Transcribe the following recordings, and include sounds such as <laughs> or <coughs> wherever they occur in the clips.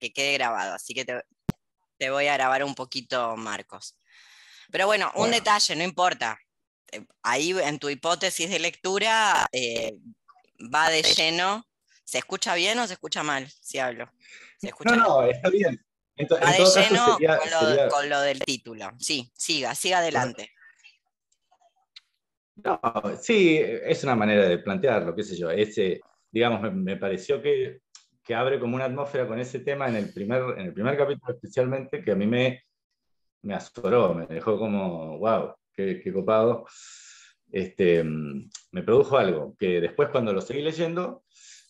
que quede grabado. Así que te, voy a grabar un poquito, Marcos. Pero bueno, un detalle, no importa. Eh, ahí en tu hipótesis de lectura eh, va de lleno. ¿Se escucha bien o se escucha mal si hablo? no, no, está bien. va de lleno con, lo, del título. Sí, siga, siga adelante. No, sí, es una manera de plantearlo, qué sé yo. Ese, digamos, me, pareció que, que, abre como una atmósfera con ese tema en el primer, en el primer capítulo especialmente, que a mí me, me azoró, me dejó como, wow, qué, qué copado. Este, me produjo algo que después cuando lo seguí leyendo,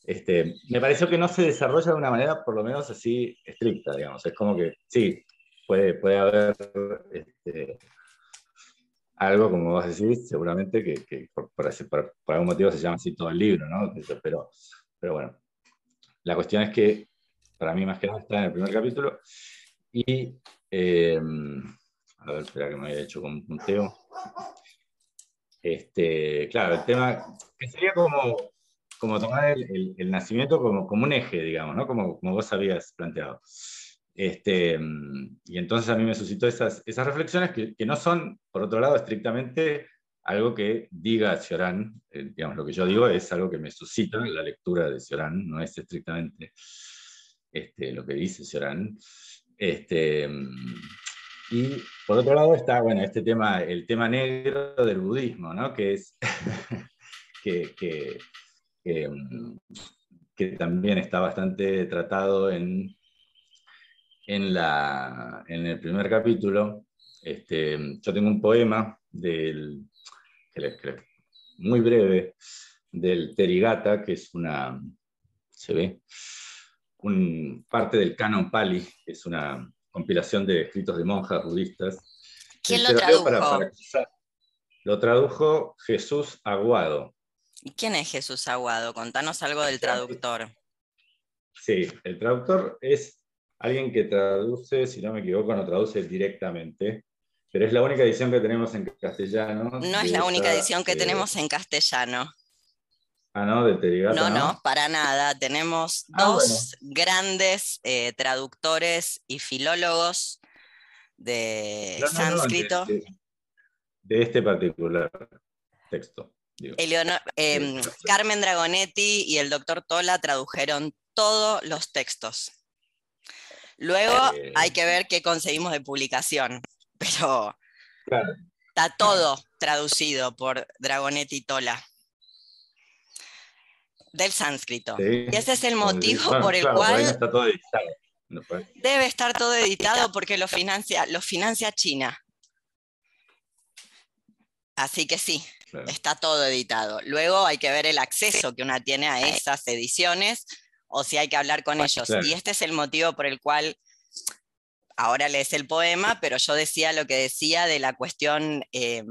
este, me pareció que no se desarrolla de una manera por lo menos así estricta, digamos. Es como que sí, puede, puede haber este, algo, como vas a decir, seguramente que, por, algún motivo se llama así todo el libro, ¿no? Pero, pero bueno, la cuestión es que para mí más que nada está en el primer capítulo y, em, a ver, espera que me había hecho con un punteo. Este, claro, el tema que sería como, como tomar el, nacimiento como, como un eje, digamos, ¿no? Como, como vos habías planteado. Este, y entonces a mí me suscitó esas, esas reflexiones que, que, no son, por otro lado, estrictamente algo que diga Cioran. Eh, digamos, lo que yo digo es algo que me suscita la lectura de Cioran, no es estrictamente este, lo que dice Cioran. Este, y por otro lado está, bueno, este tema, el tema negro del budismo, ¿no? que es <laughs> que, que, que también está bastante tratado en en, la, en el primer capítulo, este, yo tengo un poema del, muy breve del Terigata, que es una, se ve, un, parte del Canon Pali, que es una compilación de escritos de monjas budistas. ¿Quién lo tradujo? lo tradujo Jesús Aguado. ¿Y quién es Jesús Aguado? Contanos algo del traductor. Sí, el traductor es alguien que traduce, si no me equivoco, no traduce directamente, pero es la única edición que tenemos en castellano. No es la única edición que tenemos en castellano. Ah, no, de Terigata. No, no, para nada. Tenemos ah, dos grandes eh, traductores y filólogos de sánscrito. de, este particular texto. Em, Carmen Dragonetti y el doctor Tola tradujeron todos los textos. Luego eh, hay que ver qué conseguimos de publicación, pero está todo traducido por Dragonetti Tola del sánscrito. Y ese es el motivo por el cual debe estar todo editado porque lo financia, lo financia China. Así que sí, está todo editado. Luego hay que ver el acceso que una tiene a esas ediciones o si hay que hablar con ellos. Y este es el motivo por el cual ahora lees el poema, pero yo decía lo que decía de la cuestión eh,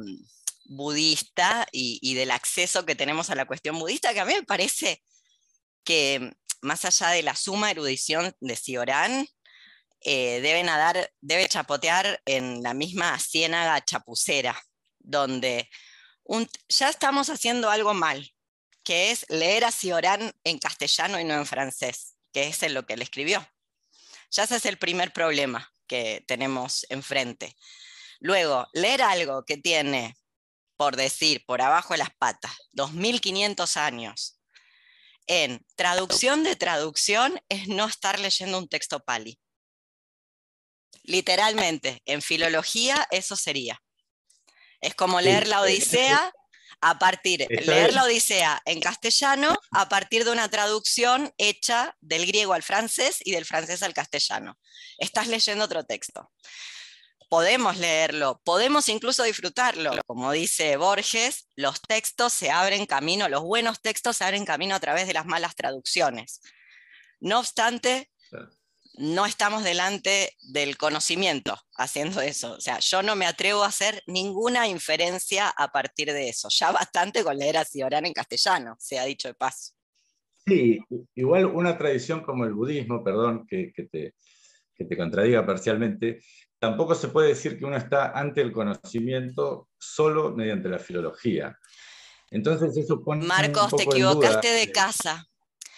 budista y, del acceso que tenemos a la cuestión budista, que a mí me parece que más allá de la suma erudición de Ciorán, eh, debe nadar, debe chapotear en la misma ciénaga chapucera, donde ya estamos haciendo algo mal, que es leer a Ciorán en castellano y no en francés, que es en lo que él escribió. Ya ese es el primer problema que tenemos enfrente. Luego, leer algo que tiene, por decir, por abajo de las patas, 2500 años, en traducción de traducción es no estar leyendo un texto pali. Literalmente, en filología eso sería. Es como leer la Odisea a partir, leer la Odisea en castellano a partir de una traducción hecha del griego al francés y del francés al castellano. Estás leyendo otro texto. Podemos leerlo, podemos incluso disfrutarlo. Como dice Borges, los textos se abren camino, los buenos textos se abren camino a través de las malas traducciones. No obstante, no estamos delante del conocimiento haciendo eso. O sea, yo no me atrevo a hacer ninguna inferencia a partir de eso. Ya bastante con leer a Ciorán en castellano, se ha dicho de paso. Sí, igual una tradición como el budismo, perdón que, te, que te contradiga parcialmente, tampoco se puede decir que uno está ante el conocimiento solo mediante la filología. Entonces eso pone Marcos, te equivocaste de casa.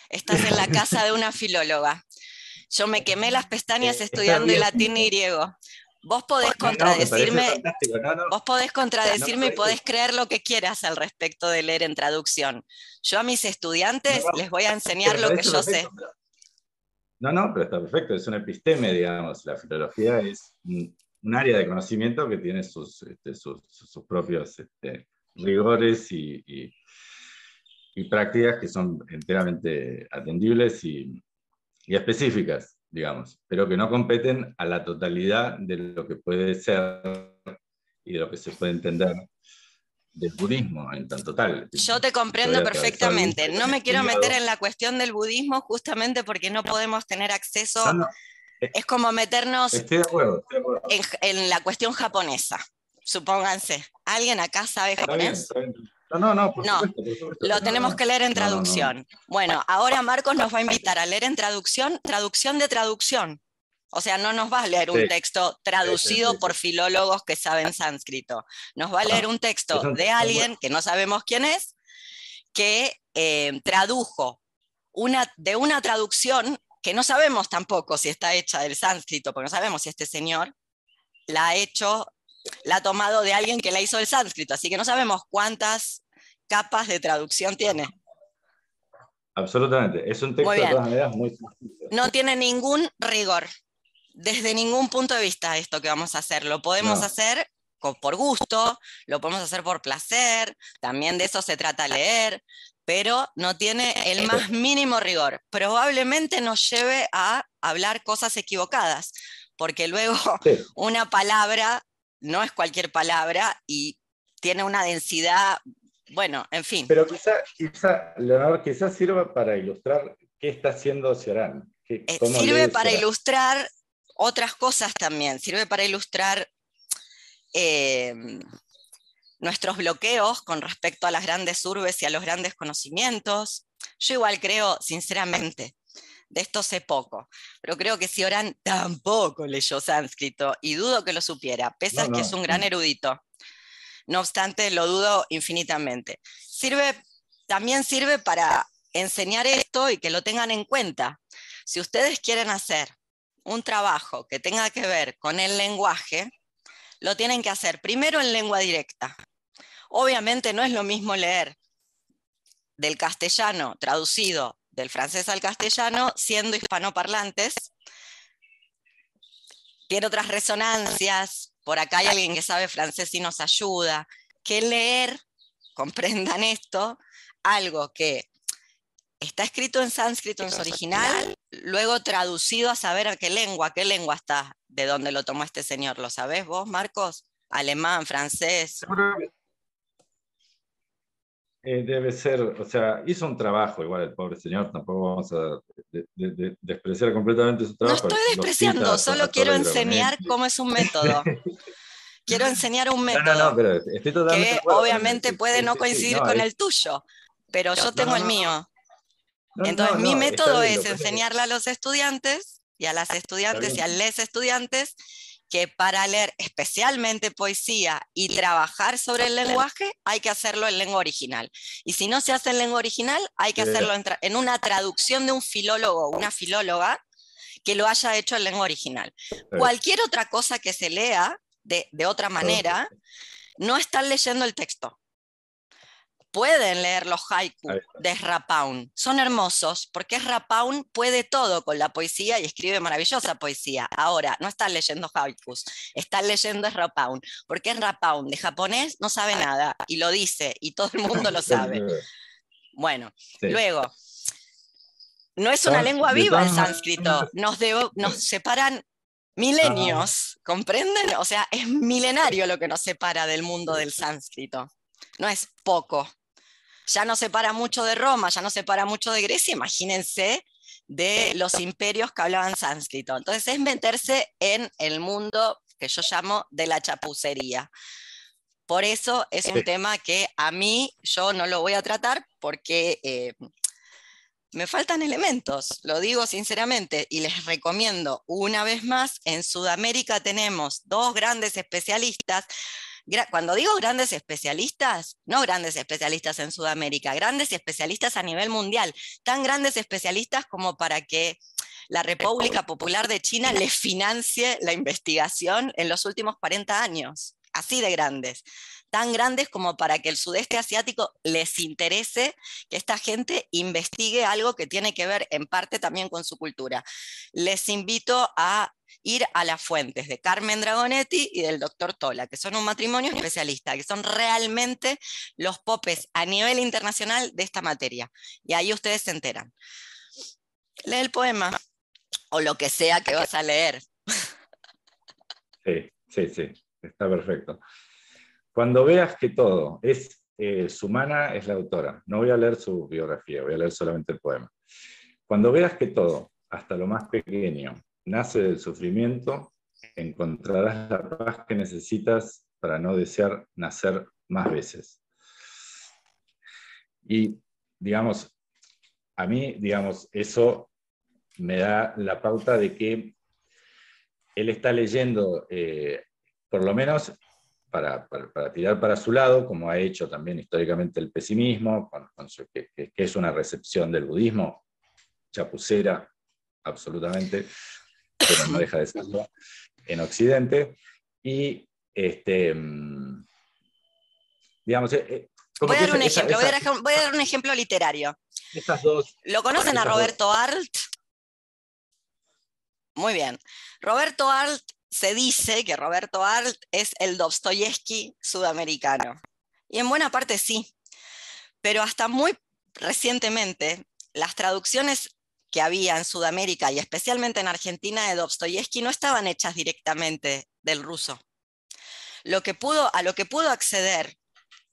Estás en la casa de una filóloga. Yo me quemé las pestañas eh, estudiando latín y griego. Vos podés contradecirme, vos podés contradecirme y podés creer lo que quieras al respecto de leer en traducción. Yo a mis estudiantes les voy a enseñar lo que yo sé. No, no, pero está perfecto, es una episteme, digamos. La filología es un área de conocimiento que tiene sus, este, sus, propios este, rigores y, y, prácticas que son enteramente atendibles y, y específicas digamos, pero que no competen a la totalidad de lo que puede ser y de lo que se puede entender del budismo en tanto tal. Yo te comprendo perfectamente. No me quiero meter en la cuestión del budismo justamente porque no podemos tener acceso. Es como meternos En, la cuestión japonesa. Supónganse, ¿alguien acá sabe japonés? No, no, no, lo tenemos que leer en traducción. Bueno, ahora Marcos nos va a invitar a leer en traducción, traducción de traducción. O sea, no nos va a leer un texto traducido por filólogos que saben sánscrito. Nos va a leer un texto de alguien que no sabemos quién es, que eh, tradujo una, de una traducción que no sabemos tampoco si está hecha del sánscrito, porque no sabemos si este señor la ha hecho, la ha tomado de alguien que la hizo del sánscrito, así que no sabemos cuántas capas de traducción tiene. Absolutamente, es un texto de todas maneras muy No tiene ningún rigor, desde ningún punto de vista esto que vamos a hacer. Lo podemos hacer por gusto, lo podemos hacer por placer, también de eso se trata leer, pero no tiene el más mínimo rigor. Probablemente nos lleve a hablar cosas equivocadas, porque luego <laughs> una palabra no es cualquier palabra y tiene una densidad bueno, en fin. Pero quizá, quizá, Leonardo, quizás sirva para ilustrar qué está haciendo Ciorán. Eh, sirve para ilustrar otras cosas también, sirve para ilustrar eh, nuestros bloqueos con respecto a las grandes urbes y a los grandes conocimientos. Yo igual creo, sinceramente, de esto sé poco, pero creo que Cioran tampoco leyó sánscrito y dudo que lo supiera, pese a que es un gran erudito. No obstante, lo dudo infinitamente. Sirve, también sirve para enseñar esto y que lo tengan en cuenta. Si ustedes quieren hacer un trabajo que tenga que ver con el lenguaje, lo tienen que hacer primero en lengua directa. Obviamente no es lo mismo leer del castellano traducido del francés al castellano siendo hispanoparlantes. Tiene otras resonancias, por acá hay alguien que sabe francés y nos ayuda, que leer, <laughs> comprendan esto, algo que está escrito en sánscrito en su original, luego traducido a saber a qué lengua, qué lengua está, de dónde lo tomó este señor. ¿Lo sabés vos, Marcos? Alemán, francés. Eh, debe ser, o sea, hizo un trabajo igual el pobre señor, tampoco vamos a despreciar completamente su trabajo. No estoy despreciando, solo quiero enseñar cómo es un método. <laughs> quiero enseñar un método que obviamente puede no coincidir con el tuyo, pero yo tengo el mío. Entonces mi método es enseñarle a los estudiantes y a las estudiantes y a les estudiantes que para leer especialmente poesía y trabajar sobre el lenguaje hay que hacerlo en lengua original. Y si no se hace en lengua original, hay que hacerlo en, una traducción de un filólogo o una filóloga que lo haya hecho en lengua original. Cualquier otra cosa que se lea de, de otra manera, no están leyendo el texto pueden leer los haiku de Rapaun. Son hermosos porque Rapaun puede todo con la poesía y escribe maravillosa poesía. Ahora, no están leyendo haikus, están leyendo Rapaun, porque Rapaun de japonés no sabe nada y lo dice y todo el mundo lo <laughs> sabe. Bueno, luego, no es una lengua viva el sánscrito, nos, nos <laughs> separan milenios, ¿comprenden? O sea, es milenario lo que nos separa del mundo del sánscrito. No es poco ya no se para mucho de Roma, ya no se para mucho de Grecia, imagínense de los imperios que hablaban sánscrito. Entonces es meterse en el mundo que yo llamo de la chapucería. Por eso es un tema que a mí yo no lo voy a tratar porque eh, me faltan elementos, lo digo sinceramente, y les recomiendo una vez más, en Sudamérica tenemos dos grandes especialistas, cuando digo grandes especialistas, no grandes especialistas en Sudamérica, grandes especialistas a nivel mundial, tan grandes especialistas como para que la República Popular de China le financie la investigación en los últimos 40 años, así de grandes tan grandes como para que el sudeste asiático les interese que esta gente investigue algo que tiene que ver en parte también con su cultura. Les invito a ir a las fuentes de Carmen Dragonetti y del doctor Tola, que son un matrimonio especialista, que son realmente los popes a nivel internacional de esta materia. Y ahí ustedes se enteran. Lee el poema o lo que sea que vas a leer. Sí, sí, sí, está perfecto. Cuando veas que todo es eh, Sumana es la autora. No voy a leer su biografía, voy a leer solamente el poema. Cuando veas que todo, hasta lo más pequeño, nace del sufrimiento, encontrarás la paz que necesitas para no desear nacer más veces. Y, digamos, a mí, digamos, eso me da la pauta de que él está leyendo, eh, por lo menos para, tirar para su lado, como ha hecho también históricamente el pesimismo, que, es una recepción del budismo, chapucera, absolutamente, pero no deja de serlo, en Occidente. Y, este, mm, digamos, eh, eh, voy, a dar un ejemplo, voy, a dar, un ejemplo literario. dos, ¿Lo conocen a Roberto Arlt? Muy bien. Roberto Arlt se dice que Roberto Arlt es el Dostoyevsky sudamericano. Y en buena parte sí. Pero hasta muy recientemente, las traducciones que había en Sudamérica y especialmente en Argentina de Dostoyevsky no estaban hechas directamente del ruso. Lo que pudo, a lo que pudo acceder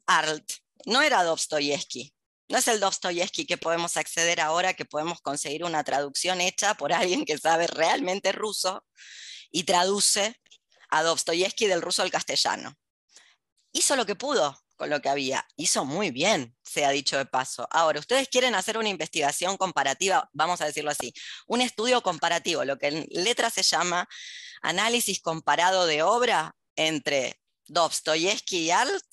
Arlt no era Dostoyevsky. No es el Dostoyevsky que podemos acceder ahora, que podemos conseguir una traducción hecha por alguien que sabe realmente ruso, y traduce a Dostoyevsky del ruso al castellano. Hizo lo que pudo con lo que había. Hizo muy bien, se ha dicho de paso. Ahora, ustedes quieren hacer una investigación comparativa, vamos a decirlo así, un estudio comparativo, lo que en letras se llama análisis comparado de obra entre Dostoyevsky y Alt,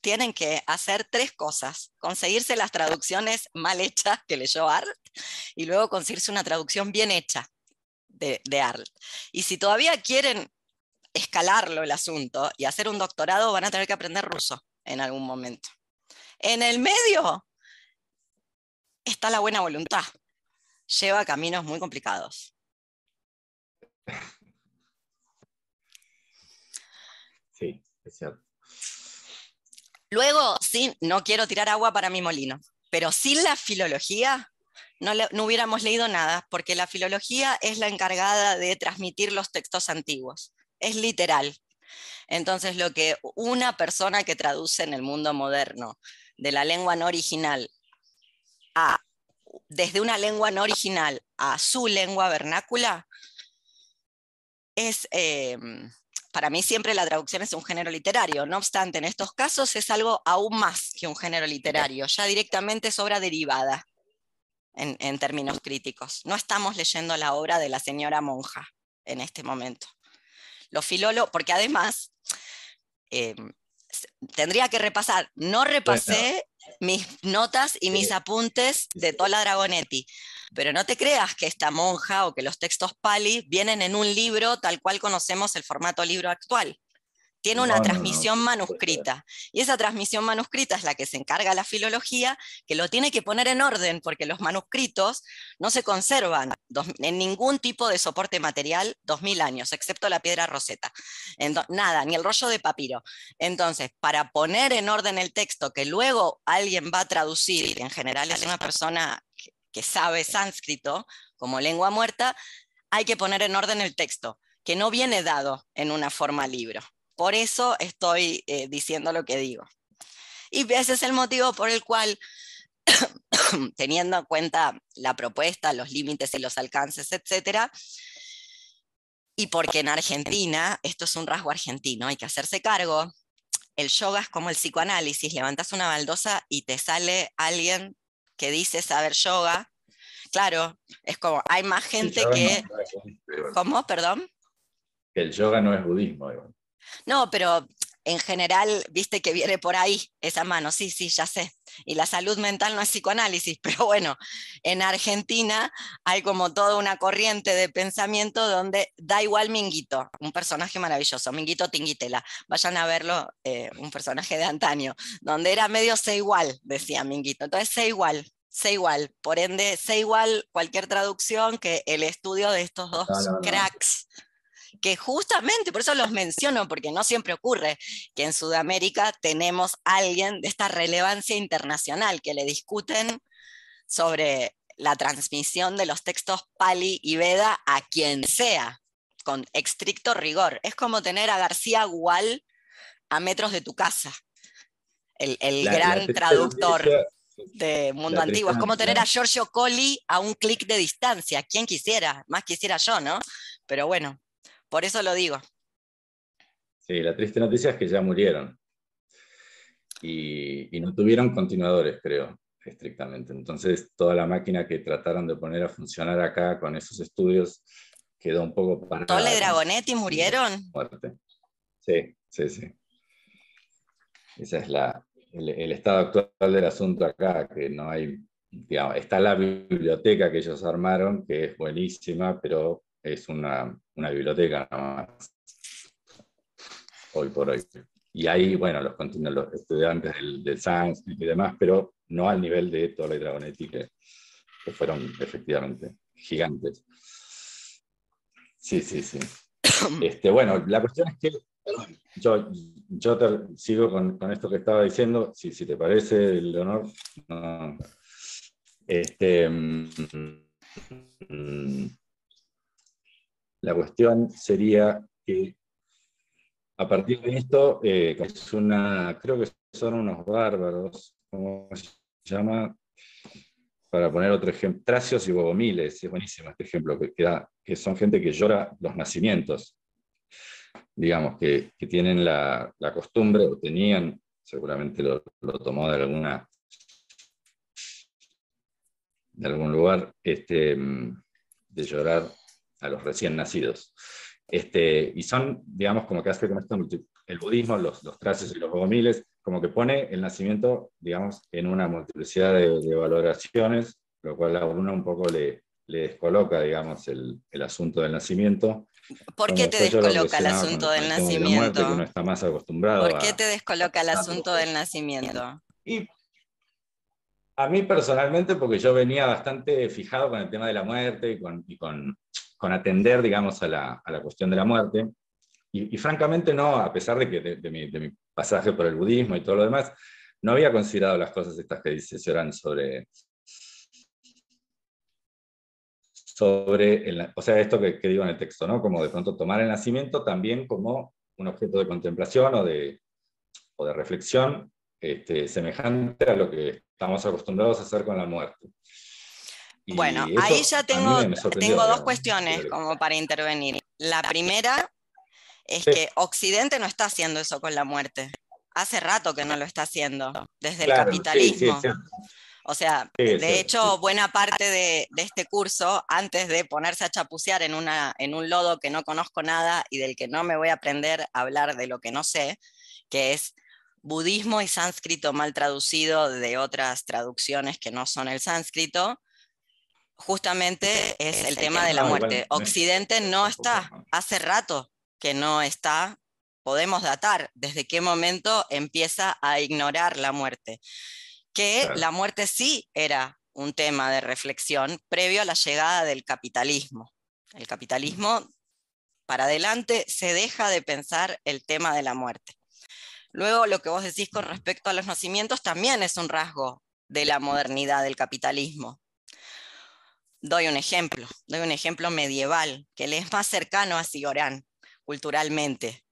tienen que hacer tres cosas. Conseguirse las traducciones mal hechas que leyó Art y luego conseguirse una traducción bien hecha de, de Y si todavía quieren escalarlo el asunto y hacer un doctorado, van a tener que aprender ruso en algún momento. En el medio está la buena voluntad. Lleva caminos muy complicados. Sí, es cierto. Luego, sí, no quiero tirar agua para mi molino, pero sin la filología no, hubiéramos leído nada, porque la filología es la encargada de transmitir los textos antiguos, es literal. Entonces, lo que una persona que traduce en el mundo moderno de la lengua no original a, desde una lengua no original a su lengua vernácula, es, eh, para mí siempre la traducción es un género literario. No obstante, en estos casos es algo aún más que un género literario, ya directamente es obra derivada en, términos críticos. No estamos leyendo la obra de la señora monja en este momento. Los filólogos, porque además em, tendría que repasar, no repasé mis notas y mis apuntes de Tola Dragonetti, pero no te creas que esta monja o que los textos pali vienen en un libro tal cual conocemos el formato libro actual tiene una transmisión manuscrita. Y esa transmisión manuscrita es la que se encarga la filología, que lo tiene que poner en orden, porque los manuscritos no se conservan en ningún tipo de soporte material 2000 años, excepto la piedra roseta. nada, ni el rollo de papiro. Entonces, para poner en orden el texto que luego alguien va a traducir, y en general es una persona que sabe sánscrito como lengua muerta, hay que poner en orden el texto, que no viene dado en una forma libro. Por eso estoy eh, diciendo lo que digo. Y ese es el motivo por el cual, <coughs> teniendo en cuenta la propuesta, los límites y los alcances, etcétera, y porque en Argentina, esto es un rasgo argentino, hay que hacerse cargo, el yoga es como el psicoanálisis, levantas una baldosa y te sale alguien que dice saber yoga. Claro, es como, hay más gente que... ¿Cómo? Perdón. Que el yoga no es budismo. No, pero en general, viste que viene por ahí esa mano, sí, sí, ya sé. Y la salud mental no es psicoanálisis, <laughs> pero bueno, en Argentina hay como toda una corriente de pensamiento donde da igual Minguito, un personaje maravilloso, Minguito Tinguitela, vayan a verlo, eh, un personaje de antaño, donde era medio sé igual, decía Minguito. Entonces, sé igual, sé igual. Por ende, sé igual cualquier traducción que el estudio de estos dos cracks que justamente, por eso los menciono, porque no siempre ocurre que en Sudamérica tenemos alguien de esta relevancia internacional que le discuten sobre la transmisión de los textos Pali y Veda a quien sea, con estricto rigor. Es como tener a García Gual a metros de tu casa, el, gran traductor de Mundo Antiguo. Es como tener a Giorgio Colli a un clic de distancia. ¿Quién quisiera? Más quisiera yo, ¿no? Pero bueno, por eso lo digo. Sí, la triste noticia es que ya murieron. Y, no tuvieron continuadores, creo, estrictamente. Entonces, toda la máquina que trataron de poner a funcionar acá con esos estudios quedó un poco parada. ¿Tole Dragonetti murieron? Sí, sí, sí. Ese es la, el, estado actual del asunto acá, que no hay, digamos, está la biblioteca que ellos armaron, que es buenísima, pero es una, una biblioteca más, hoy por hoy. Y ahí, bueno, los, los estudiantes del, del y demás, pero no al nivel de Torre y Dragonetti, que, que fueron efectivamente gigantes. Sí, sí, sí. <coughs> Este, bueno, la cuestión es que yo, yo te, sigo con, con, esto que estaba diciendo, si, si te parece, Leonor. No, este, mm, mm, la cuestión sería que a partir de esto, eh, es una, creo que son unos bárbaros, ¿cómo se llama? Para poner otro ejemplo, Tracios y Bogomiles, es buenísimo este ejemplo, que, que son gente que llora los nacimientos, digamos, que, tienen la, costumbre, o tenían, seguramente lo, lo, tomó de alguna de algún lugar, este, de llorar a los recién nacidos. Este, y son, digamos, como que hace con esto el budismo, los, los traces y los bogomiles, como que pone el nacimiento, digamos, en una multiplicidad de, valoraciones, lo cual a uno un poco le, le descoloca, digamos, el, el, asunto del nacimiento. ¿Por qué te descoloca el asunto del nacimiento? De uno está más acostumbrado ¿Por qué te descoloca el asunto del nacimiento? Y a mí personalmente, porque yo venía bastante fijado con el tema de la muerte y con, atender, digamos, a la, cuestión de la muerte. Y, francamente no, a pesar de que de, mi, pasaje por el budismo y todo lo demás, no había considerado las cosas estas que dice Sioran sobre, sobre el, o sea, esto que, que, digo en el texto, ¿no? Como de pronto tomar el nacimiento también como un objeto de contemplación o de reflexión este, semejante a lo que estamos acostumbrados a hacer con la muerte bueno, ahí ya tengo, tengo dos cuestiones como para intervenir. La primera es que Occidente no está haciendo eso con la muerte. Hace rato que no lo está haciendo, desde el capitalismo. o sea, de hecho, buena parte de, este curso, antes de ponerse a chapucear en, una, en un lodo que no conozco nada y del que no me voy a aprender a hablar de lo que no sé, que es budismo y sánscrito mal traducido de otras traducciones que no son el sánscrito, justamente es el tema de la muerte. Occidente no está, hace rato que no está, podemos datar desde qué momento empieza a ignorar la muerte. Que la muerte sí era un tema de reflexión previo a la llegada del capitalismo. El capitalismo, para adelante, se deja de pensar el tema de la muerte. Luego, lo que vos decís con respecto a los nacimientos también es un rasgo de la modernidad del capitalismo. Doy un ejemplo, doy un ejemplo medieval, que le es más cercano a Sigorán culturalmente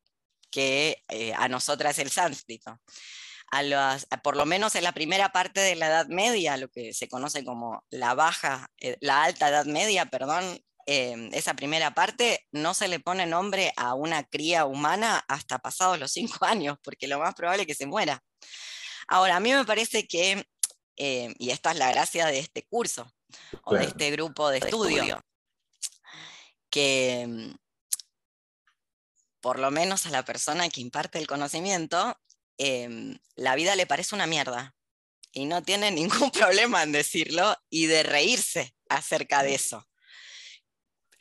que eh, a nosotras el sánscrito. A por lo menos en la primera parte de la Edad Media, lo que se conoce como la baja, eh, la alta Edad Media, perdón, em, esa primera parte no se le pone nombre a una cría humana hasta pasados los cinco <laughs> años, porque lo más probable es que se muera. Ahora, a mí me parece que, eh, y esta es la gracia de este curso, o de este grupo de estudio, que mm, por lo menos a la persona que imparte el conocimiento, em, la vida le parece una mierda y no tiene <laughs> ningún problema en decirlo y de reírse acerca de eso.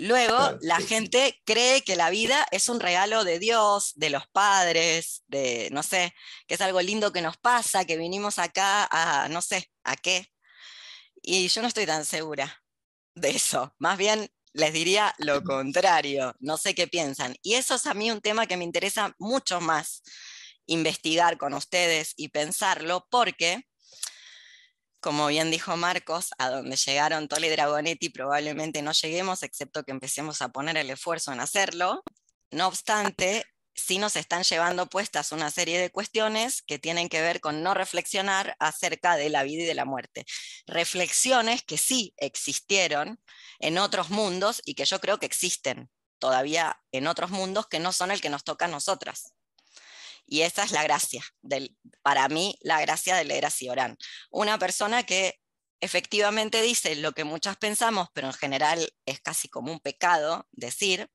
Luego, la gente cree que la vida es un regalo de Dios, de los padres, de, no sé, que es algo lindo que nos pasa, que vinimos acá a, no sé, a qué. Y yo no estoy tan segura de eso. Más bien, les diría lo contrario, no sé qué piensan. Y eso es a mí un tema que me interesa mucho más investigar con ustedes y pensarlo, porque como bien dijo Marcos, a donde llegaron Tole y Dragonetti probablemente no lleguemos, excepto que empecemos a poner el esfuerzo en hacerlo. No obstante, sí nos están llevando puestas una serie de cuestiones que tienen que ver con no reflexionar acerca de la vida y de la muerte. Reflexiones que sí existieron en otros mundos y que yo creo que existen todavía en otros mundos que no son el que nos toca a nosotras. Y esa es la gracia, del, para mí, la gracia de leer a Ciorán. Una persona que efectivamente dice lo que muchas pensamos, pero en general es casi como un pecado decir,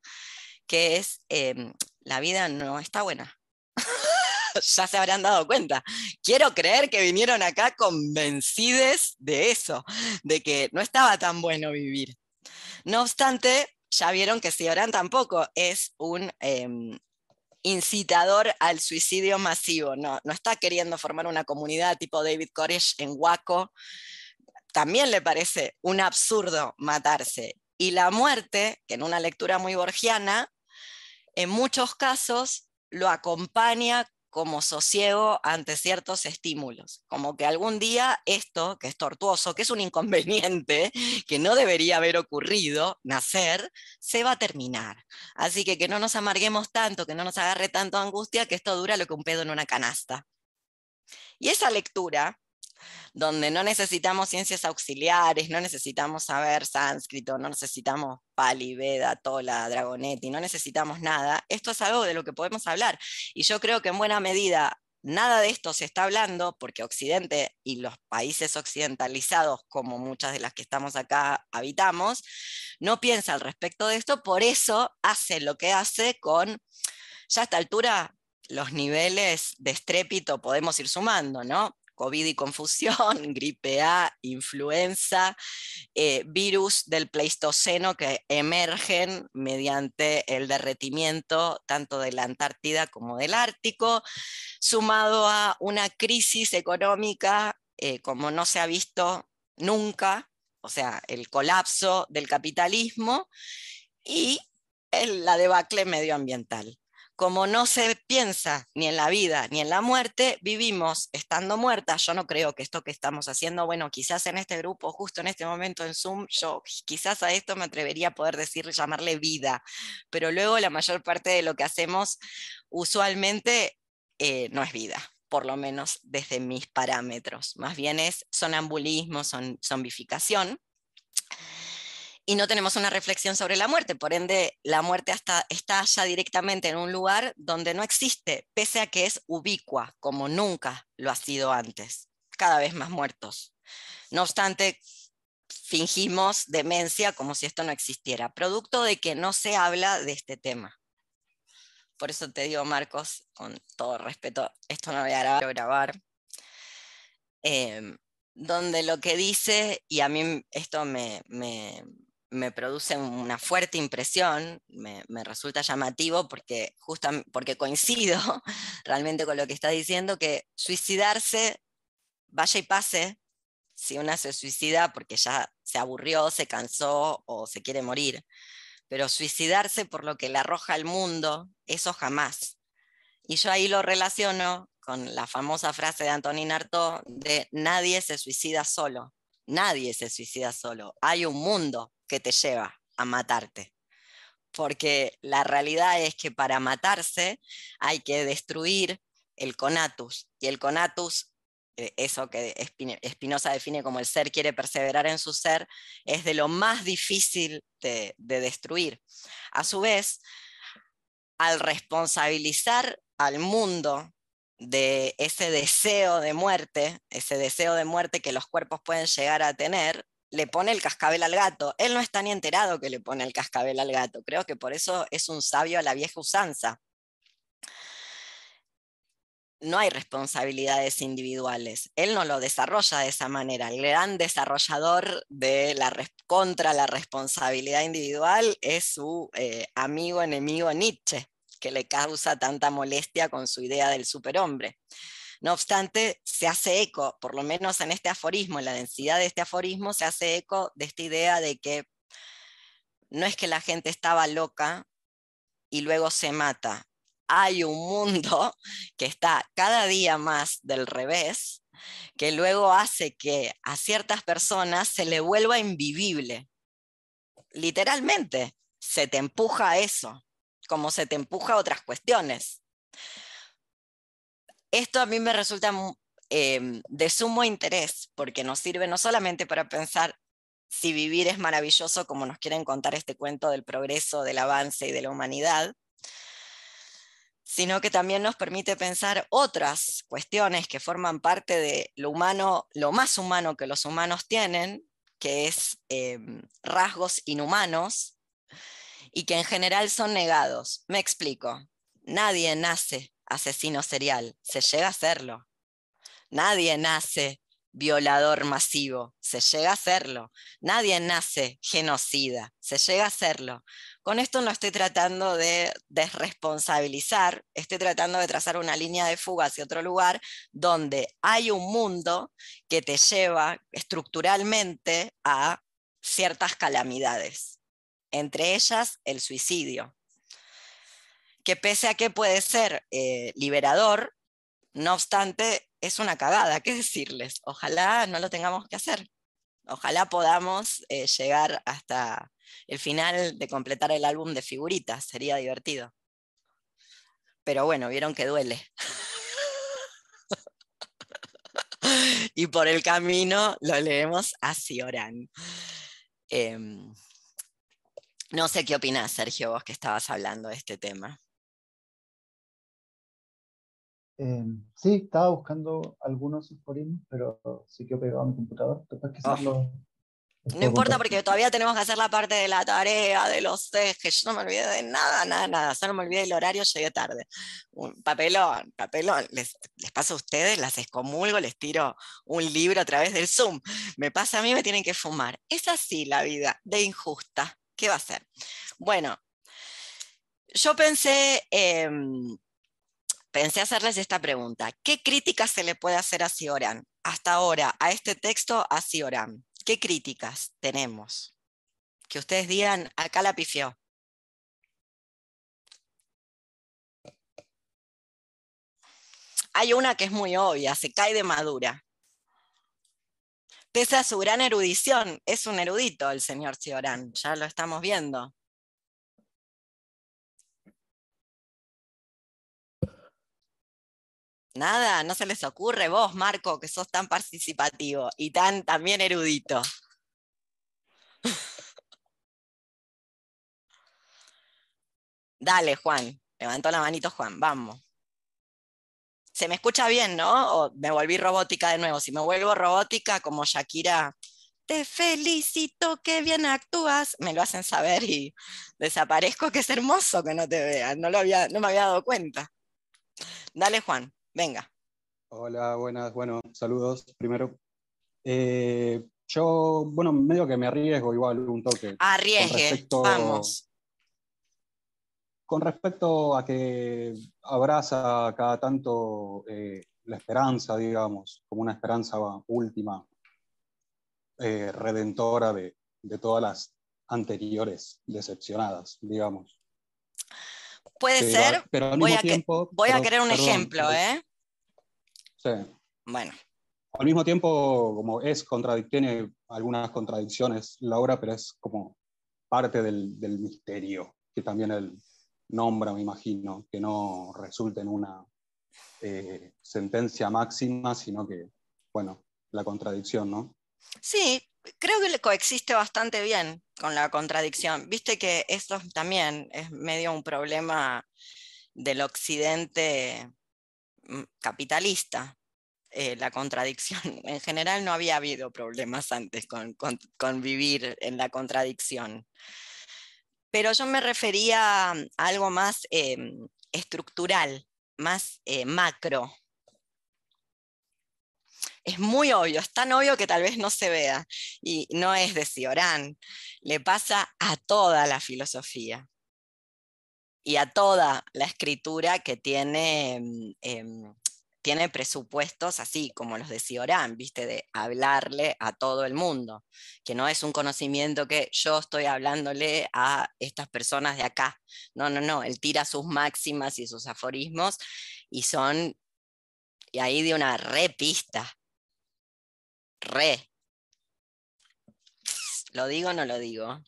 que es, em, la vida no está buena. <laughs> ya se habrán dado cuenta. Quiero creer que vinieron acá convencidos de eso, de que no estaba tan bueno vivir. No obstante, ya vieron que Ciorán tampoco es un em, incitador al suicidio masivo, no, no está queriendo formar una comunidad tipo David Koresh en Waco, también le parece un absurdo matarse. Y la muerte, que en una lectura muy borgiana, en muchos casos lo acompaña como sosiego ante ciertos estímulos, como que algún día esto, que es tortuoso, que es un inconveniente, que no debería haber ocurrido, nacer, se va a terminar. Así que que no nos amarguemos tanto, que no nos agarre tanto angustia, que esto dura lo que un pedo en una canasta. Y esa lectura donde no necesitamos ciencias auxiliares, no necesitamos saber sánscrito, no necesitamos Pali, Veda, Tola, Dragonetti, no necesitamos nada. Esto es algo de lo que podemos hablar. Y yo creo que en buena medida nada de esto se está hablando porque Occidente y los países occidentalizados, como muchas de las que estamos acá habitamos, no piensa al respecto de esto, por eso hace lo que hace con, ya a esta altura, los niveles de estrépito podemos ir sumando, ¿no? COVID y confusión, <laughs> gripe A, influenza, eh, virus del Pleistoceno que emergen mediante el derretimiento tanto de la Antártida como del Ártico, sumado a una crisis económica eh, como no se ha visto nunca, o sea, el colapso del capitalismo y la debacle medioambiental como no se piensa ni en la vida ni en la muerte, vivimos estando muertas. Yo no creo que esto que estamos haciendo, bueno, quizás en este grupo, justo en este momento en Zoom, yo quizás a esto me atrevería a poder decir, llamarle vida, pero luego la mayor parte de lo que hacemos usualmente eh, no es vida por lo menos desde mis parámetros. Más bien es sonambulismo, son, zombificación y no tenemos una reflexión sobre la muerte. Por ende, la muerte hasta, está ya directamente en un lugar donde no existe, pese a que es ubicua, como nunca lo ha sido antes. Cada vez más muertos. No obstante, fingimos demencia como si esto no existiera, producto de que no se habla de este tema. Por eso te digo, Marcos, con todo respeto, esto no voy a grabar. Em, donde lo que dice, y a mí esto me, me produce una fuerte impresión, me, resulta llamativo porque, porque coincido <laughs> realmente con lo que está diciendo, que suicidarse, vaya y pase, si una se suicida porque ya se aburrió, se cansó o se quiere morir, pero suicidarse por lo que le arroja al mundo, eso jamás. Y yo ahí lo relaciono con la famosa frase de Antonin Artaud de nadie se suicida solo, nadie se suicida solo, hay un mundo que te lleva a matarte. Porque la realidad es que para matarse hay que destruir el conatus. Y el conatus, eh, eso que Spinoza define como el ser quiere perseverar en su ser, es de lo más difícil de, de destruir. A su vez, al responsabilizar al mundo de ese deseo de muerte, ese deseo de muerte que los cuerpos pueden llegar a tener, le pone el cascabel al gato. Él no está ni enterado que le pone el cascabel al gato. Creo que por eso es un sabio a la vieja usanza. no hay responsabilidades individuales. Él no lo desarrolla de esa manera. El gran desarrollador de la contra la responsabilidad individual es su eh, amigo enemigo Nietzsche, que le causa tanta molestia con su idea del superhombre. No obstante, se hace eco, por lo menos en este aforismo, en la densidad de este aforismo, se hace eco de esta idea de que no es que la gente estaba loca y luego se mata. Hay un mundo <laughs> que está cada día más del revés, que luego hace que a ciertas personas se le vuelva invivible. Literalmente, se te empuja a eso, como se te empuja a otras cuestiones. Esto a mí me resulta em, de sumo interés porque nos sirve no solamente para pensar si vivir es maravilloso, como nos quieren contar este cuento del progreso, del avance y de la humanidad, sino que también nos permite pensar otras cuestiones que forman parte de lo humano, lo más humano que los humanos tienen, que es em, rasgos inhumanos y que en general son negados. Me explico. Nadie nace asesino serial, se llega a serlo. Nadie nace violador masivo, se llega a hacerlo. Nadie nace genocida, se llega a hacerlo. Con esto no estoy tratando de desresponsabilizar, estoy tratando de trazar una línea de fuga hacia otro lugar donde hay un mundo que te lleva estructuralmente a ciertas calamidades, entre ellas el suicidio, que pese a que puede ser eh, liberador, no obstante es una cagada, ¿qué decirles? Ojalá no lo tengamos que hacer. Ojalá podamos eh, llegar hasta el final de completar el álbum de figuritas, sería divertido. Pero bueno, vieron que duele. <laughs> y por el camino lo leemos a Cioran. Em, no sé qué opinas, Sergio, vos que estabas hablando de este tema. Em, sí, estaba buscando algunos aforismos, pero sí que he pegado a mi computador. Ah. no importa porque todavía tenemos que hacer la parte de la tarea, de los ejes. Yo no me olvidé de nada, nada, nada. Solo me olvidé del horario, llegué tarde. Un papelón, papelón. Les, les pasa a ustedes, las excomulgo, les tiro un libro a través del Zoom. Me pasa a mí, me tienen que fumar. Es así la vida, de injusta. ¿Qué va a ser? Bueno, yo pensé pensé hacerles esta pregunta. ¿Qué críticas se le puede hacer a Cioran hasta ahora a este texto a Cioran? ¿Qué críticas tenemos? Que ustedes digan, acá la pifió. Hay una que es muy obvia, se cae de madura. Pese a su gran erudición, es un erudito el señor Cioran, ya lo estamos viendo. Nada, no se les ocurre vos, Marco, que sos tan participativo y tan también erudito. <laughs> Dale, Juan. Levantó la manito Juan, vamos. Se me escucha bien, ¿no? O me volví robótica de nuevo. Si me vuelvo robótica como Shakira, te felicito, qué bien actúas. Me lo hacen saber y desaparezco, que es hermoso que no te vean. No, lo había, no me había dado cuenta. Dale, Juan. Venga. Hola, buenas, bueno, saludos primero. Eh, yo, bueno, medio que me arriesgo igual un toque. Arriesgue, vamos. Con respecto a que abraza cada tanto eh, la esperanza, digamos, como una esperanza última, eh, redentora de, todas las anteriores decepcionadas, digamos. Puede ser. Pero al voy, mismo a tiempo, voy a querer un ejemplo, ¿eh? Sí. Bueno. Al mismo tiempo, como es tiene algunas contradicciones la obra, pero es como parte del, misterio que también él nombra, me imagino, que no resulte en una eh, sentencia máxima, sino que, bueno, la contradicción, ¿no? Sí, creo que coexiste bastante bien con la contradicción. Viste que esto también es medio un problema del occidente mm, capitalista, eh, la contradicción. <laughs> En general no había habido problemas antes con, vivir en la contradicción. Pero yo me refería a algo más em, estructural, más eh, macro. Es muy obvio, es tan obvio que tal vez no se vea. Y no es de Ciorán, le pasa a toda la filosofía y a toda la escritura que tiene em, em, tiene presupuestos así como los de Ciorán, ¿viste? De hablarle a todo el mundo, que no es un conocimiento que yo estoy hablándole a estas personas de acá. No, no, no, él tira sus máximas y sus aforismos y son, y ahí de una re pista. Re. ¿Lo digo o no lo digo?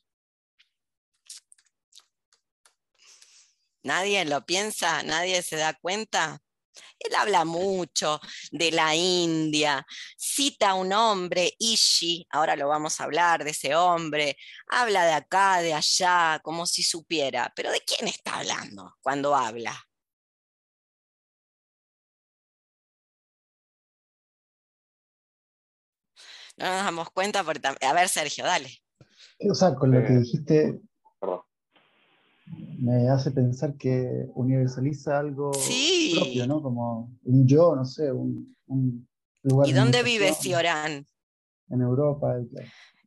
¿Nadie lo piensa? ¿Nadie se da cuenta? Él habla mucho de la India, cita a un hombre, Ishi, ahora lo vamos a hablar de ese hombre, habla de acá, de allá, como si supiera, pero ¿de quién está hablando cuando habla? No nos damos cuenta, porque... a ver Sergio, dale. O sea, con lo que eh, dijiste, me hace pensar que universaliza algo propio, ¿no? Como un yo, no sé, un, lugar. ¿Y dónde vive Ciorán? En Europa.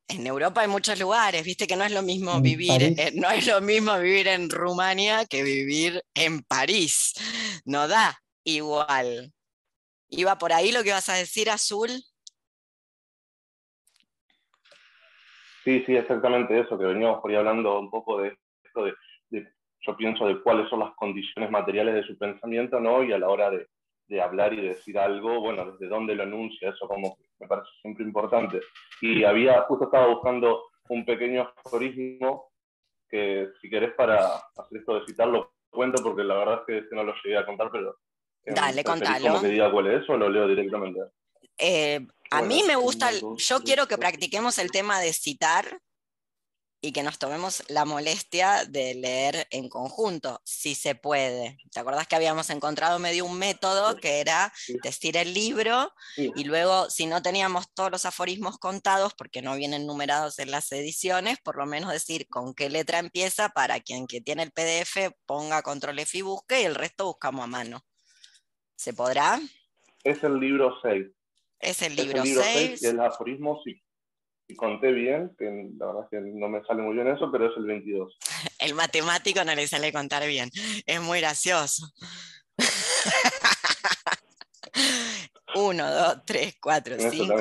En Europa hay muchos lugares, viste que no es lo mismo vivir, no es lo mismo vivir en Rumania que vivir en París. No da igual. ¿Iba por ahí lo que vas a decir, Azul? Sí, sí, exactamente eso, que veníamos por ahí hablando un poco de esto de yo pienso de cuáles son las condiciones materiales de su pensamiento, ¿no? Y a la hora de, de hablar y decir algo, bueno, desde dónde lo enuncia, eso como me parece siempre importante. Y había, justo estaba buscando un pequeño aforismo que si querés para hacer esto de citarlo, cuento porque la verdad es que no lo llegué a contar, pero... Dale, contalo. Como que diga cuál es o lo leo directamente. Eh, a mí me gusta, yo quiero que practiquemos el tema de citar, y que nos tomemos la molestia de leer en conjunto, si se puede. ¿Te acordás que habíamos encontrado medio un método que era decir el libro y luego, si no teníamos todos los aforismos contados, porque no vienen numerados en las ediciones, por lo menos decir con qué letra empieza para quien que tiene el PDF ponga control F y busque y el resto buscamos a mano. ¿Se podrá? Es el libro 6. Es el libro 6. y el aforismo sí conté bien, que la verdad es que no me sale muy bien eso, pero es el 22. <laughs> El matemático no le sale contar bien, es muy gracioso. <laughs> Uno, dos, tres, cuatro, cinco,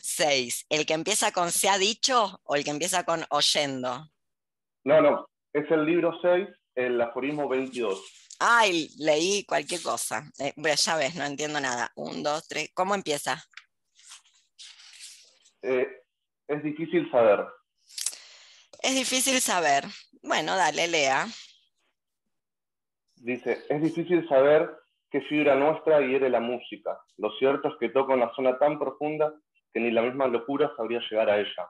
seis. ¿El que empieza con se ha dicho o el que empieza con oyendo? No, no, es el libro 6, el aforismo 22. Ay, leí cualquier cosa. Eh, ya ves, no entiendo nada. Un, dos, tres. ¿Cómo empieza? Eh, es difícil saber. Es difícil saber. Bueno, dale, lea. Dice, es difícil saber qué fibra nuestra hiere la música. Lo cierto es que toca una zona tan profunda que ni la misma locura sabría llegar a ella.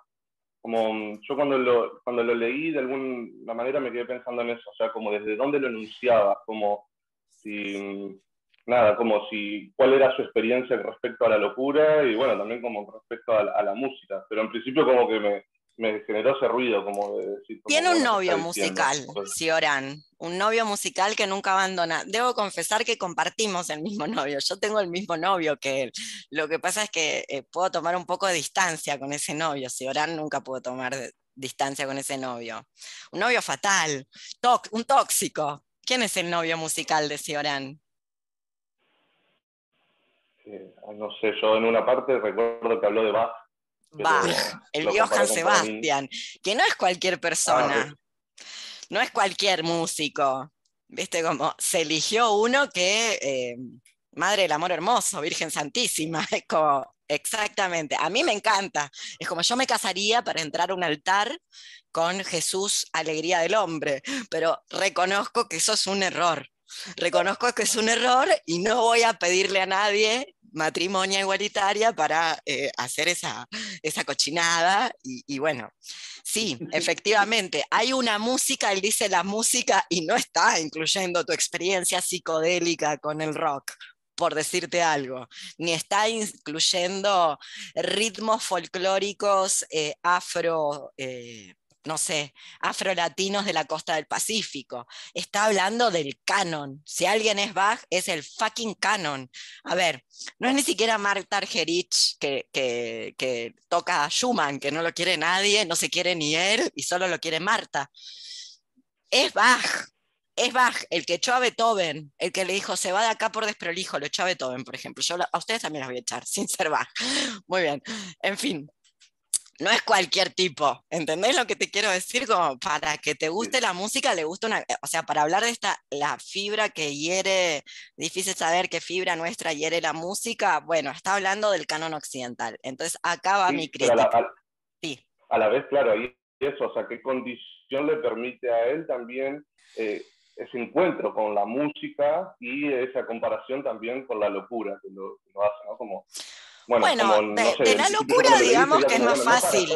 Como mm, yo cuando lo, cuando lo leí, de alguna manera me quedé pensando en eso, o sea, como desde dónde lo enunciaba, como si mm, nada, como si, cuál era su experiencia respecto a la locura y bueno, también como respecto a, la música, pero en principio como que me, me generó ese ruido, como de decir... Tiene un novio musical, Cioran, un novio musical que nunca abandona. Debo confesar que compartimos el mismo novio, yo tengo el mismo novio que él. Lo que pasa es que eh, puedo tomar un poco de distancia con ese novio, Cioran nunca pudo tomar distancia con ese novio. Un novio fatal, un tóxico. ¿Quién es el novio musical de Cioran? no sé, yo en una parte recuerdo que habló de Bach. Bach, el Johann Sebastian, que no es cualquier persona, ah, no es cualquier músico. Viste, como se eligió uno que, eh, Madre del Amor Hermoso, Virgen Santísima, <laughs> es como, exactamente, a mí me encanta. Es como yo me casaría para entrar a un altar con Jesús, Alegría del Hombre, pero reconozco que eso es un error. Reconozco que es un error y no voy a pedirle a nadie matrimonio igualitaria para eh, hacer esa, esa cochinada. Y, bueno, sí, <laughs> efectivamente, hay una música, él dice la música y no está incluyendo tu experiencia psicodélica con el rock por decirte algo, ni está incluyendo ritmos folclóricos eh, afro, eh, no sé, afrolatinos de la costa del Pacífico. Está hablando del canon. Si alguien es Bach, es el fucking canon. A ver, no es ni siquiera Marta Argerich que, toca a Schumann, que no lo quiere nadie, no se quiere ni él y solo lo quiere Marta. Es Bach. Es Bach el que echó a Beethoven, el que le dijo, se va de acá por desprolijo, lo echó a Beethoven, por ejemplo. Yo a ustedes también los voy a echar, <laughs> sin ser Bach. Muy bien. En fin, no es cualquier tipo, ¿entendés lo que te quiero decir? Como para que te guste la música, le gusta una, o sea, para hablar de esta, la fibra que hiere, difícil saber qué fibra nuestra hiere la música, bueno, está hablando del canon occidental. Entonces, acá va mi crítica. A la, sí. a la vez, claro, ahí eso, o sea, qué condición le permite a él también eh, ese encuentro con la música y esa comparación también con la locura que lo, que lo hace, ¿no? Como bueno, de, la locura digamos que es más fácil.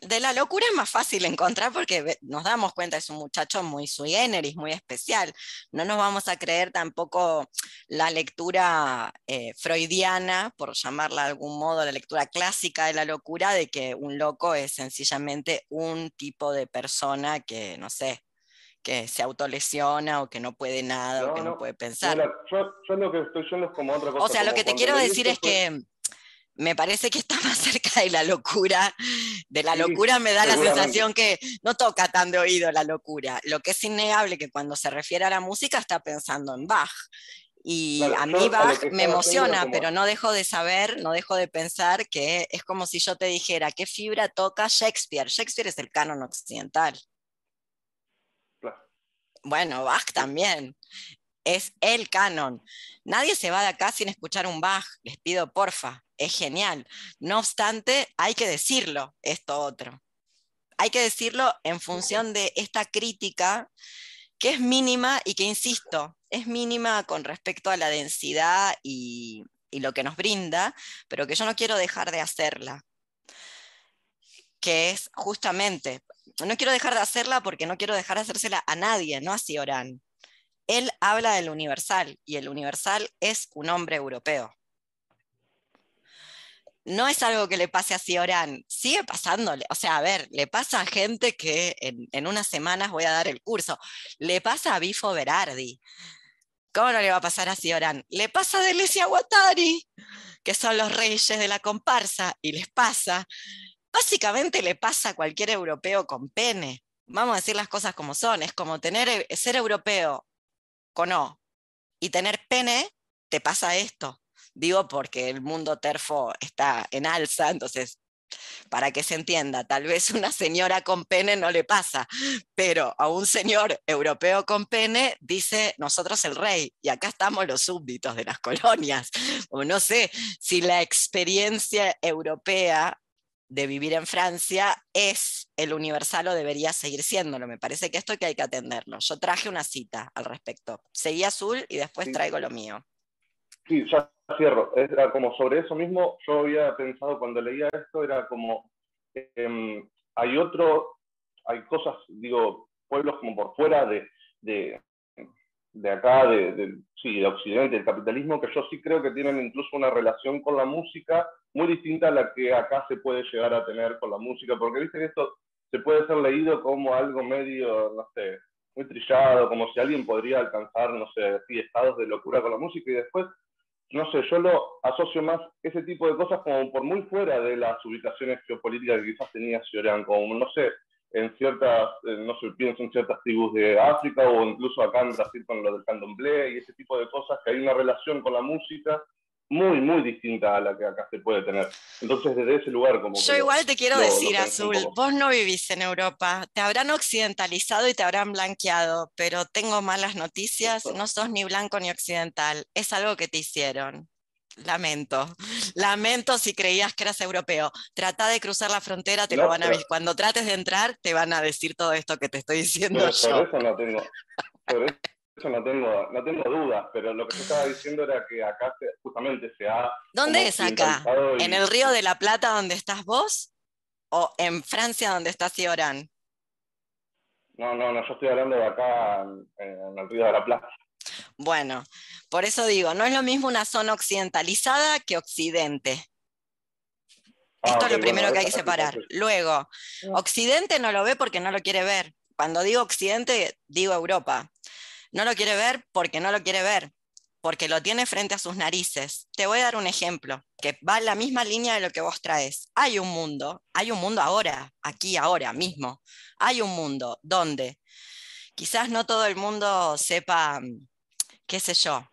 De la locura es más fácil encontrar porque nos damos cuenta, es un muchacho muy sui generis, muy especial. No nos vamos a creer tampoco la lectura eh, freudiana, por llamarla de algún modo, la lectura clásica de la locura, de que un loco es sencillamente un tipo de persona que, no sé, que se autolesiona o que no puede nada o que no, puede pensar. yo, lo que estoy es como otra cosa. O sea, lo que te quiero decir es que me parece que está <laughs> más cerca de la locura. De la locura me da la sensación que no toca tan de oído la locura. Lo que es innegable que cuando se refiere a la música está pensando en Bach. Y a mí Bach me emociona, pero no dejo de saber, no dejo de pensar que es como si yo te dijera, ¿qué fibra toca Shakespeare? Shakespeare es el canon occidental. Bueno, Bach también es el canon. Nadie se va de acá sin escuchar un Bach, les pido porfa, es genial. No obstante, hay que decirlo, esto otro. Hay que decirlo en función de esta crítica que es mínima y que, insisto, es mínima con respecto a la densidad y, lo que nos brinda, pero que yo no quiero dejar de hacerla. Que es justamente, no quiero dejar de hacerla porque no quiero dejar de hacérsela a nadie, no a Cioran él habla del universal y el universal es un hombre europeo. No es algo que le pase a Cioran, sigue pasándole. O sea, a ver, le pasa a gente que en, unas semanas voy a dar el curso. Le pasa a Bifo Berardi. ¿Cómo no le va a pasar a Cioran? Le pasa a Delesia Guattari, que son los reyes de la comparsa, y les pasa. Básicamente le pasa a cualquier europeo con pene. Vamos a decir las cosas como son. Es como tener, ser europeo con O y tener pene, te pasa esto. Digo porque el mundo terfo está en alza, entonces, para que se entienda, tal vez una señora con pene no le pasa, pero a un señor europeo con pene dice nosotros el rey y acá estamos los súbditos de las colonias. O no sé si la experiencia europea de vivir en Francia es el universal o debería seguir siéndolo. Me parece que esto que hay que atenderlo. Yo traje una cita al respecto. Seguí azul y después traigo lo mío. Sí, ya cierro. Era como sobre eso mismo, yo había pensado cuando leía esto, era como, em, hay otro, hay cosas, digo, pueblos como por fuera de, de, de acá, de, sí, de Occidente, del capitalismo, que yo sí creo que tienen incluso una relación con la música muy distinta a la que acá se puede llegar a tener con la música, porque viste que esto se puede ser leído como algo medio, no sé, muy trillado, como si alguien podría alcanzar, no sé, así, estados de locura con la música y después, no sé, yo lo asocio más ese tipo de cosas como por muy fuera de las ubicaciones geopolíticas que quizás tenía Sioran, como, no sé, en ciertas, eh, no sé, pienso en ciertas tribus de África o incluso acá en Brasil con lo del candomblé y ese tipo de cosas, que hay una relación con la música muy, muy distinta a la que acá se puede tener. Entonces, desde ese lugar como... Yo igual te quiero decir, Azul, vos no vivís en Europa, te habrán occidentalizado y te habrán blanqueado, pero tengo malas noticias, no sos ni blanco ni occidental, es algo que te hicieron. Lamento, <laughs> lamento si creías que eras europeo. Trata de cruzar la frontera, te lo van a Cuando trates de entrar, te van a decir todo esto que te estoy diciendo yo. eso no tengo, eso no tengo, no tengo dudas, pero lo que yo estaba diciendo era que acá justamente se ha... ¿Dónde es acá? ¿En el Río de la Plata donde estás vos? ¿O en Francia donde está Cioran? No, no, no, yo estoy hablando de acá en, el Río de la Plata. Bueno, por eso digo, no es lo mismo una zona occidentalizada que occidente. Ah, Esto es lo primero que hay que separar. Luego, Occidente no lo ve porque no lo quiere ver. Cuando digo Occidente, digo Europa. No lo quiere ver porque no lo quiere ver, porque lo tiene frente a sus narices. Te voy a dar un ejemplo que va en la misma línea de lo que vos traes. Hay un mundo, hay un mundo ahora, aquí, ahora mismo. Hay un mundo donde quizás no todo el mundo sepa, qué sé yo,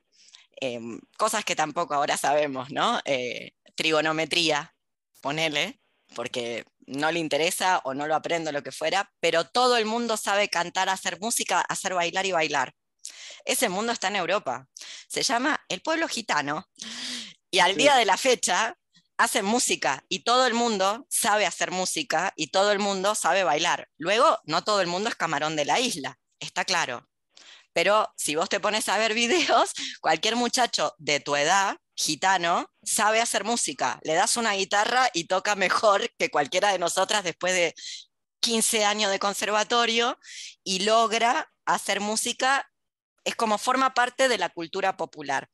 em, cosas que tampoco ahora sabemos, ¿no? Eh, trigonometría, ponele, porque no le interesa o no lo aprendo, lo que fuera, pero todo el mundo sabe cantar, hacer música, hacer bailar y bailar. Ese mundo está en Europa. Se llama el pueblo gitano y al día de la fecha hacen música y todo el mundo sabe hacer música y todo el mundo sabe bailar. Luego, no todo el mundo es camarón de la isla, está claro. Pero si vos te pones a ver <laughs> videos, cualquier muchacho de tu edad gitano sabe hacer música. Le das una guitarra y toca mejor que cualquiera de nosotras después de 15 años de conservatorio y logra hacer música. Es como forma parte de la cultura popular.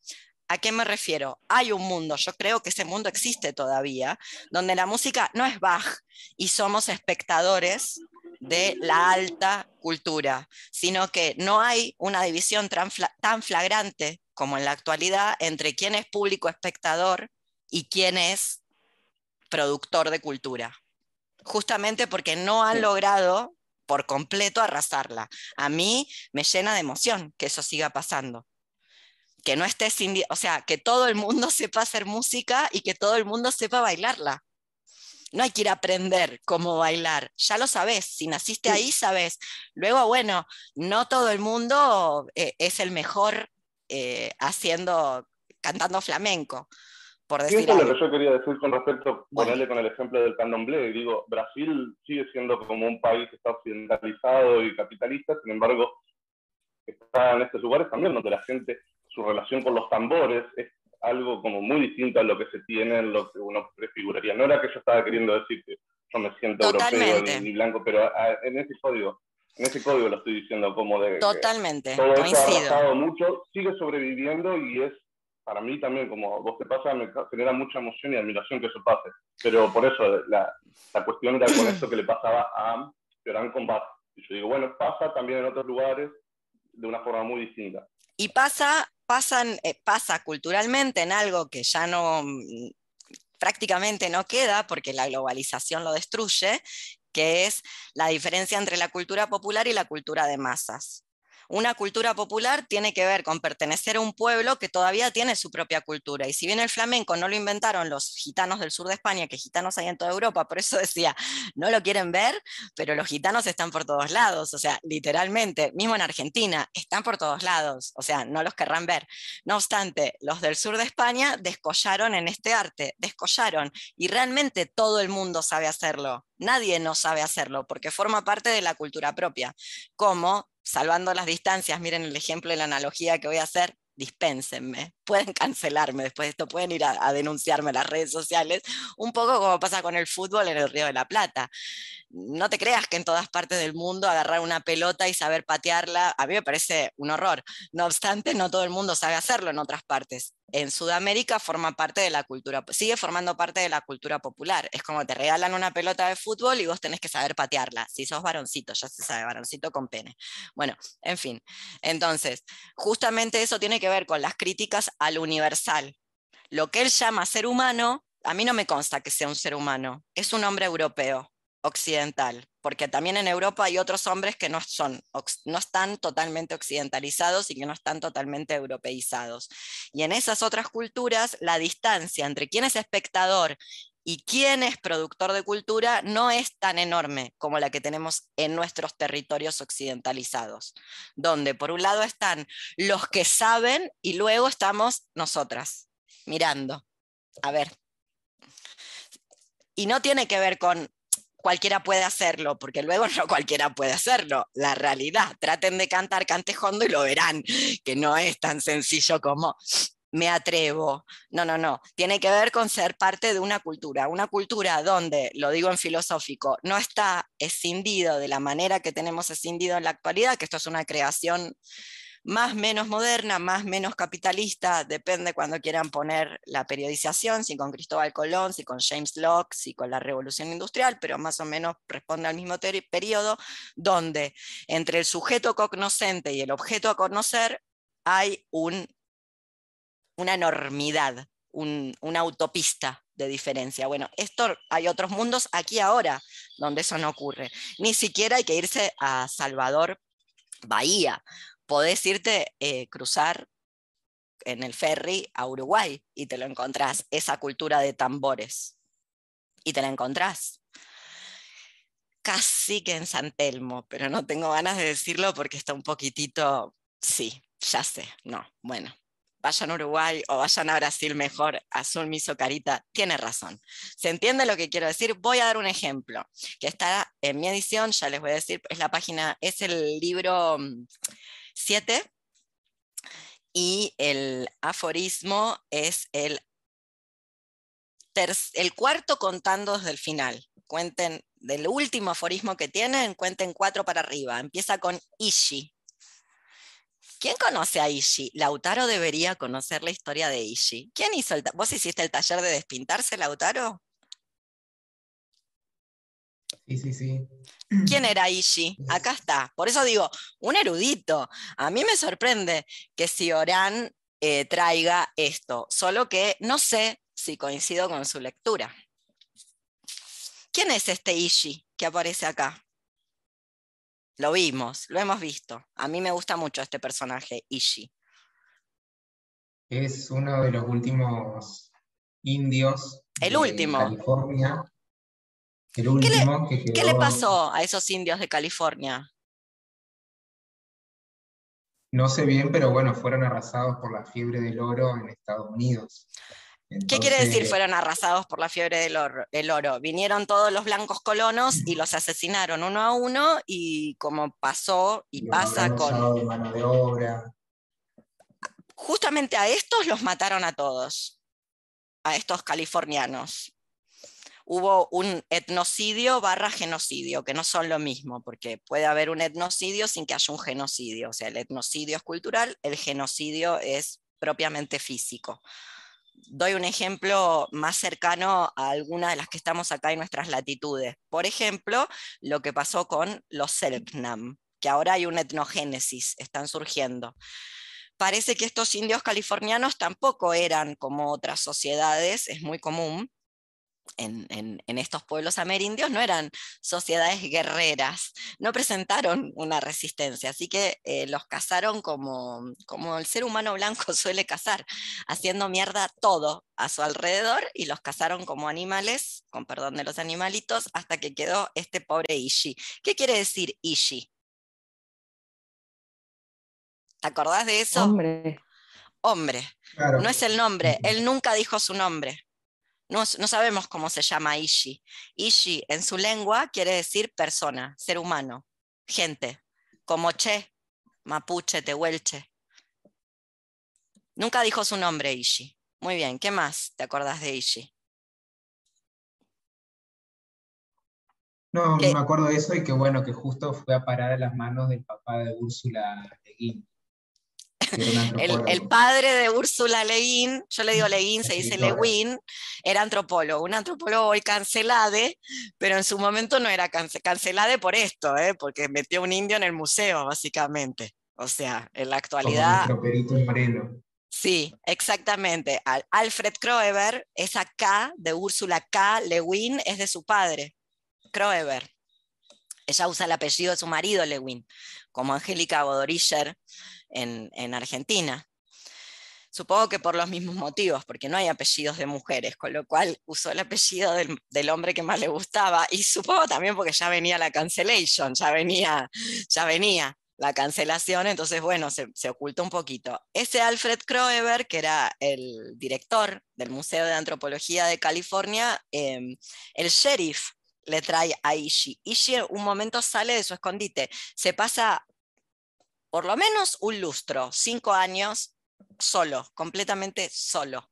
¿A qué me refiero? Hay un mundo, yo creo que ese mundo existe todavía, donde la música no es Bach y somos espectadores de la alta cultura, sino que no hay una división tan flagrante como en la actualidad, entre quién es público espectador y quién es productor de cultura. Justamente porque no han logrado por completo arrasarla. A mí me llena de emoción que eso siga pasando. Que no esté sin, o sea, que todo el mundo <laughs> sepa hacer música y que todo el mundo sepa bailarla. No hay que ir a aprender cómo bailar, ya lo sabes, si naciste ahí sabes. Luego, bueno, no todo el mundo eh, es el mejor eh, haciendo, cantando flamenco. Por decir es lo que yo quería decir con respecto, ponerle con el ejemplo del candomblé. Digo, Brasil sigue siendo como un país que está occidentalizado y capitalista, sin embargo, está en estos lugares también donde la gente, su relación con los tambores es algo como muy distinto a lo que se tiene en lo que uno prefiguraría. No era que yo estaba queriendo decir que yo me siento europeo ni, blanco, pero en ese código en ese código lo estoy diciendo, como de. Totalmente, todo coincido. ha mucho, sigue sobreviviendo y es, para mí también, como vos te pasa, me genera mucha emoción y admiración que eso pase. Pero por eso, la, la cuestión era con <clears throat> esto que le pasaba a Fioran Combat. Y yo digo, bueno, pasa también en otros lugares de una forma muy distinta. Y pasa, pasan, eh, pasa culturalmente en algo que ya no mm, prácticamente no queda porque la globalización lo destruye, que es la diferencia entre la cultura popular y la cultura de masas. Una cultura popular tiene que ver con pertenecer a un pueblo que todavía tiene su propia cultura. Y si bien el flamenco no lo inventaron los gitanos del sur de España, que gitanos hay en toda Europa, por eso <laughs> decía, no lo quieren ver, pero los gitanos están por todos lados. O sea, literalmente, mismo en Argentina, están por todos lados. O sea, no los querrán ver. No obstante, los del sur de España descollaron en este arte, descollaron. Y realmente todo el mundo sabe hacerlo. Nadie no sabe hacerlo porque forma parte de la cultura propia, como salvando las distancias, miren el ejemplo y la analogía que voy a hacer, dispénsenme, <laughs> pueden cancelarme después de esto, pueden ir a, denunciarme en las redes sociales, un poco como pasa con el fútbol en el Río de la Plata. No te creas que en todas partes del mundo agarrar una pelota y saber patearla, a mí me parece un horror. No obstante, no todo el mundo sabe hacerlo en otras partes. En Sudamérica forma parte de la cultura, sigue formando parte de la cultura popular. Es como te regalan una pelota de fútbol y vos tenés que saber patearla. Si sos varoncito, ya se sabe, varoncito con pene. Bueno, en fin. Entonces, justamente eso tiene que ver con las críticas al universal. Lo que él llama ser humano, a mí no me consta que sea un ser humano, es un hombre europeo, occidental, porque también en Europa hay otros hombres que no, son, no están totalmente occidentalizados y que no están totalmente europeizados. Y en esas otras culturas, la distancia entre quién es espectador y quién es productor de cultura no es tan enorme como la que tenemos en nuestros territorios occidentalizados, donde por un lado están los que saben y luego estamos nosotras, mirando. A ver. Y no tiene que ver con cualquiera puede hacerlo, porque luego <laughs> no cualquiera puede hacerlo. La realidad, traten de cantar cantejondo y lo verán, que no es tan sencillo como me atrevo. No, no, no. Tiene que ver con ser parte de una cultura. Una cultura donde, lo digo en filosófico, no está escindido de la manera que tenemos escindido en la actualidad, que esto es una creación más menos moderna, más menos capitalista, depende cuando quieran poner la periodización, si con Cristóbal Colón, si con James Locke, si con la revolución industrial, pero más o menos responde al mismo periodo, donde entre el sujeto cognoscente y el objeto a conocer hay un, una enormidad, una autopista de diferencia. Bueno, esto hay otros mundos aquí ahora donde eso no ocurre. Ni siquiera hay que irse a Salvador Bahía. Podés irte, eh, cruzar en el ferry a Uruguay y te lo encontrás, esa cultura de tambores. Y te la encontrás. Casi que en San Telmo, pero no tengo ganas de decirlo porque está un poquitito, sí, ya sé, no, bueno, vayan a Uruguay o vayan a Brasil mejor, Azul me hizo carita, tiene razón. ¿Se entiende lo que quiero decir? Voy a dar un ejemplo, que está en mi edición, ya les voy a decir, es la página, es el libro 7 mm, y el aforismo es el, el cuarto contando desde el final. Cuenten del último aforismo que tienen, cuenten cuatro para arriba. Empieza con Ishi, ¿Quién conoce a Ishi? Lautaro debería conocer la historia de Ishi. ¿Quién hizo el ¿Vos hiciste el taller de despintarse, Lautaro? Sí, sí, sí. ¿Quién era Ishi? Acá está. Por eso digo, un erudito. A mí me sorprende que si Orán eh, traiga esto, solo que no sé si coincido con su lectura. ¿Quién es este Ishi que aparece acá? Lo vimos, lo hemos visto. A mí me gusta mucho este personaje, Ishi. Es uno de los últimos indios. El último. California. El último ¿Qué le, ¿Qué le pasó a esos indios de California? No sé bien, pero bueno, fueron arrasados por la fiebre del oro en Estados Unidos. ¿Qué quiere decir fueron arrasados por la fiebre del oro, Vinieron todos los blancos colonos y los asesinaron uno a uno y como pasó y, pasa con... mano de obra. Justamente a estos los mataron a todos, a estos californianos. Hubo un etnocidio barra genocidio, que no son lo mismo, porque puede haber un etnocidio sin que haya un genocidio. O sea, el etnocidio es cultural, el genocidio es propiamente físico doy un ejemplo más cercano a alguna de las que estamos acá en nuestras latitudes. Por ejemplo, lo que pasó con los Selknam, que ahora hay una etnogénesis, están surgiendo. Parece que estos indios californianos tampoco eran como otras sociedades, es muy común, en, estos pueblos amerindios no eran sociedades guerreras, no presentaron una resistencia, así que eh, los cazaron como, como el ser humano blanco <laughs> suele cazar, haciendo mierda todo a su alrededor y los cazaron como animales, con perdón de los animalitos, hasta que quedó este pobre Ishi. ¿Qué quiere decir Ishi? ¿Te acordás de eso? Hombre. Hombre. No es el nombre, él nunca dijo su nombre. No, sabemos cómo se llama Ishi. Ishi en su lengua quiere decir persona, ser humano, gente, como Che, Mapuche, Tehuelche. Nunca dijo su nombre Ishi. Muy bien, ¿qué más te acordás de Ishi? No, me acuerdo de eso y que bueno, que justo fue a parar a las manos del papá de Úrsula Guin. El, padre de Úrsula Leguín, yo le digo Leguín, se dice Lewin, era antropólogo, un antropólogo hoy cancelade, pero en su momento no era cancelade por esto, ¿eh? porque metió un indio en el museo, básicamente. O sea, en la actualidad... Sí, exactamente. Alfred Kroeber, esa K de Úrsula K. Lewin es de su padre, Kroeber. Ella usa el apellido de su marido, Lewin, como Angélica Bodorischer en, Argentina. Supongo que por los mismos motivos, porque no hay apellidos de mujeres, con lo cual usó el apellido del, hombre que más le gustaba. Y supongo también porque ya venía la cancellation, ya venía, ya venía la cancelación, entonces bueno, se, ocultó un poquito. Ese Alfred Kroeber, que era el director del Museo de Antropología de California, em, el sheriff le trae a Ishi. Ishi un momento sale de su escondite, se pasa por lo menos un lustro, cinco años, solo, completamente solo,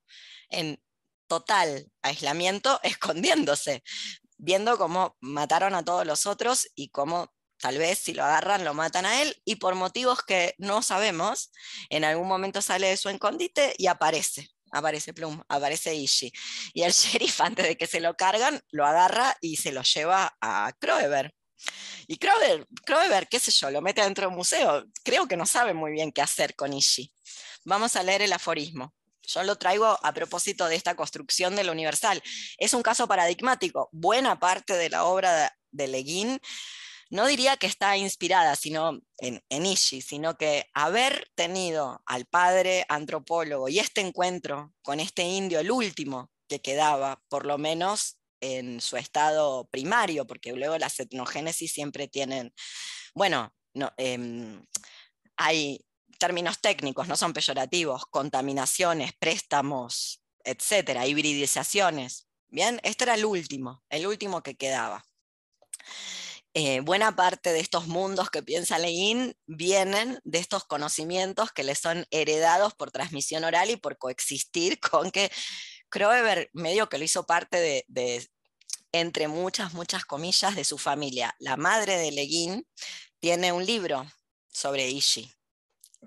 en total aislamiento, <laughs> escondiéndose, viendo cómo mataron a todos los otros y cómo Tal vez si lo agarran lo matan a él y por motivos que no sabemos, en algún momento sale de su escondite y aparece. Aparece Plum, aparece Ishi. Y el <laughs> sheriff, antes de que se lo cargan, lo agarra y se lo lleva a Kroeber. Y Kroeber, qué sé yo, lo mete dentro del museo. Creo que no sabe muy bien qué hacer con Ishi. Vamos a leer el aforismo. Yo lo traigo a propósito de esta construcción del universal. Es un caso paradigmático. Buena parte de la obra de, de Leguín no diría que está inspirada sino en, en Ishi, sino que haber tenido al padre antropólogo y este encuentro con este indio, el último que quedaba, por lo menos en su estado primario, porque luego las etnogénesis siempre tienen, bueno, no, em, hay términos técnicos, no son peyorativos, contaminaciones, préstamos, etcétera, hibridizaciones. Bien, este era el último, el último que quedaba. Eh, buena parte de estos mundos que piensa Leguín vienen de estos conocimientos que le son heredados por transmisión oral y por coexistir con que Kroeber medio que lo hizo parte de, entre muchas, muchas comillas, de su familia. La madre de Leguín tiene un libro sobre Ishi.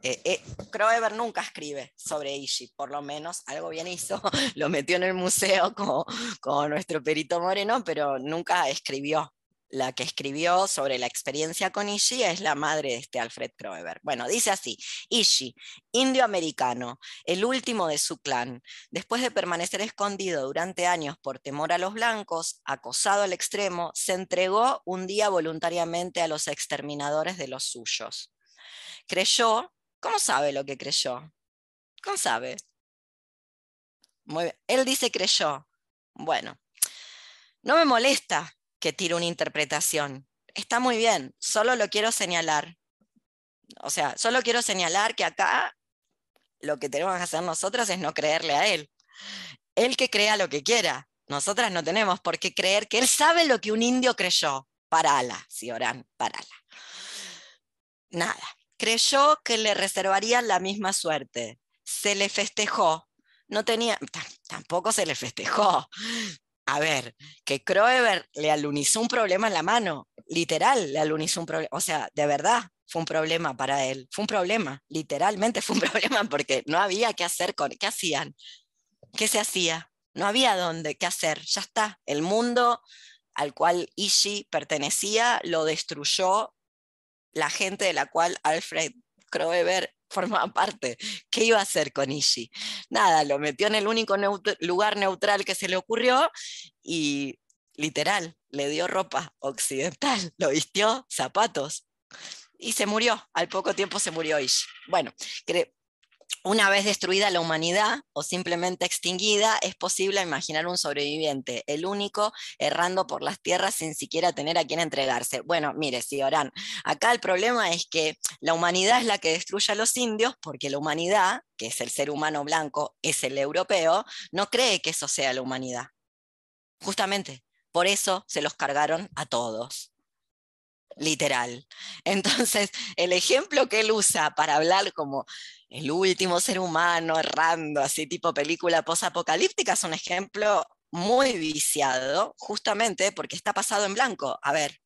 Eh, eh, Kroeber nunca escribe sobre Ishi, por lo menos algo bien hizo, <laughs> lo metió en el museo como, como nuestro perito moreno, pero nunca escribió la que escribió sobre la experiencia con Ishi es la madre de este Alfred Kroeber. Bueno, dice así, Ishi, indio americano, el último de su clan, después de permanecer escondido durante años por temor a los blancos, acosado al extremo, se entregó un día voluntariamente a los exterminadores de los suyos. Creyó, ¿cómo sabe lo que creyó? ¿Cómo sabe? Muy bien. Él dice creyó. Bueno, no me molesta que tire una interpretación. Está muy bien, solo lo quiero señalar. O sea, solo quiero señalar que acá lo que tenemos que hacer nosotros es no creerle a él. Él que crea lo que quiera. Nosotras no tenemos por qué creer que él sabe lo que un indio creyó. Parala, si oran, parala. Nada. Creyó que le recibirían la misma suerte. Se le festejó. No tenía, tampoco se le festejó a ver, que Kroeber le alunizó un problema en la mano, literal, le alunizó un problema, o sea, de verdad fue un problema para él, fue un problema, literalmente fue un <laughs> problema porque no había qué hacer con, ¿qué hacían? ¿Qué se hacía? No había dónde, qué hacer, ya está, el mundo al cual Ishi pertenecía lo destruyó la gente de la cual Alfred Kroeber formaba parte. ¿Qué iba a hacer con Ishi? Nada, lo metió en el único lugar neutral que se le ocurrió y literal, le dio ropa occidental, <laughs> lo vistió, zapatos y se murió. Al poco tiempo se murió Ishi. Bueno, una vez destruida la humanidad o simplemente extinguida, es posible imaginar un sobreviviente, el único errando por las tierras sin siquiera tener a quien entregarse. Bueno, mire, si orán, acá el problema es que la humanidad es la que destruye a los indios porque la humanidad, que es el ser humano blanco, es el europeo, no cree que eso sea la humanidad. Justamente, por eso se los cargaron a todos literal. Entonces, el ejemplo que él usa para hablar como el último ser humano errando, así tipo película posapocalíptica, es un ejemplo muy viciado, justamente porque está pasado en blanco. A ver,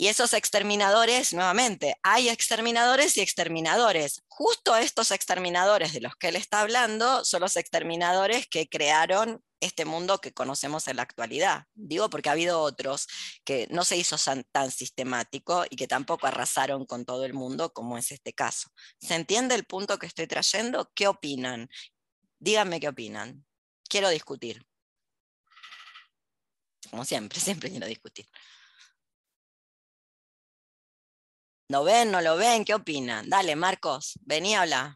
y esos exterminadores, nuevamente, hay exterminadores y exterminadores. Justo estos exterminadores de los que él está hablando son los exterminadores que crearon este mundo que conocemos en la actualidad. Digo porque ha habido otros que no se hizo tan sistemático y que tampoco arrasaron con todo el mundo como es este caso. ¿Se entiende el punto que estoy trayendo? ¿Qué opinan? Díganme qué opinan. Quiero discutir. Como siempre, <laughs> siempre quiero discutir. ¿Lo ven? ¿No lo ven? ¿Qué opinan? Dale, Marcos, vení a hablar.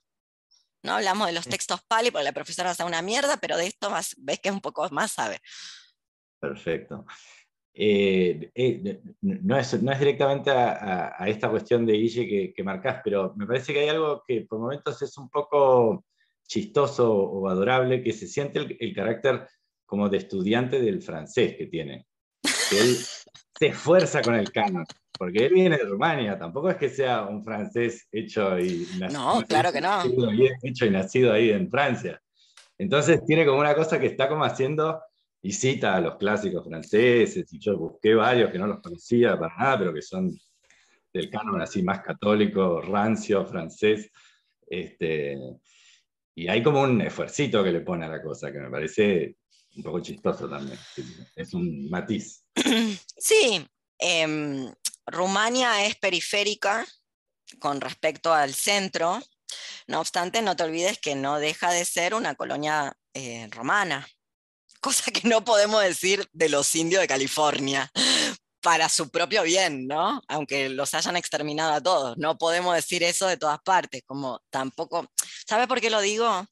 No hablamos de los textos Pali porque la profesora hace una mierda, pero de esto más, ves que un poco más sabe. Perfecto. Eh, eh, no, es, no, es, directamente a, esta cuestión de Guille que, que, marcás, pero me parece que hay algo que por momentos es un poco chistoso o adorable, que se siente el, carácter como de estudiante del francés que tiene. Que él se esfuerza con el canon porque él viene de Rumania, tampoco es que sea un francés hecho y nacido. No, claro que no. Hecho y nacido ahí en Francia. Entonces tiene como una cosa que está como haciendo y cita a los clásicos franceses, y yo busqué varios que no los conocía para nada, pero que son del canon así más católico, rancio, francés. Este, y hay como un esfuercito que le pone a la cosa, que me parece un poco chistoso también. Es un matiz. <clears throat> Sí, em, Rumania es periférica con respecto al centro. No obstante, no te olvides que no deja de ser una colonia eh, romana <laughs> cosa que no podemos decir de los indios de California, <laughs> para su propio bien, ¿no? Aunque los hayan exterminado a todos. No podemos decir eso de todas partes, como tampoco... ¿Sabe por qué lo digo?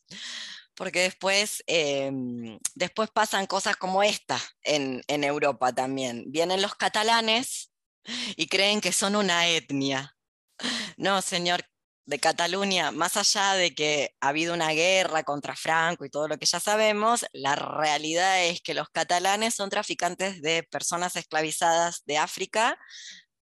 Porque después, em, después pasan cosas como esta en Europa también. Vienen los catalanes y creen que son una etnia. No, señor, de Cataluña, más allá de que ha habido una guerra contra Franco y todo lo que ya sabemos, la realidad es que los catalanes son traficantes de personas esclavizadas de África,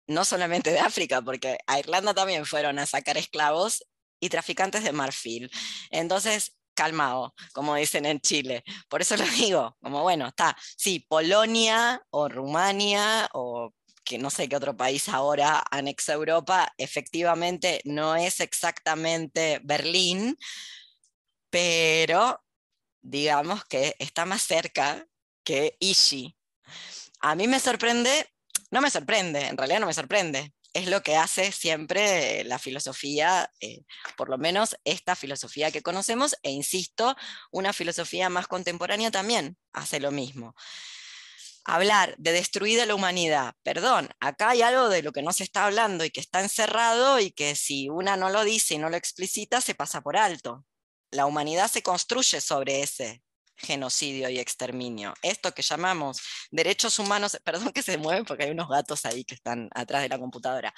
no solamente de África, porque a Irlanda también fueron a sacar esclavos y traficantes de marfil. Entonces, calmao, como dicen en Chile. Por eso lo digo, como bueno, está, sí, Polonia o Rumania o que no sé qué otro país ahora anexa Europa, efectivamente no es exactamente Berlín, pero digamos que está más cerca que Ishi. A mí me sorprende, no me sorprende, en realidad no me sorprende. Es lo que hace siempre la filosofía, eh, por lo menos esta filosofía que conocemos, e insisto, una filosofía más contemporánea también hace lo mismo hablar de destruir a la humanidad, perdón, acá hay algo de lo que no se está hablando y que está encerrado y que si una no lo dice y no lo explicita, se pasa por alto. La humanidad se construye sobre ese genocidio y exterminio. Esto que llamamos derechos humanos, <laughs> perdón que se mueven porque hay unos gatos ahí que están atrás de la computadora.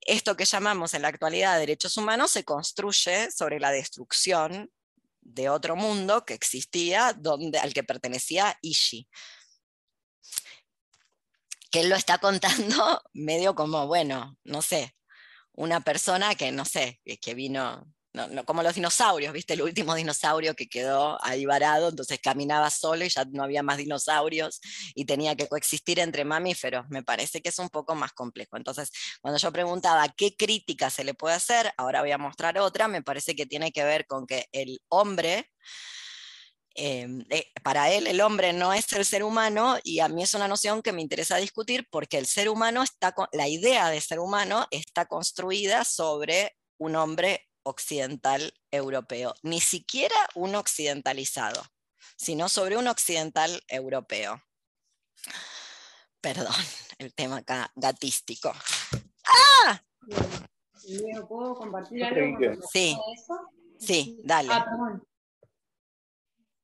Esto que llamamos en la actualidad derechos humanos se construye sobre la destrucción de otro mundo que existía donde, al que pertenecía Ishi que él lo está contando <laughs> medio como, bueno, no sé, una persona que, no sé, que vino, como los dinosaurios, ¿viste? El último dinosaurio que quedó ahí varado, entonces caminaba solo y ya no había más dinosaurios y tenía que coexistir entre mamíferos. Me parece que es un poco más complejo. Entonces, cuando yo preguntaba qué crítica se le puede hacer, ahora voy a mostrar otra, me parece que tiene que ver con que el hombre Em, eh, para él el hombre no es el ser humano y a mí es una noción que me interesa discutir porque el ser humano está, la idea de ser humano está construida sobre un hombre occidental europeo, ni siquiera un occidentalizado, sino sobre un occidental europeo. Perdón, <laughs> el tema acá gatístico. ¡Ah! ¿Puedo compartir algo? Sí, sí, dale. Ah,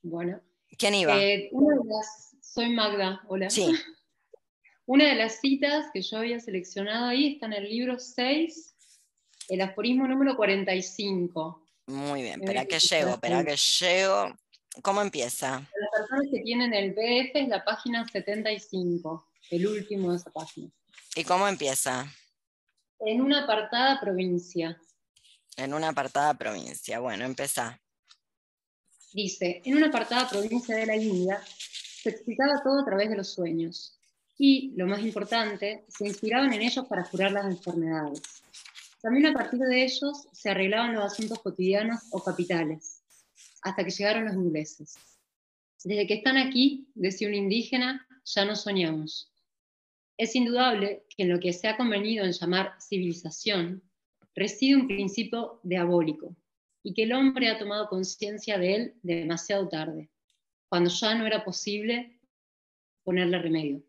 bueno. ¿Quién iba? Eh, una de las, soy Magda, hola. Sí. <laughs> Una de las citas que yo había seleccionado ahí está en el libro 6, el aforismo número 45. Muy bien, espera que llego, espera que llego. ¿Cómo empieza? Las personas que tienen el BF es la página 75, el último de esa página. ¿Y cómo empieza? En una apartada provincia. En una apartada provincia, bueno, empieza. Dice, en una apartada provincia de la India se explicaba todo a través de los sueños y, lo más importante, se inspiraban en ellos para curar las enfermedades. También a partir de ellos se arreglaban los asuntos cotidianos o capitales, hasta que llegaron los ingleses. Desde que están aquí, decía un indígena, ya no soñamos. Es indudable que en lo que se ha convenido en llamar civilización reside un principio diabólico, y que el hombre ha tomado conciencia de él demasiado tarde, cuando ya no era posible ponerle remedio.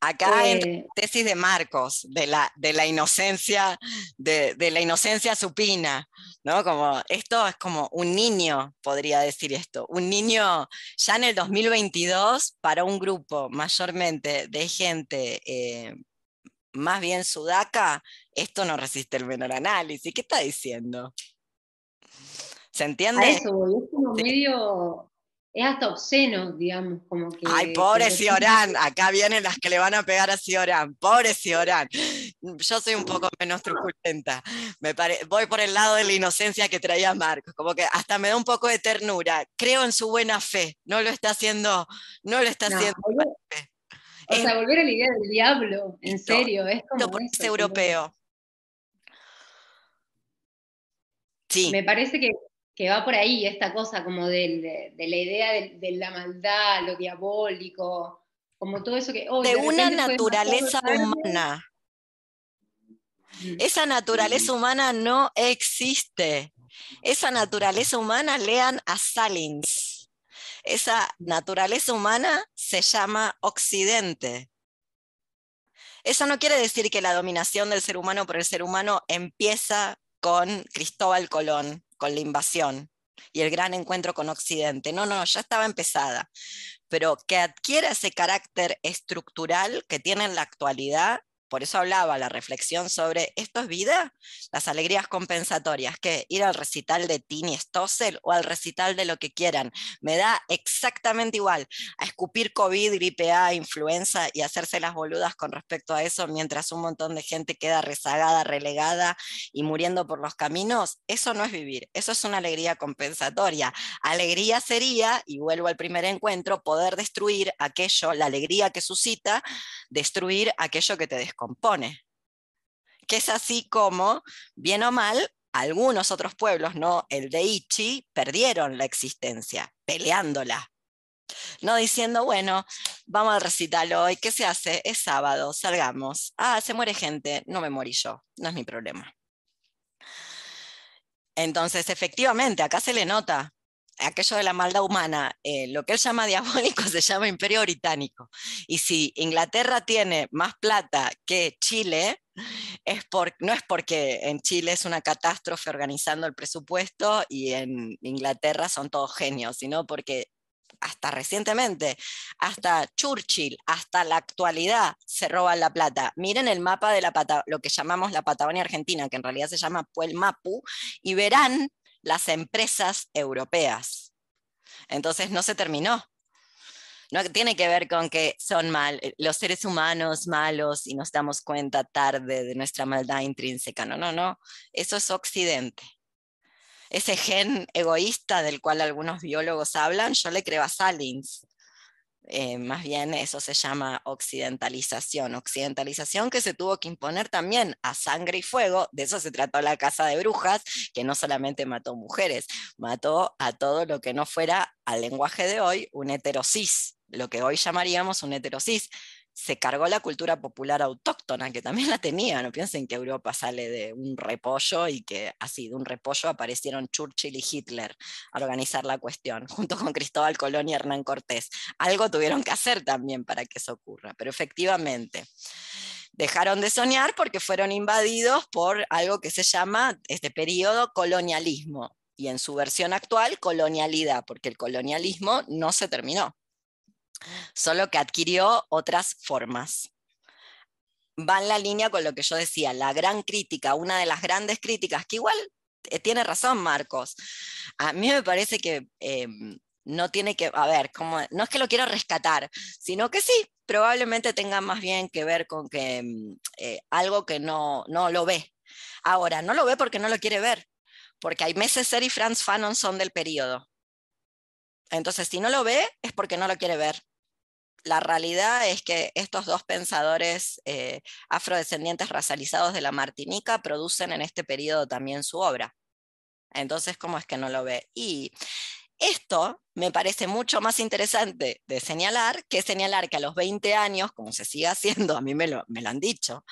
Acá en eh, tesis de Marcos, de la, de la inocencia, de, de, la inocencia supina, ¿no? Como esto es como un niño, podría decir esto, un niño ya en el 2022 para un grupo mayormente de gente eh, más bien sudaca, esto no resiste el menor análisis. ¿Qué está diciendo? ¿Se entiende? A eso es como medio es hasta obsceno, digamos, como que... Ay, pobre Ciorán, acá vienen las que le van a pegar a Ciorán, pobre Ciorán. Yo soy un poco menos truculenta, me voy por el lado de la inocencia que traía Marcos, como que hasta me da un poco de ternura, creo en su buena fe, no lo está haciendo, no lo está haciendo. o sea, volver a la idea del diablo, en serio, es como... Es europeo. Sí. Me parece que que va por ahí, esta cosa como de, la idea de, la maldad, lo diabólico, como todo eso que... Oh, de, una naturaleza humana. Mm. Esa naturaleza humana no existe. Esa naturaleza humana, lean a Salins. Esa naturaleza humana se llama Occidente. Eso no quiere decir que la dominación del ser humano por el ser humano empieza con Cristóbal Colón con la invasión y el gran encuentro con Occidente. No, no, ya estaba empezada, pero que adquiera ese carácter estructural que tiene en la actualidad por eso hablaba la reflexión sobre, ¿esto es vida? Las alegrías compensatorias, que ir al recital de Tini Stossel o al recital de lo que quieran, me da exactamente igual. A escupir COVID, gripe A, influenza y hacerse las boludas con respecto a eso mientras un montón de gente queda rezagada, relegada y muriendo por los caminos, eso no es vivir, eso es una alegría compensatoria. Alegría sería, y vuelvo al primer encuentro, poder destruir aquello, la alegría que suscita, destruir aquello que te compone. Que es así como, bien o mal, algunos otros pueblos, no el de Ichi, perdieron la existencia, peleándola. No diciendo, bueno, vamos al recital hoy, ¿qué se hace? Es sábado, salgamos. Ah, se muere gente, no me morí yo, no es mi problema. Entonces, efectivamente, acá se le nota aquello de la maldad humana, eh, lo que él llama diabólico <laughs> se llama imperio británico. Y si Inglaterra tiene más plata que Chile, es por, no es porque en Chile es una catástrofe organizando el presupuesto y en Inglaterra son todos genios, sino porque hasta recientemente, hasta Churchill, hasta la actualidad se roban la plata. Miren el mapa de la lo que llamamos la Patagonia Argentina, que en realidad se llama Puelmapu, y verán las empresas europeas. Entonces no se terminó. No tiene que ver con que son mal, eh, los seres humanos malos y nos damos cuenta tarde de nuestra maldad intrínseca. No, no, no. Eso es Occidente. Ese gen egoísta del cual algunos biólogos hablan, yo le creo a Salins. Eh, más bien eso se llama occidentalización, occidentalización que se tuvo que imponer también a sangre y fuego, de eso se trató la casa de brujas, que no solamente mató mujeres, mató a todo lo que no fuera al lenguaje de hoy un heterosis, lo que hoy llamaríamos un heterosis, se cargó la cultura popular autóctona, que también la tenía. No piensen que Europa sale de un repollo y que así, de un repollo aparecieron Churchill y Hitler a organizar la cuestión, <laughs> junto con Cristóbal Colón y Hernán Cortés. Algo tuvieron que hacer también para que eso ocurra, pero efectivamente. Dejaron de soñar porque fueron invadidos por algo que se llama este periodo colonialismo y en su versión actual colonialidad, porque el colonialismo no se terminó solo que adquirió otras formas. Va en la línea con lo que yo decía, la gran crítica, una de las grandes críticas, que igual eh, tiene razón Marcos. A mí me parece que em, no tiene que, a ver, como, no es que lo quiero rescatar, sino que sí, probablemente tenga más bien que ver con que em, eh, algo que no, no lo ve. Ahora, no lo ve porque no lo quiere ver, porque hay meses y Franz Fanon son del periodo. Entonces, si no lo ve, es porque no lo quiere ver. La realidad es que estos dos pensadores eh, afrodescendientes racializados de la Martinica producen en este periodo también su obra. Entonces, ¿cómo es que no lo ve? Y esto me parece mucho más interesante de señalar que señalar que a los 20 años, como se sigue <laughs> haciendo, a mí me lo, han dicho,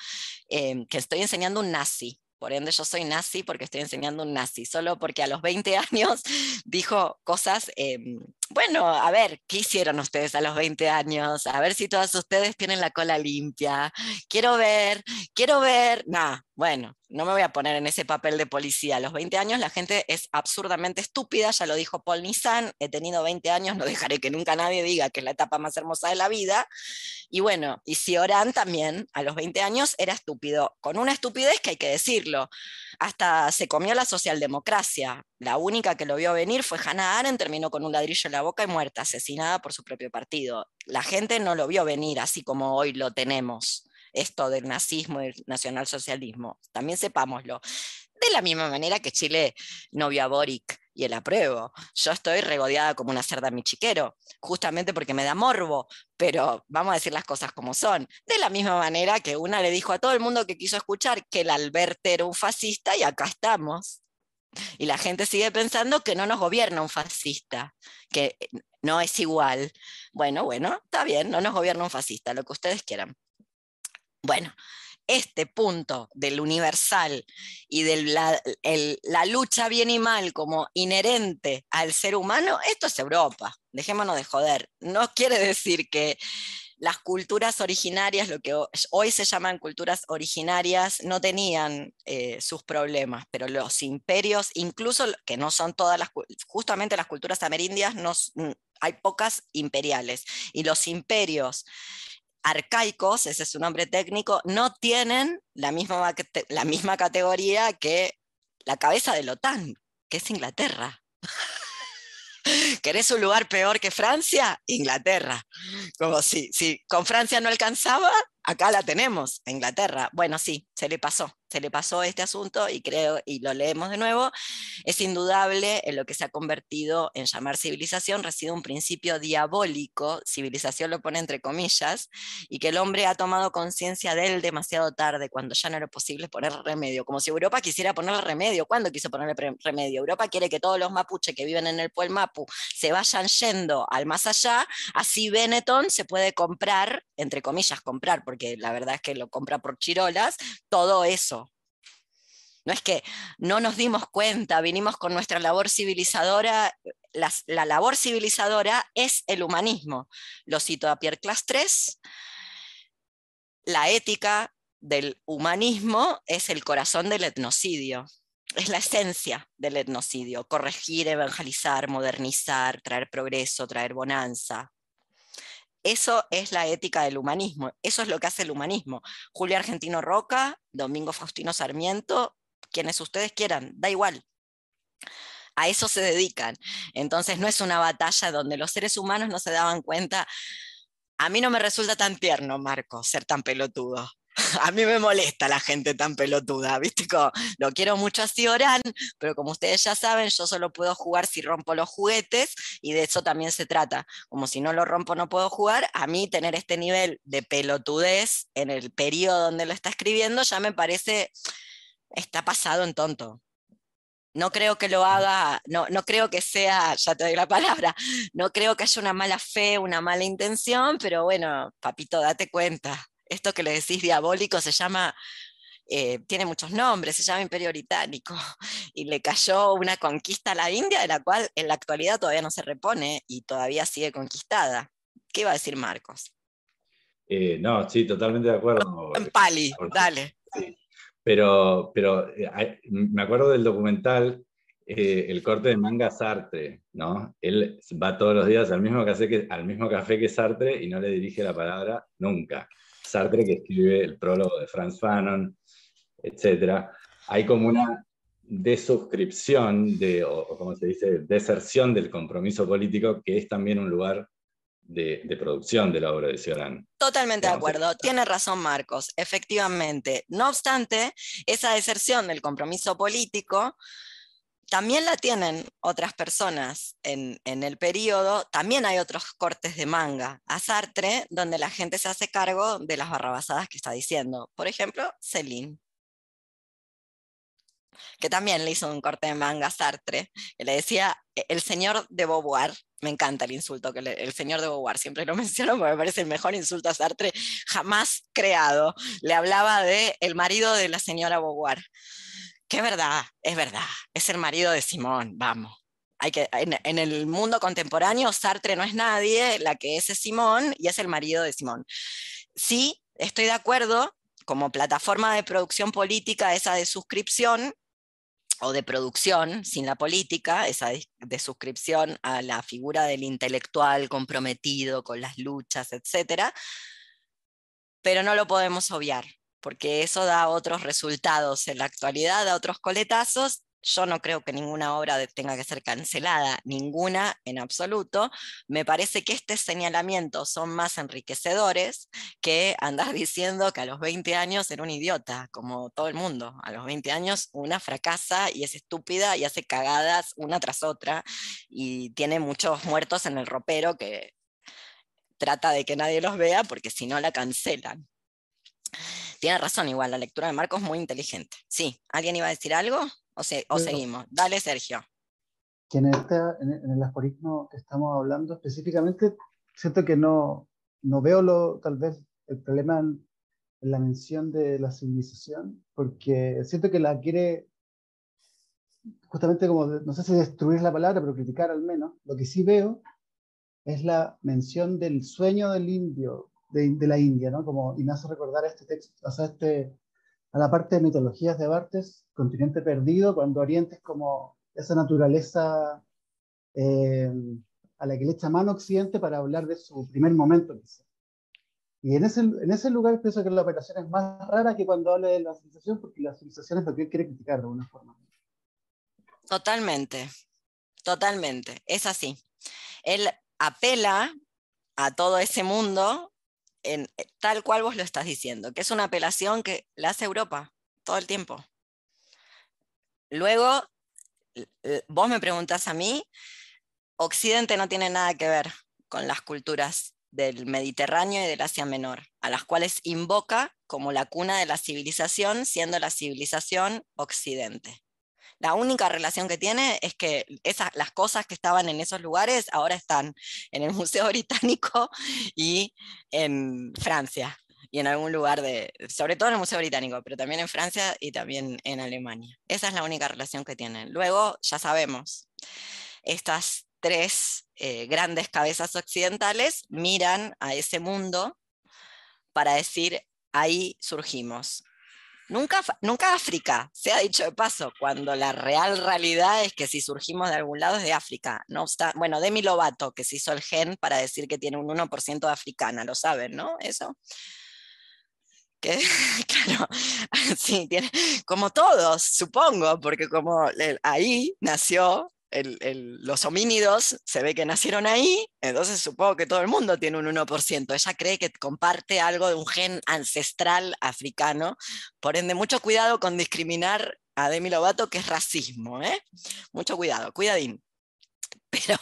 eh, que estoy enseñando un nazi. Por ende, yo soy nazi porque estoy enseñando un nazi, solo porque a los 20 <laughs> años dijo cosas, em, bueno, a ver, ¿qué hicieron ustedes a los 20 años? A ver si todas ustedes tienen la cola limpia. Quiero ver, quiero ver, nada, bueno, no me voy a poner en ese papel de policía. A los 20 años la gente es absurdamente estúpida, ya lo dijo Paul Nissan, he tenido 20 años, no dejaré que nunca nadie diga que es la etapa más hermosa de la vida. Y bueno, y si Orán también a los 20 años era estúpido, con una estupidez que hay que decirlo. Hasta se comió la socialdemocracia. La única que lo vio venir fue Hannah Arendt, terminó con un ladrillo en la boca y muerta, asesinada por su propio partido. La gente no lo vio venir así como hoy lo tenemos, esto del nazismo y el nacionalsocialismo. También sepámoslo. De la misma manera que Chile no vio a Boric y el apruebo. Yo estoy regodeada como una cerda michiquero, justamente porque me da morbo, pero vamos a decir las cosas como son. De la misma manera que una le dijo a todo el mundo que quiso escuchar que el Alberto era un fascista y acá estamos. Y la gente sigue pensando que no nos gobierna un fascista, que no es igual. Bueno, bueno, está bien, no nos gobierna un fascista, lo que ustedes quieran. Bueno, este punto del universal y de la, lucha bien y mal como inherente al ser humano, esto es Europa, dejémonos de joder. No quiere decir que las culturas originarias, lo que hoy se llaman culturas originarias, no tenían eh, sus problemas, pero los imperios, incluso que no son todas las, justamente las culturas amerindias, no, hay pocas imperiales, y los imperios arcaicos, ese es su nombre técnico, no tienen la misma, la misma categoría que la cabeza de la OTAN, que es Inglaterra. <laughs> ¿Querés un lugar peor que Francia? Inglaterra. Como si, si con Francia no alcanzaba, acá la tenemos, Inglaterra. Bueno, sí, se le pasó se le pasó este asunto y creo, y lo leemos de nuevo, es indudable en lo que se ha convertido en llamar civilización, reside un principio diabólico, civilización lo pone entre comillas, y que el hombre ha tomado conciencia de él demasiado tarde, cuando ya no era posible poner remedio, como si Europa quisiera poner remedio. ¿Cuándo quiso ponerle remedio? Europa quiere que todos los mapuches que viven en el Pueblo Mapu se vayan yendo al más allá, así Benetton se puede comprar, entre comillas comprar, porque la verdad es que lo compra por chirolas, todo eso no es que no nos dimos cuenta, vinimos con nuestra labor civilizadora. La, labor civilizadora es el humanismo. Lo cito a Pierre Clastres. La ética del humanismo es el corazón del etnocidio. Es la esencia del etnocidio, corregir, evangelizar, modernizar, traer progreso, traer bonanza, eso es la ética del humanismo, eso es lo que hace el humanismo. Julio Argentino Roca, Domingo Faustino Sarmiento, quienes ustedes quieran, da igual. A eso se dedican. Entonces no es una batalla donde los seres humanos no se daban cuenta. A mí no me resulta tan tierno, Marco, ser tan pelotudo. <laughs> A mí me molesta la gente tan pelotuda, ¿viste? lo quiero mucho así Orán, pero como ustedes ya saben, yo solo puedo jugar si rompo los juguetes y de eso también se trata. Como si no lo rompo no puedo jugar, a mí tener este nivel de pelotudez en el periodo donde lo está escribiendo ya me parece está pasado en tonto. No creo que lo haga, no, no creo que sea, ya te doy la palabra, no creo que haya una mala fe, una mala intención, pero bueno, papito, date cuenta. Esto que le decís diabólico se llama eh, tiene muchos nombres, se llama Imperio Británico, <laughs> y le cayó una conquista a la India, de la cual en la actualidad todavía no se repone y todavía sigue conquistada. ¿Qué iba a decir Marcos? Eh, no, sí, totalmente de acuerdo. En Pali, dale. Pero, pero eh, me acuerdo del documental, eh, el corte de manga Sartre, ¿no? Él va todos los días al mismo, café que, al mismo café que Sartre y no le dirige la palabra nunca. Sartre que escribe el prólogo de Franz Fanon, etc. Hay como una desuscripción, de, o como se dice, deserción del compromiso político, que es también un lugar de, producción de la obra de Ciorán. Totalmente de acuerdo, tiene razón Marcos, efectivamente. No obstante, esa deserción del compromiso político también la tienen otras personas en, el periodo, también hay otros cortes de manga a Sartre donde la gente se hace cargo de las barrabasadas que está diciendo. Por ejemplo, Celine que también le hizo un corte de manga a Sartre, que le decía e, el señor de Beauvoir. Me encanta el insulto, que el señor de Beauvoir, siempre lo <laughs> menciono porque me parece el mejor insulto a Sartre jamás creado. Le hablaba de el marido de la señora Beauvoir. Que verdad, es verdad, es el marido de Simón, vamos. Hay que, en, el mundo contemporáneo, Sartre no es nadie, la que es es Simón y es el marido de Simón. Sí, estoy de acuerdo, como plataforma de producción política, esa de suscripción, o de producción sin la política, esa de, suscripción a la figura del intelectual comprometido con las luchas, etc. Pero no lo podemos obviar, porque eso da otros resultados en la actualidad, da otros coletazos, Yo no creo que ninguna obra tenga que ser cancelada, ninguna en absoluto. Me parece que estos señalamientos son más enriquecedores que andar <laughs> diciendo que a los 20 años era un idiota, como todo el mundo. A los 20 años una fracasa y es estúpida y hace cagadas una tras otra y tiene muchos muertos en el ropero que trata de que nadie los vea porque si no la cancelan. Tiene razón igual, la lectura de Marcos es muy inteligente. Sí, ¿alguien iba a decir algo? ¿O, seguimos? Dale, Sergio. Que en, en, el aforismo que estamos hablando específicamente, siento que no, no veo lo, tal vez el problema en, la mención de la civilización, porque siento que la quiere justamente como, no sé si destruir la palabra, pero criticar al menos. Lo que sí veo es la mención del sueño del indio, de, la India, ¿no? Como, y me hace recordar este texto, o sea, este, a la parte de mitologías de Bartes, Continente Perdido, cuando Oriente es como esa naturaleza eh, a la que le echa mano Occidente para hablar de su primer momento. Y en ese, en ese lugar pienso que la operación es más rara que cuando habla de la civilización, porque la civilización es lo que él quiere criticar de alguna forma. Totalmente, totalmente, es así. Él apela a todo ese mundo eh, tal cual vos lo estás diciendo, que es una apelación que la hace Europa todo el tiempo. Luego, vos me preguntás a mí, Occidente no tiene nada que ver con las culturas del Mediterráneo y del Asia Menor, a las cuales invoca como la cuna de la civilización, siendo la civilización Occidente. La única relación que tiene es que esas, las cosas que estaban en esos lugares ahora están en el <laughs> Museo Británico y en Francia y en algún lugar de, sobre todo en el Museo Británico, pero también en Francia y también en Alemania. Esa es la única relación que tienen. Luego, ya sabemos, estas tres eh, grandes cabezas occidentales miran a ese mundo para decir, ahí surgimos. Nunca, nunca África, se ha dicho de paso, cuando la real realidad es que si surgimos de algún lado es de África. No obstante, bueno, Demi Lovato, que se hizo el gen para decir que tiene un 1% de africana, lo saben, ¿no? Eso. Que, <laughs> claro, <laughs> sí, tiene, como todos, supongo, porque como ahí nació los homínidos se ve que nacieron ahí, entonces supongo que todo el mundo tiene un 1%. Ella cree que comparte algo de un gen ancestral africano, por ende, mucho cuidado con discriminar a Demi Lovato, que es racismo, ¿eh? Mucho cuidado, cuidadín. <laughs> Pero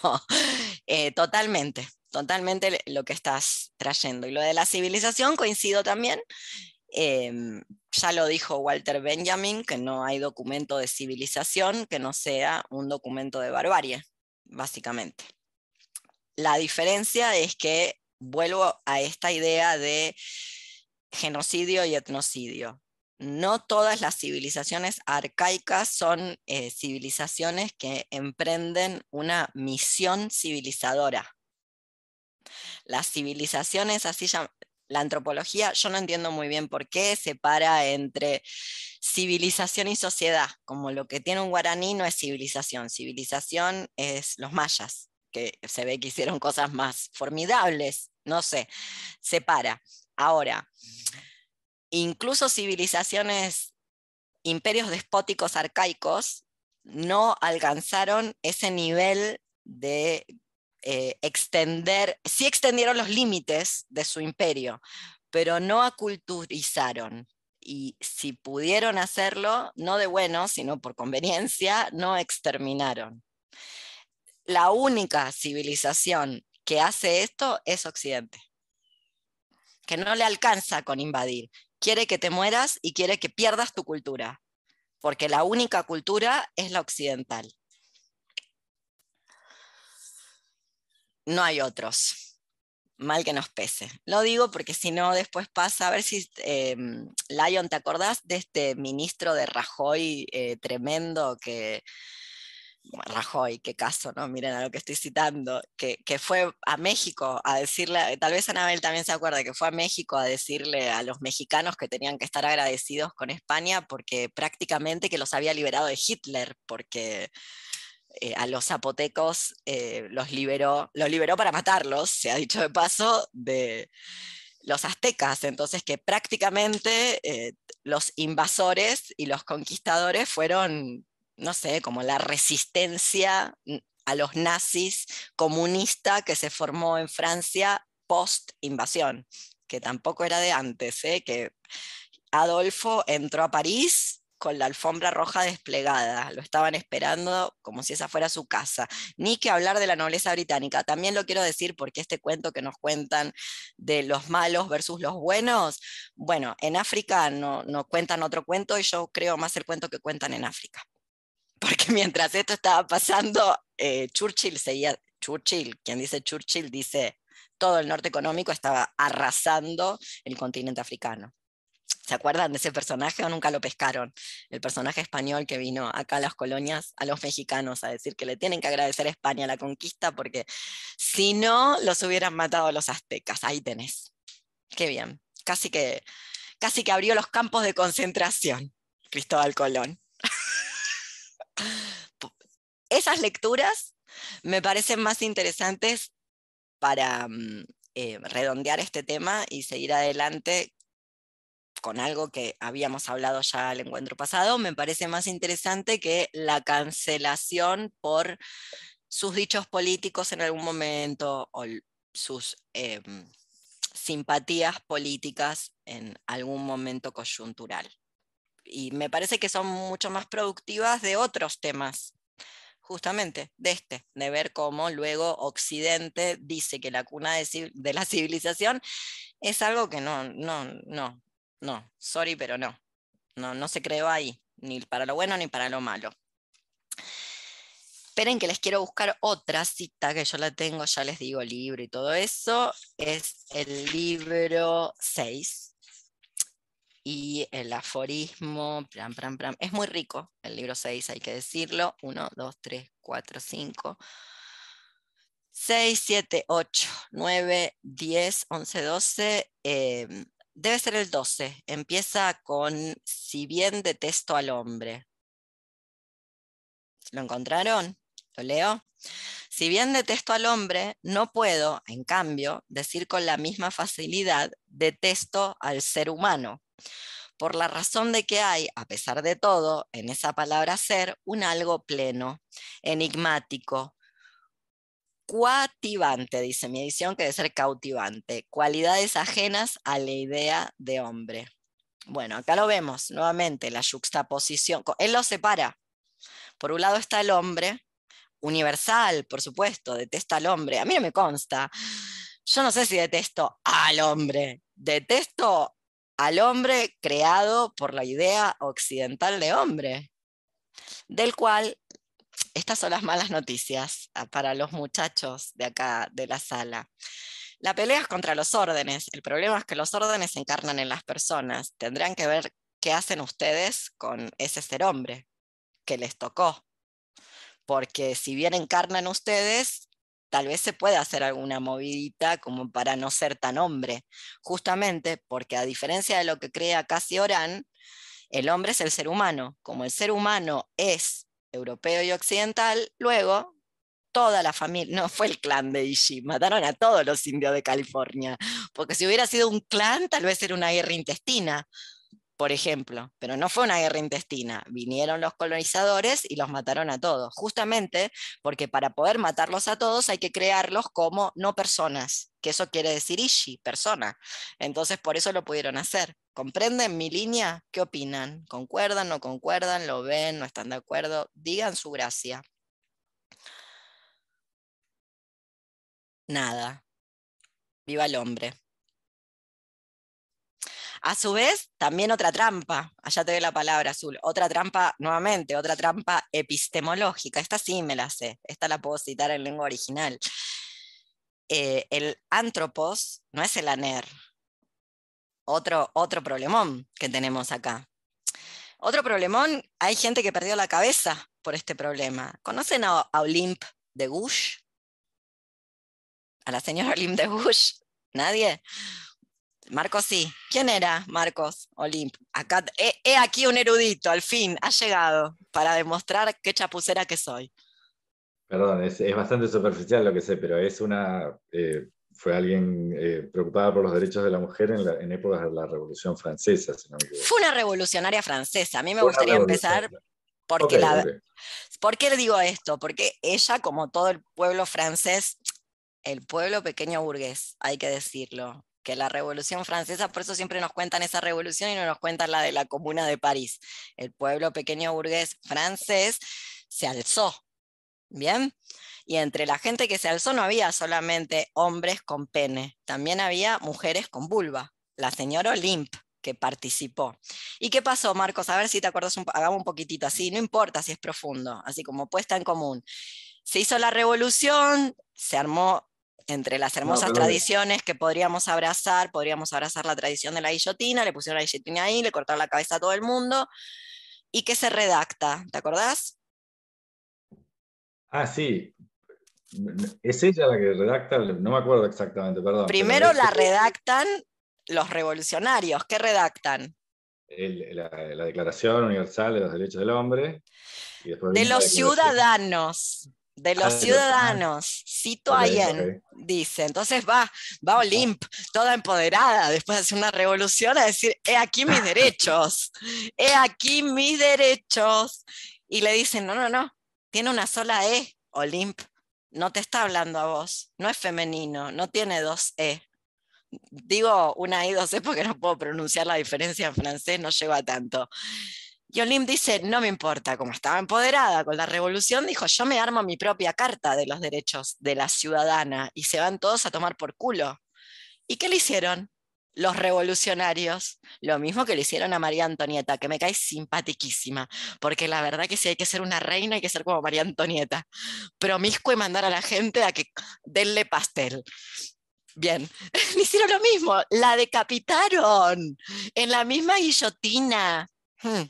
eh, totalmente, totalmente lo que estás trayendo. Y lo de la civilización coincido también. Em, ya lo dijo Walter Benjamin, que no hay documento de civilización que no sea un documento de barbarie, básicamente. La diferencia es que vuelvo a esta idea de genocidio y etnocidio. No todas las civilizaciones arcaicas son eh, civilizaciones que emprenden una misión civilizadora. Las civilizaciones así la antropología, yo no entiendo muy bien por qué separa entre civilización y sociedad, como lo que tiene un guaraní no es civilización, civilización es los mayas, que se ve que hicieron cosas más formidables, no sé, separa. Ahora, incluso civilizaciones, imperios despóticos arcaicos, no alcanzaron ese nivel de eh, extender, sí extendieron los límites de su imperio, pero no aculturizaron. Y si pudieron hacerlo, no de bueno, sino por conveniencia, no exterminaron. La única civilización que hace esto es Occidente, que no le alcanza con invadir. Quiere que te mueras y quiere que pierdas tu cultura, porque la única cultura es la occidental. No hay otros. Mal que nos pese. Lo digo porque si no, después pasa, a ver si, eh, Lion, ¿te acordás de este ministro de Rajoy eh, tremendo que, Rajoy, qué caso, ¿no? Miren a lo que estoy citando, que, que, fue a México a decirle, tal vez Anabel también se acuerda, que fue a México a decirle a los mexicanos que tenían que estar agradecidos con España porque prácticamente que los había liberado de Hitler, porque eh, a los zapotecos eh, los liberó, los liberó para matarlos, se ha dicho de paso, de los aztecas. Entonces que prácticamente eh, los invasores y los conquistadores fueron no sé, como la resistencia a los nazis comunista que se formó en Francia post invasión, que tampoco era de antes, que Adolfo entró a París con la alfombra roja desplegada. Lo estaban esperando como si esa fuera su casa. Ni que hablar de la nobleza británica. También lo quiero decir porque este cuento que nos cuentan de los malos versus los buenos, bueno, en África no, no cuentan otro cuento y yo creo más el cuento que cuentan en África. <laughs> Porque mientras esto estaba pasando, eh, Churchill seguía, Churchill, quien dice Churchill dice, todo el norte económico estaba arrasando el continente africano. ¿Se acuerdan de ese personaje o nunca lo pescaron? El personaje español que vino acá a las colonias, a los mexicanos, a decir que le tienen que agradecer a España la conquista porque si no, los hubieran matado los aztecas. Ahí tenés. Qué bien. Casi que, casi que abrió los campos de concentración, Cristóbal Colón. <laughs> Esas lecturas me parecen más interesantes para mm, eh, redondear este tema y seguir adelante con algo que habíamos hablado ya el encuentro pasado, me parece más interesante que la cancelación por sus dichos políticos en algún momento o sus em, simpatías políticas en algún momento coyuntural. Y me parece que son mucho más productivas de otros temas, justamente de este, de ver cómo luego Occidente dice que la cuna de, de la civilización es algo que no, no, no, no, sorry, pero no. No, no se creó ahí, ni para lo bueno ni para lo malo. Esperen que les quiero buscar otra cita que yo la tengo, ya les digo libro y todo eso. Es el libro 6. Y el aforismo, es muy rico el libro 6, hay que decirlo. 1, 2, 3, 4, 5, 6, 7, 8, 9, 10, 11, 12 debe ser el 12. Empieza con si bien detesto al hombre. ¿Lo encontraron? ¿Lo leo? Si bien detesto al hombre, no puedo, en cambio, decir con la misma facilidad detesto al ser humano, por la razón de que hay, a pesar de todo, en esa palabra ser, un algo pleno, enigmático, Cuativante, dice mi edición, que debe ser cautivante. Cualidades ajenas a la idea de hombre. Bueno, acá lo vemos nuevamente, la juxtaposición. Él lo separa. Por un lado está el hombre, universal, por supuesto, detesta al hombre. A mí no me consta. Yo no sé si detesto al hombre. Detesto al hombre creado por la idea occidental de hombre, del cual estas son las malas noticias ah, para los muchachos de acá de la sala. La pelea es contra los órdenes. El problema es que los órdenes se encarnan en las personas. Tendrán que ver qué hacen ustedes con ese ser hombre que les tocó. Porque si bien encarnan ustedes, tal vez se pueda hacer alguna movidita como para no ser tan hombre. Justamente porque a diferencia de lo que crea Casi Orán, el hombre es el ser humano. Como el ser humano es europeo y occidental, luego toda la familia, no fue el clan de Ishi, mataron a todos los indios de California, porque si hubiera sido un clan, tal vez era una guerra intestina, por ejemplo, pero no fue una guerra intestina, vinieron los colonizadores y los mataron a todos, justamente porque para poder matarlos a todos hay que crearlos como no personas, que eso quiere decir Ishi, persona, entonces por eso lo pudieron hacer. ¿Comprenden mi línea? ¿Qué opinan? ¿Concuerdan, no concuerdan? ¿Lo ven? ¿No están de acuerdo? Digan su gracia. Nada. Viva el hombre. A su vez, también otra trampa, allá te ve la palabra azul, otra trampa, nuevamente, otra trampa epistemológica, esta sí me la sé, esta la puedo citar en lengua original. Eh, el antropos no es el aner, otro, otro problemón que tenemos acá. Otro problemón, hay gente que perdió la cabeza por este problema. ¿Conocen a, Olympe de Gouche? ¿A la señora Olympe de Gouche? ¿Nadie? Marcos sí. ¿Quién era Marcos Olympe? Acá, he, aquí un erudito, al fin, ha llegado para demostrar qué chapucera que soy. Perdón, es, bastante superficial lo que sé, pero es una eh, fue alguien eh, preocupada por los derechos de la mujer en, la, en épocas de la Revolución Francesa. Fue una revolucionaria francesa. A mí me gustaría empezar Porque ¿Por qué le digo esto? Porque ella, como todo el pueblo francés, el pueblo pequeño burgués, hay que decirlo, que la Revolución Francesa, por eso siempre nos cuentan esa revolución y no nos cuentan la de la Comuna de París. El pueblo pequeño burgués francés se alzó, ¿bien? Y entre la gente que se alzó no había solamente hombres con pene, también había mujeres con vulva. La señora Olympe, que participó. ¿Y qué pasó, Marcos? A ver si te acuerdas, hagamos un poquitito así, no importa si es profundo, así como puesta en común. Se hizo la revolución, se armó entre las hermosas tradiciones que podríamos abrazar, podríamos abrazar la tradición de la guillotina, le pusieron la guillotina ahí, le cortaron la cabeza a todo el mundo, y qué se redacta, ¿te acordás? Ah, sí. Es ella la que redacta, no me acuerdo exactamente, perdón. Primero la redactan los revolucionarios, ¿qué redactan? la, Declaración Universal de los Derechos del Hombre. de los ciudadanos, de los ah, ciudadanos, cito okay, dice. Entonces va, va Olimp, toda empoderada, después de hacer una revolución, a decir, he aquí mis <laughs> derechos, he aquí mis derechos. Y le dicen, no, no, no, tiene una sola E, Olimp, no te está hablando a vos, no es femenino, no tiene dos E digo una y dos porque no puedo pronunciar la diferencia en francés, no llego a tanto. Y Olim dice, no me importa, como estaba empoderada con la revolución, dijo, yo me armo mi propia carta de los derechos de la ciudadana y se van todos a tomar por culo. ¿Y qué le hicieron? Los revolucionarios, lo mismo que le hicieron a María Antonieta, que me cae simpaticísima, porque la verdad que si hay que ser una reina hay que ser como María Antonieta, promiscuo y mandar a la gente a que denle pastel. Bien, <laughs> le hicieron lo mismo, la decapitaron en la misma guillotina. Hmm.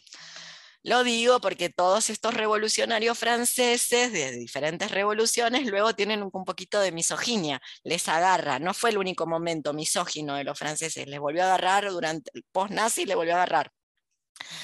Lo digo porque todos estos revolucionarios franceses de diferentes revoluciones luego tienen un poquito de misoginia, les agarra, no fue el único momento misógino de los franceses, les volvió a agarrar durante el post-nazi, le volvió a agarrar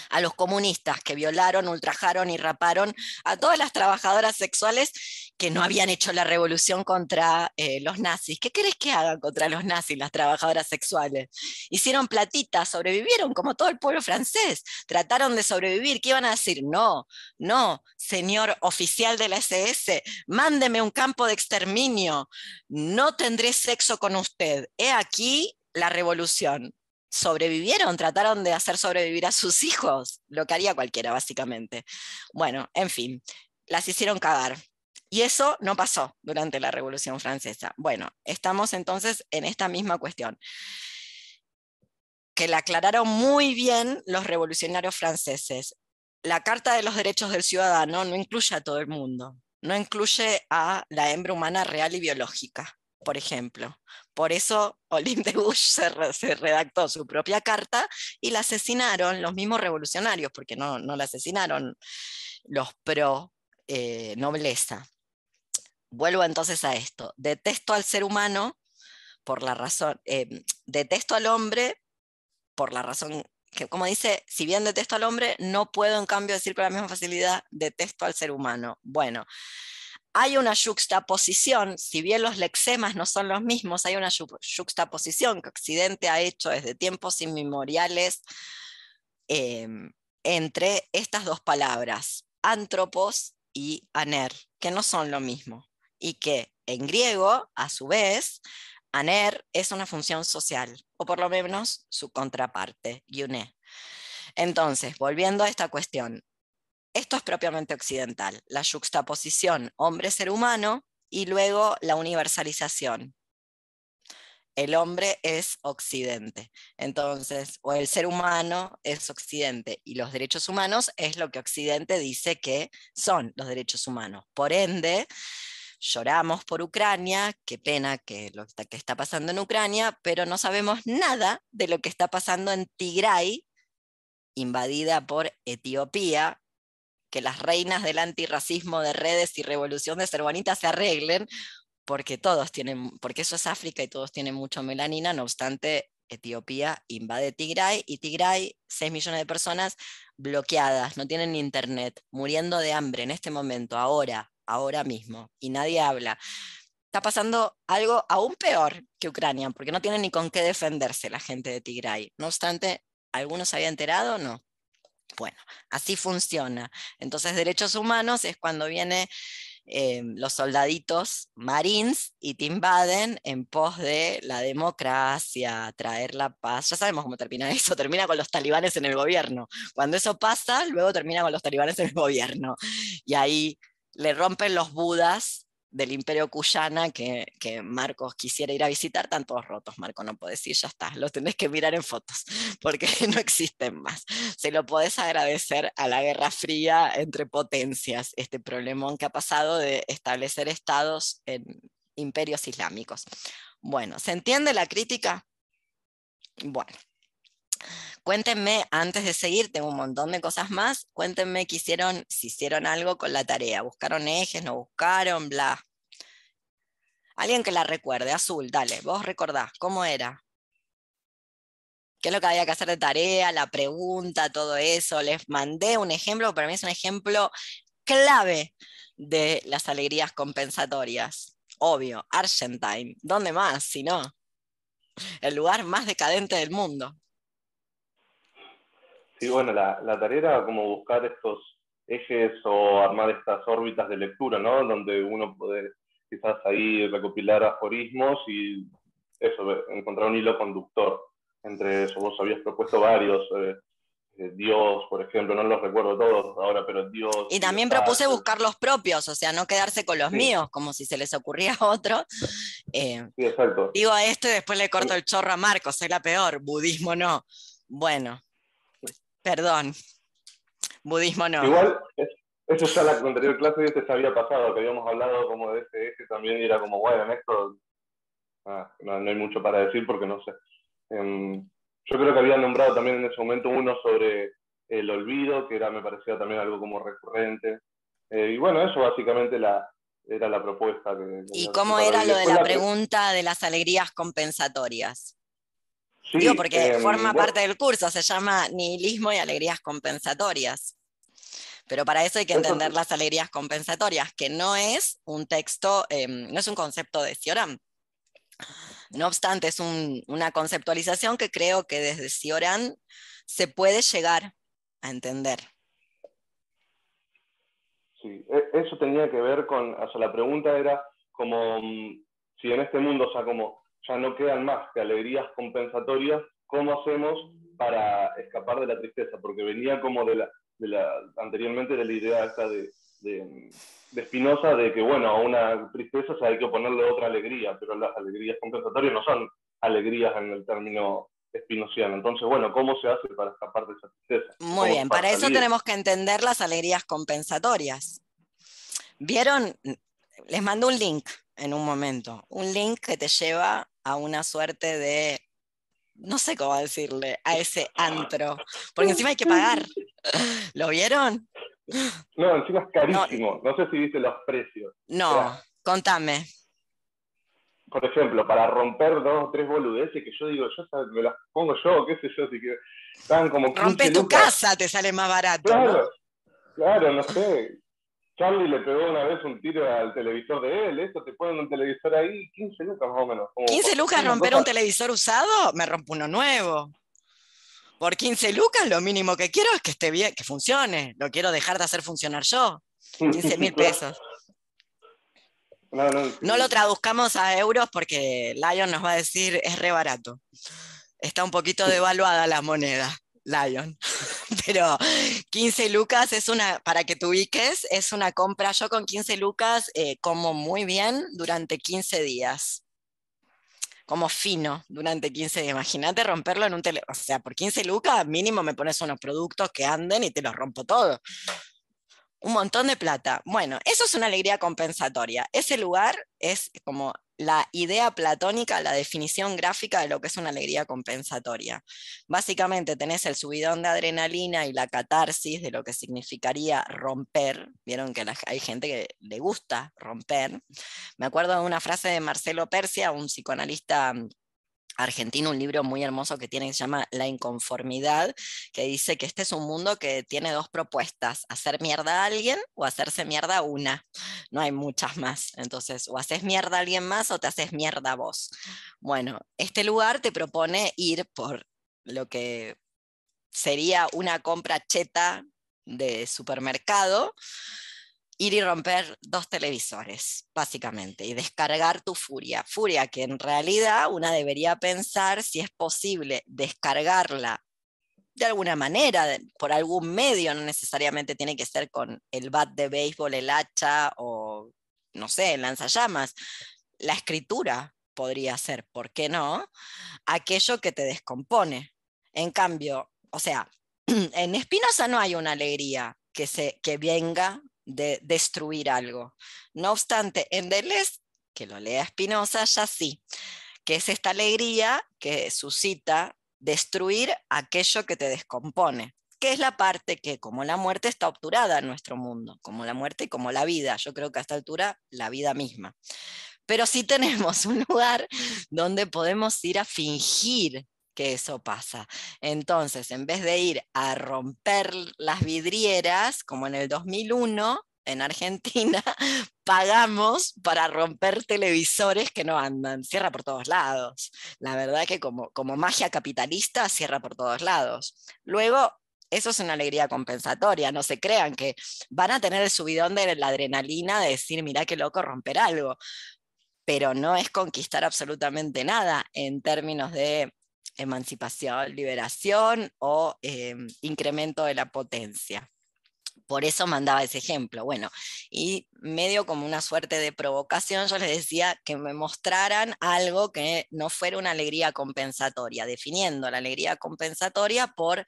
a los comunistas que violaron, ultrajaron y raparon a todas las trabajadoras sexuales que no habían hecho la revolución contra eh, los nazis. ¿Qué querés que hagan contra los nazis las trabajadoras sexuales? Hicieron platitas, sobrevivieron como todo el pueblo francés, trataron de sobrevivir. ¿Qué iban a decir? No, no, señor oficial de la SS, mándeme un campo de exterminio, no tendré sexo con usted. He aquí la revolución sobrevivieron, trataron de hacer sobrevivir a sus hijos, lo que haría cualquiera, básicamente. Bueno, en fin, las hicieron cagar. Y eso no pasó durante la Revolución Francesa. Bueno, estamos entonces en esta misma cuestión, que la aclararon muy bien los revolucionarios franceses. La Carta de los Derechos del Ciudadano no incluye a todo el mundo, no incluye a la hembra humana real y biológica por ejemplo. Por eso Olympe de se, redactó su propia carta y la asesinaron los mismos revolucionarios, porque no, no la asesinaron los pro eh, nobleza. Vuelvo entonces a esto. Detesto al ser humano por la razón, eh, <tsk> detesto al hombre por la razón que, como dice, si bien detesto al hombre, no puedo en cambio decir con la misma facilidad detesto al ser humano. Bueno, hay una juxtaposición, si bien los lexemas no son los mismos, hay una juxtaposición que Occidente ha hecho desde tiempos inmemoriales em, entre estas dos palabras, antropos y aner, que no son lo mismo, y que en griego, a su vez, aner es una función social, o por lo menos su contraparte, yuné. Entonces, volviendo a esta cuestión, esto es propiamente occidental, la juxtaposición hombre-ser humano y luego la universalización. El hombre es occidente, entonces, o el ser humano es occidente y los derechos humanos es lo que occidente dice que son los derechos humanos. Por ende, lloramos por Ucrania, qué pena que lo que está pasando en Ucrania, pero no sabemos nada de lo que está pasando en Tigray, invadida por Etiopía, que las reinas del antirracismo de redes y revolución de ser se arreglen, porque todos tienen, porque eso es África y todos tienen mucho melanina, no obstante, Etiopía invade Tigray y Tigray, 6 millones de personas bloqueadas, no tienen internet, muriendo de hambre en este momento, ahora, ahora mismo, y nadie habla. Está pasando algo aún peor que Ucrania, porque no tienen ni con qué defenderse la gente de Tigray. No obstante, ¿algunos se había enterado? No. Bueno, así funciona. Entonces, derechos humanos es cuando vienen eh, los soldaditos marines y te invaden en pos de la democracia, traer la paz. Ya sabemos cómo termina <laughs> eso, termina con los talibanes en el gobierno. Cuando eso pasa, luego termina con los talibanes en el gobierno. Y ahí le rompen los budas del imperio cuyana que, Marcos quisiera ir a visitar, están todos rotos, Marco, no puedes decir, ya está, los tenés que mirar en fotos, <laughs> porque <laughs> no existen más. Se lo podés agradecer a la Guerra Fría entre potencias, este problemón que ha pasado de establecer estados en imperios islámicos. Bueno, ¿se entiende la crítica? Bueno. Cuéntenme, antes de seguir, tengo un montón de cosas más, cuéntenme qué hicieron, si hicieron algo con la tarea, buscaron ejes, no buscaron, bla. Alguien que la recuerde, azul, dale, vos recordás, ¿cómo era? ¿Qué es lo que había que hacer de tarea, la pregunta, todo eso? Les mandé un ejemplo, para mí es un ejemplo clave de las alegrías compensatorias. Obvio, Argentine, ¿dónde más si no? El lugar más decadente del mundo. Sí, bueno, la, tarea era como buscar estos ejes o armar estas órbitas de lectura, ¿no? Donde uno puede quizás ahí recopilar aforismos y eso, encontrar un hilo conductor entre eso. Vos habías propuesto varios, eh, eh, Dios, por ejemplo, no los recuerdo todos ahora, pero Dios. Y también propuse buscar los propios, o sea, no quedarse con los míos, como si se les ocurría a otro. Eh, sí, exacto. Digo a esto y después le corto el chorro a Marcos, soy la peor, budismo no. Bueno, Perdón. Budismo no. Igual, eso ya la anterior clase este se había pasado, que habíamos hablado como de este eje también y era como, bueno, en esto ah, no, hay mucho para decir porque no sé. Em, yo creo que había nombrado también en ese momento uno sobre el olvido, que era, me parecía también algo como recurrente. Eh, y bueno, eso básicamente la, era la propuesta. Que, ¿Y cómo era lo de la pregunta de las alegrías compensatorias? Digo, porque em, forma parte del curso, se llama nihilismo y alegrías compensatorias. Pero para eso hay que entender las alegrías compensatorias, que no es un texto, em, no es un concepto de Cioran. No obstante, es una conceptualización que creo que desde Cioran se puede llegar a entender. Sí, e, eso tenía que ver con, o sea, la pregunta era como mm, si en este mundo, o sea, como ya no quedan más que alegrías compensatorias, ¿cómo hacemos para escapar de la tristeza? Porque venía como de la, de la anteriormente de la idea esta de, de, Spinoza de que, bueno, a una tristeza se hay que ponerle otra alegría, pero las alegrías compensatorias no son alegrías en el término espinociano. Entonces, bueno, ¿cómo se hace para escapar de esa tristeza? Muy bien, para, eso tenemos que entender las alegrías compensatorias. ¿Vieron? Les mando un link en un momento, un link que te lleva a una suerte de, no sé cómo decirle, a ese antro, porque encima hay que pagar. <laughs> ¿Lo vieron? No, encima es carísimo. No, sé si viste los precios. No, contame. Por ejemplo, para romper dos o tres boludeces que yo digo, yo me las pongo yo, qué sé yo, si que están como. Rompe tu casa, te sale más barato. Claro, claro, no sé. Charlie le pegó una vez un tiro al televisor de él, esto te ponen un televisor ahí, 15 lucas más o menos. ¿15 lucas romper un televisor usado? Me rompo uno nuevo. Por 15 lucas lo mínimo que quiero es que esté bien, que funcione. Lo quiero dejar de hacer funcionar yo. 15 mil <laughs> pesos. No, lo traduzcamos a euros porque Lion nos va a decir es re barato. Está un poquito devaluada la moneda. Lion. <laughs> Pero 15 lucas es una, para que te es una compra. Yo con 15 lucas eh, como muy bien durante 15 días. Como fino durante 15 días. Imagínate romperlo en un tele. O sea, por 15 lucas mínimo me pones unos productos que anden y te los rompo todo. Un montón de plata. Bueno, eso es una alegría compensatoria. Ese lugar es como la idea platónica, la definición gráfica de lo que es una alegría compensatoria. Básicamente tenés el subidón de adrenalina y la catarsis de lo que significaría romper. Vieron que hay gente que le gusta romper. Me acuerdo de una frase de Marcelo Persia, un psicoanalista argentino, un libro muy hermoso que tiene que se llama La inconformidad, que dice que este es un mundo que tiene dos propuestas, hacer mierda a alguien o hacerse mierda a una. No hay muchas más. Entonces, o haces mierda a alguien más o te haces mierda a vos. Bueno, este lugar te propone ir por lo que sería una compra cheta de supermercado, ir y romper dos televisores, básicamente, y descargar tu furia. Furia que en realidad una debería pensar si es posible descargarla de alguna manera, por algún medio, no necesariamente tiene que ser con el bat de béisbol, el hacha o, no sé, el lanzallamas. La escritura podría ser, ¿por qué no? Aquello que te descompone. En cambio, o sea, <clears throat> en Espinosa no hay una alegría que, se, que venga de destruir algo. No obstante, en Deleuze, que lo lea Espinosa, ya sí, que es esta alegría que suscita destruir aquello que te descompone, que es la parte que, como la muerte, está obturada en nuestro mundo, como la muerte y como la vida. Yo creo que a esta altura, la vida misma. Pero sí tenemos un lugar donde podemos ir a fingir que eso pasa. Entonces, en vez de ir a romper las vidrieras, como en el 2001, en Argentina, <laughs> pagamos para romper televisores que no andan. Cierra por todos lados. La verdad que como, como magia capitalista, cierra por todos lados. Luego, eso es una alegría compensatoria. No se crean que van a tener el subidón de la adrenalina de decir, mira qué loco romper algo. Pero no es conquistar absolutamente nada en términos de emancipación, liberación o em, incremento de la potencia. Por eso mandaba ese ejemplo. Bueno, y medio como una suerte de provocación, yo les decía que me mostraran algo que no fuera una alegría compensatoria, definiendo la alegría compensatoria por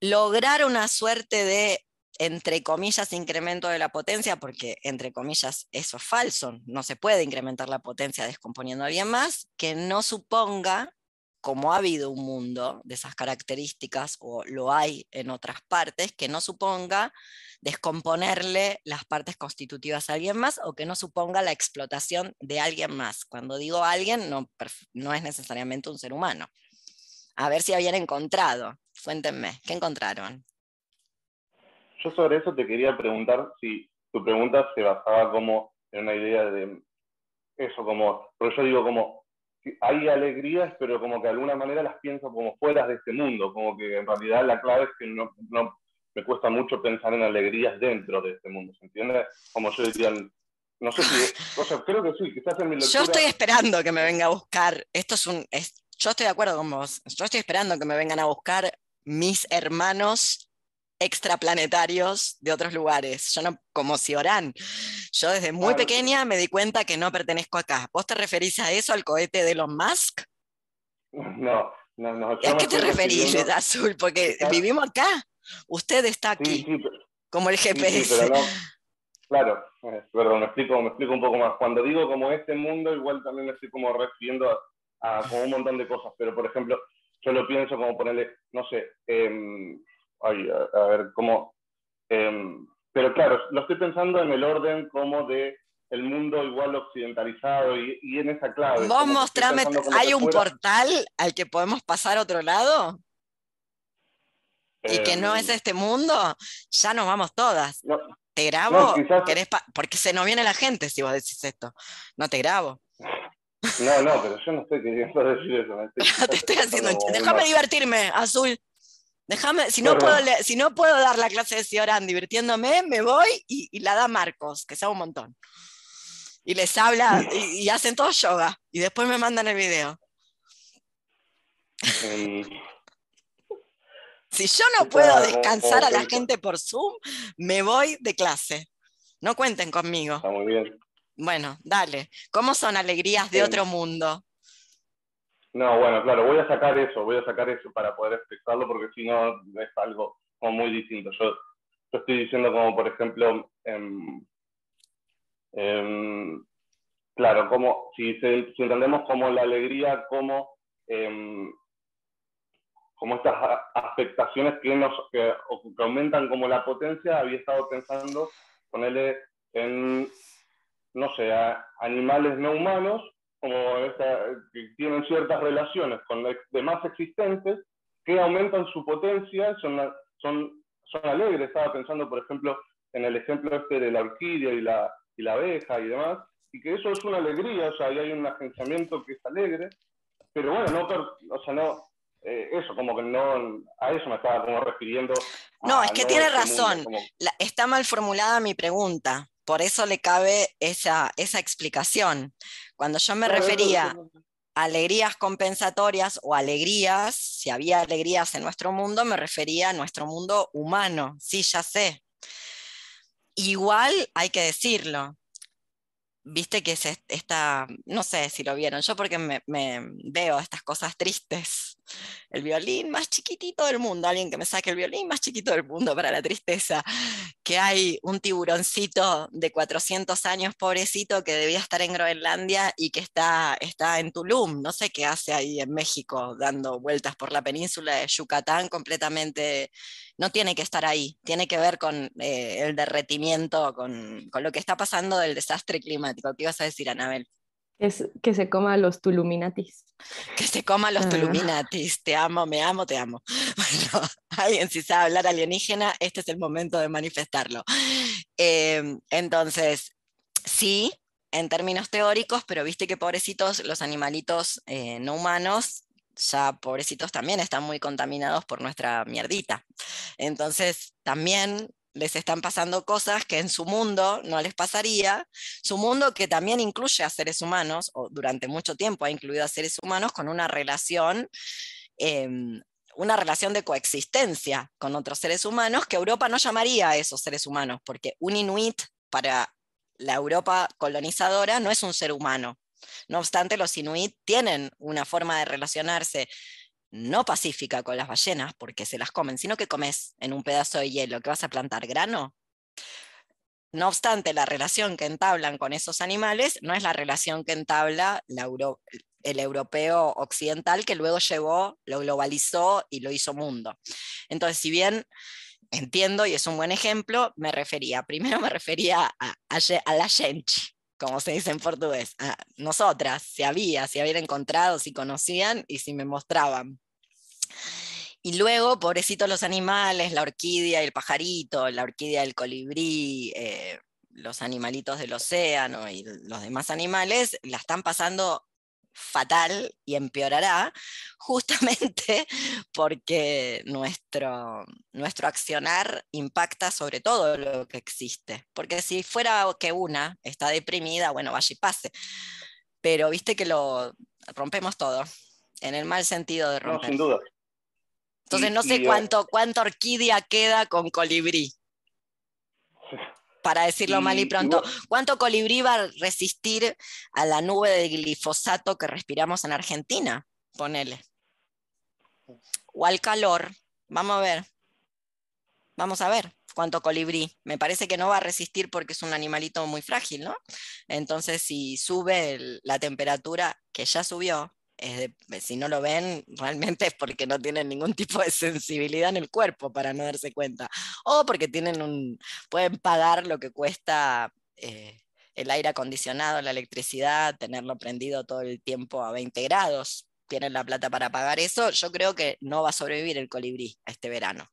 lograr una suerte de entre comillas, incremento de la potencia, porque entre comillas eso es falso, no se puede incrementar la potencia descomponiendo a alguien más, que no suponga, como ha habido un mundo de esas características, o lo hay en otras partes, que no suponga descomponerle las partes constitutivas a alguien más o que no suponga la explotación de alguien más. Cuando digo alguien, no, no es necesariamente un ser humano. A ver si habían encontrado. Cuéntenme, ¿qué encontraron? Yo sobre eso te quería preguntar si tu pregunta se basaba como en una idea de eso, como, pero yo digo como, hay alegrías, pero como que de alguna manera las pienso como fuera de este mundo, como que en realidad la clave es que no, no me cuesta mucho pensar en alegrías dentro de este mundo, ¿se entiende? Como yo diría, no sé si, o sea, creo que sí, quizás en mi lectura... Yo estoy esperando que me venga a buscar, esto es un, yo estoy de acuerdo con vos, yo estoy esperando que me vengan a buscar mis hermanos extraplanetarios de otros lugares. Yo no, como si oran. Yo desde muy pequeña me di cuenta que no pertenezco acá. ¿Vos te referís a eso, al cohete de Elon Musk? No, no, no. ¿A qué te referís, Azul? Porque vivimos acá. Usted está aquí, como el GPS. claro, eh, perdón, me explico, me explico un poco más. Cuando digo como este mundo, igual también me estoy como refiriendo a, un montón de cosas, pero por ejemplo, yo lo pienso como ponerle, no sé, eh, a, ver cómo... Em, pero claro, lo estoy pensando en el orden como de el mundo igual occidentalizado y, en esa clave. Vos mostrame, ¿hay un portal al que podemos pasar a otro lado? y que no es em, este mundo, ya nos vamos todas. ¿Te grabo? Porque se nos viene la gente si vos decís esto. No te grabo. No, no, pero yo no estoy queriendo <laughs> decir eso. <laughs> te estoy haciendo. Déjame divertirme, azul. Déjame, si no, puedo si no puedo dar la clase de Cioran divirtiéndome, me voy y, la da Marcos, que sabe un montón. Y les habla y, <laughs> hacen todo yoga. Y después me mandan el video. <laughs> si yo no puedo descansar a la gente por Zoom, me voy de clase. No cuenten conmigo. Está muy bien. Bueno, dale. ¿Cómo son alegrías de otro mundo? No, bueno, claro, voy a sacar eso, voy a sacar eso para poder explicarlo porque si no es algo como muy distinto. Yo, yo estoy diciendo como, por ejemplo, em, em, claro, como si, si, entendemos como la alegría, como, em, como estas afectaciones que, nos, que, aumentan como la potencia, había estado pensando ponerle en, no sé, animales no humanos como que tienen ciertas relaciones con demás existentes que aumentan su potencia, son, son, son alegres. Estaba pensando, por ejemplo, en el ejemplo este de la orquídea y la, y la abeja y demás, y que eso es una alegría, o sea, ahí hay un agenciamiento que es alegre, pero bueno, no, o sea, no, eh, eso, como que no, a eso me estaba como refiriendo. No, es que tiene razón. está mal formulada mi pregunta. Por eso le cabe esa, esa explicación. Cuando yo me refería a alegrías compensatorias o alegrías, si había alegrías en nuestro mundo, me refería a nuestro mundo humano. Sí, ya sé. Igual hay que decirlo, viste que es esta, no sé si lo vieron, yo porque me, veo estas cosas tristes. El violín más chiquitito del mundo, alguien que me saque el violín más chiquito del mundo para la tristeza, que hay un tiburoncito de 400 años, pobrecito, que debía estar en Groenlandia y que está, está en Tulum, no sé qué hace ahí en México, dando vueltas por la península de Yucatán completamente no tiene que estar ahí, tiene que ver con eh, el derretimiento, con, lo que está pasando del desastre climático. ¿Qué ibas a decir, Anabel? Es que se coma los tuluminatis. <laughs> Que se coma los ah. tuluminatis. Te amo, me amo, te amo. <laughs> Bueno, alguien si sabe hablar alienígena, este es el momento de manifestarlo. Em, entonces, sí, en términos teóricos, pero viste que pobrecitos los animalitos eh, no humanos ya pobrecitos también están muy contaminados por nuestra mierdita. Entonces, también les están pasando cosas que en su mundo no les pasaría, su mundo que también incluye a seres humanos, o durante mucho tiempo ha incluido a seres humanos con una relación, em, una relación de coexistencia con otros seres humanos que Europa no llamaría a esos seres humanos, porque un inuit para la Europa colonizadora no es un ser humano, no obstante, los inuit tienen una forma de relacionarse no pacífica con las ballenas, porque se las comen, sino que comes en un pedazo de hielo, que vas a plantar grano. No obstante, la relación que entablan con esos animales no es la relación que entabla el europeo occidental, que luego llevó, lo globalizó y lo hizo mundo. Entonces, si bien entiendo y es un buen ejemplo, me refería, primero me refería a, a la gente, como se dice en portugués, a nosotras, si había, si habían encontrado, si conocían y si me mostraban. Y luego, pobrecitos los animales, la orquídea y el pajarito, la orquídea del colibrí, eh, los animalitos del océano y los demás animales, la están pasando fatal y empeorará, <laughs> justamente porque nuestro, nuestro accionar impacta sobre todo lo que existe. Porque si fuera que una está deprimida, bueno, vaya y pase. Pero viste que lo rompemos todo, en el mal sentido de romper. No, sin duda. Entonces no sé cuánto, cuánta orquídea queda con colibrí para decirlo mal y pronto. ¿Cuánto colibrí va a resistir a la nube de glifosato que respiramos en Argentina? Ponele. O al calor. Vamos a ver. Vamos a ver cuánto colibrí. Me parece que no va a resistir porque es un animalito muy frágil, ¿no? Entonces, si sube la temperatura, que ya subió, si no lo ven, realmente es porque no tienen ningún tipo de sensibilidad en el cuerpo para no darse cuenta. O porque tienen un, pueden pagar lo que cuesta eh, el aire acondicionado, la electricidad, tenerlo prendido todo el tiempo a 20 grados. Tienen la plata para pagar eso. Yo creo que no va a sobrevivir el colibrí este verano.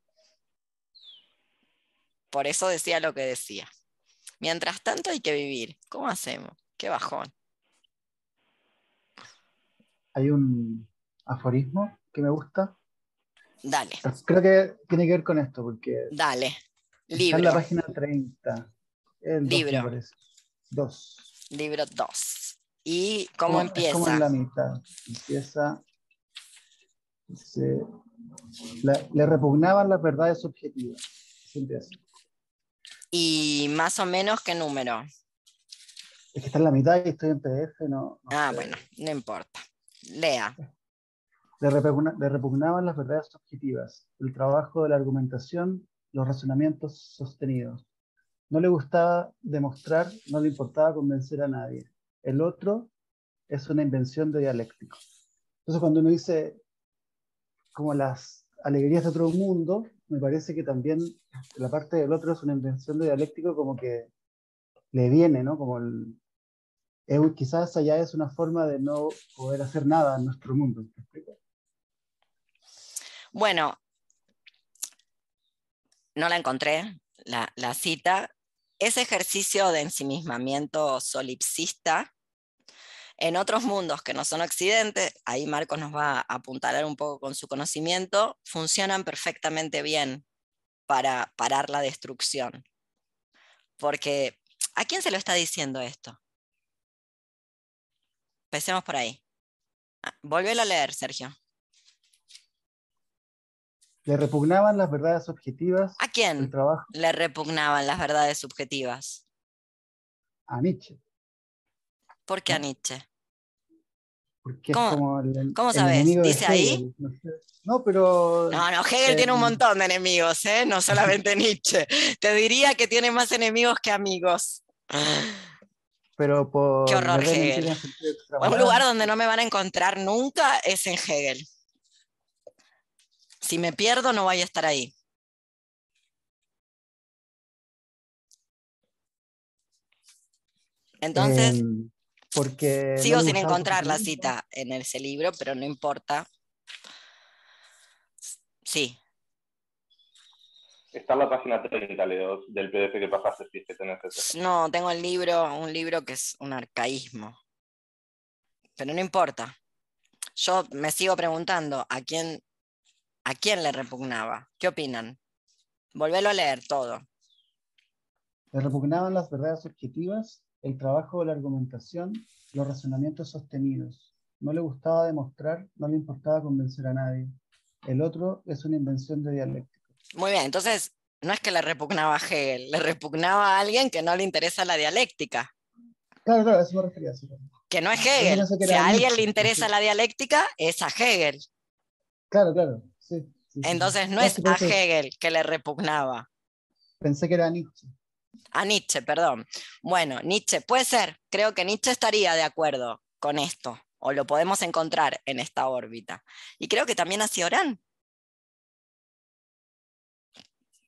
Por eso decía lo que decía. Mientras tanto hay que vivir. ¿Cómo hacemos? Qué bajón hay un aforismo que me gusta. Dale. Creo que tiene que ver con esto, porque. Dale. Libro. en la página 30. Libro. Dos. Libro 2. ¿Y cómo empieza? Es como en la mitad. Empieza. le repugnaban las verdades así. ¿Y más o menos qué número? Es que está en la mitad y estoy en PDF, no ah, bueno, no importa. Lea. Le, repugnaban las verdades objetivas, el trabajo de la argumentación, los razonamientos sostenidos. No le gustaba demostrar, no le importaba convencer a nadie. El otro es una invención de dialéctico. Entonces, cuando uno dice como las alegrías de otro mundo, me parece que también la parte del otro es una invención de dialéctico como que le viene, ¿no? Como el, quizás allá es una forma de no poder hacer nada en nuestro mundo. Bueno, no la encontré, la, la cita. Ese ejercicio de ensimismamiento solipsista En otros mundos que no son Occidente, ahí Marcos nos va a apuntalar un poco con su conocimiento, funcionan perfectamente bien para parar la destrucción. Porque, ¿a quién se lo está diciendo esto? Empecemos por ahí. Ah, Volvelo a leer, Sergio. Le repugnaban las verdades objetivas. ¿A quién trabajo. le repugnaban las verdades subjetivas? A Nietzsche. ¿Por qué a Nietzsche? Porque ¿Cómo, es como el, ¿cómo sabes? ¿Dice ahí? No, pero. No, no, Hegel tiene un eh, montón de enemigos, ¿eh? no solamente <laughs> Nietzsche. Te diría que tiene más enemigos que amigos. Pero por. Qué horror, Hegel. Un lugar donde no me van a encontrar nunca es en Hegel. Si me pierdo, no voy a estar ahí. Entonces, Em, porque sigo sin encontrar la cita en ese libro, pero no importa. Sí, Está en la página 30, Leo, del PDF que pasaste, si es que tenés ese. no, tengo el libro, un libro que es un arcaísmo. Pero no importa. Yo me sigo preguntando a quién, a quién le repugnaba. ¿Qué opinan? Volvelo a leer todo. Le repugnaban las verdades objetivas, el trabajo de la argumentación, los razonamientos sostenidos. No le gustaba demostrar, no le importaba convencer a nadie. El otro es una invención de dialéctica. Muy bien, entonces no es que le repugnaba a Hegel, le repugnaba a alguien que no le interesa la dialéctica, Claro, claro, a eso me refería. sí. que no es Yo Hegel. Si a alguien le interesa sí. la dialéctica, es a Hegel. Claro, claro. Sí. Entonces no No, es a Hegel que le repugnaba. Pensé que era Nietzsche. A Nietzsche, perdón. Bueno, Nietzsche, puede ser. Creo que Nietzsche estaría de acuerdo con esto, o lo podemos encontrar en esta órbita. Y creo que también a Cioran.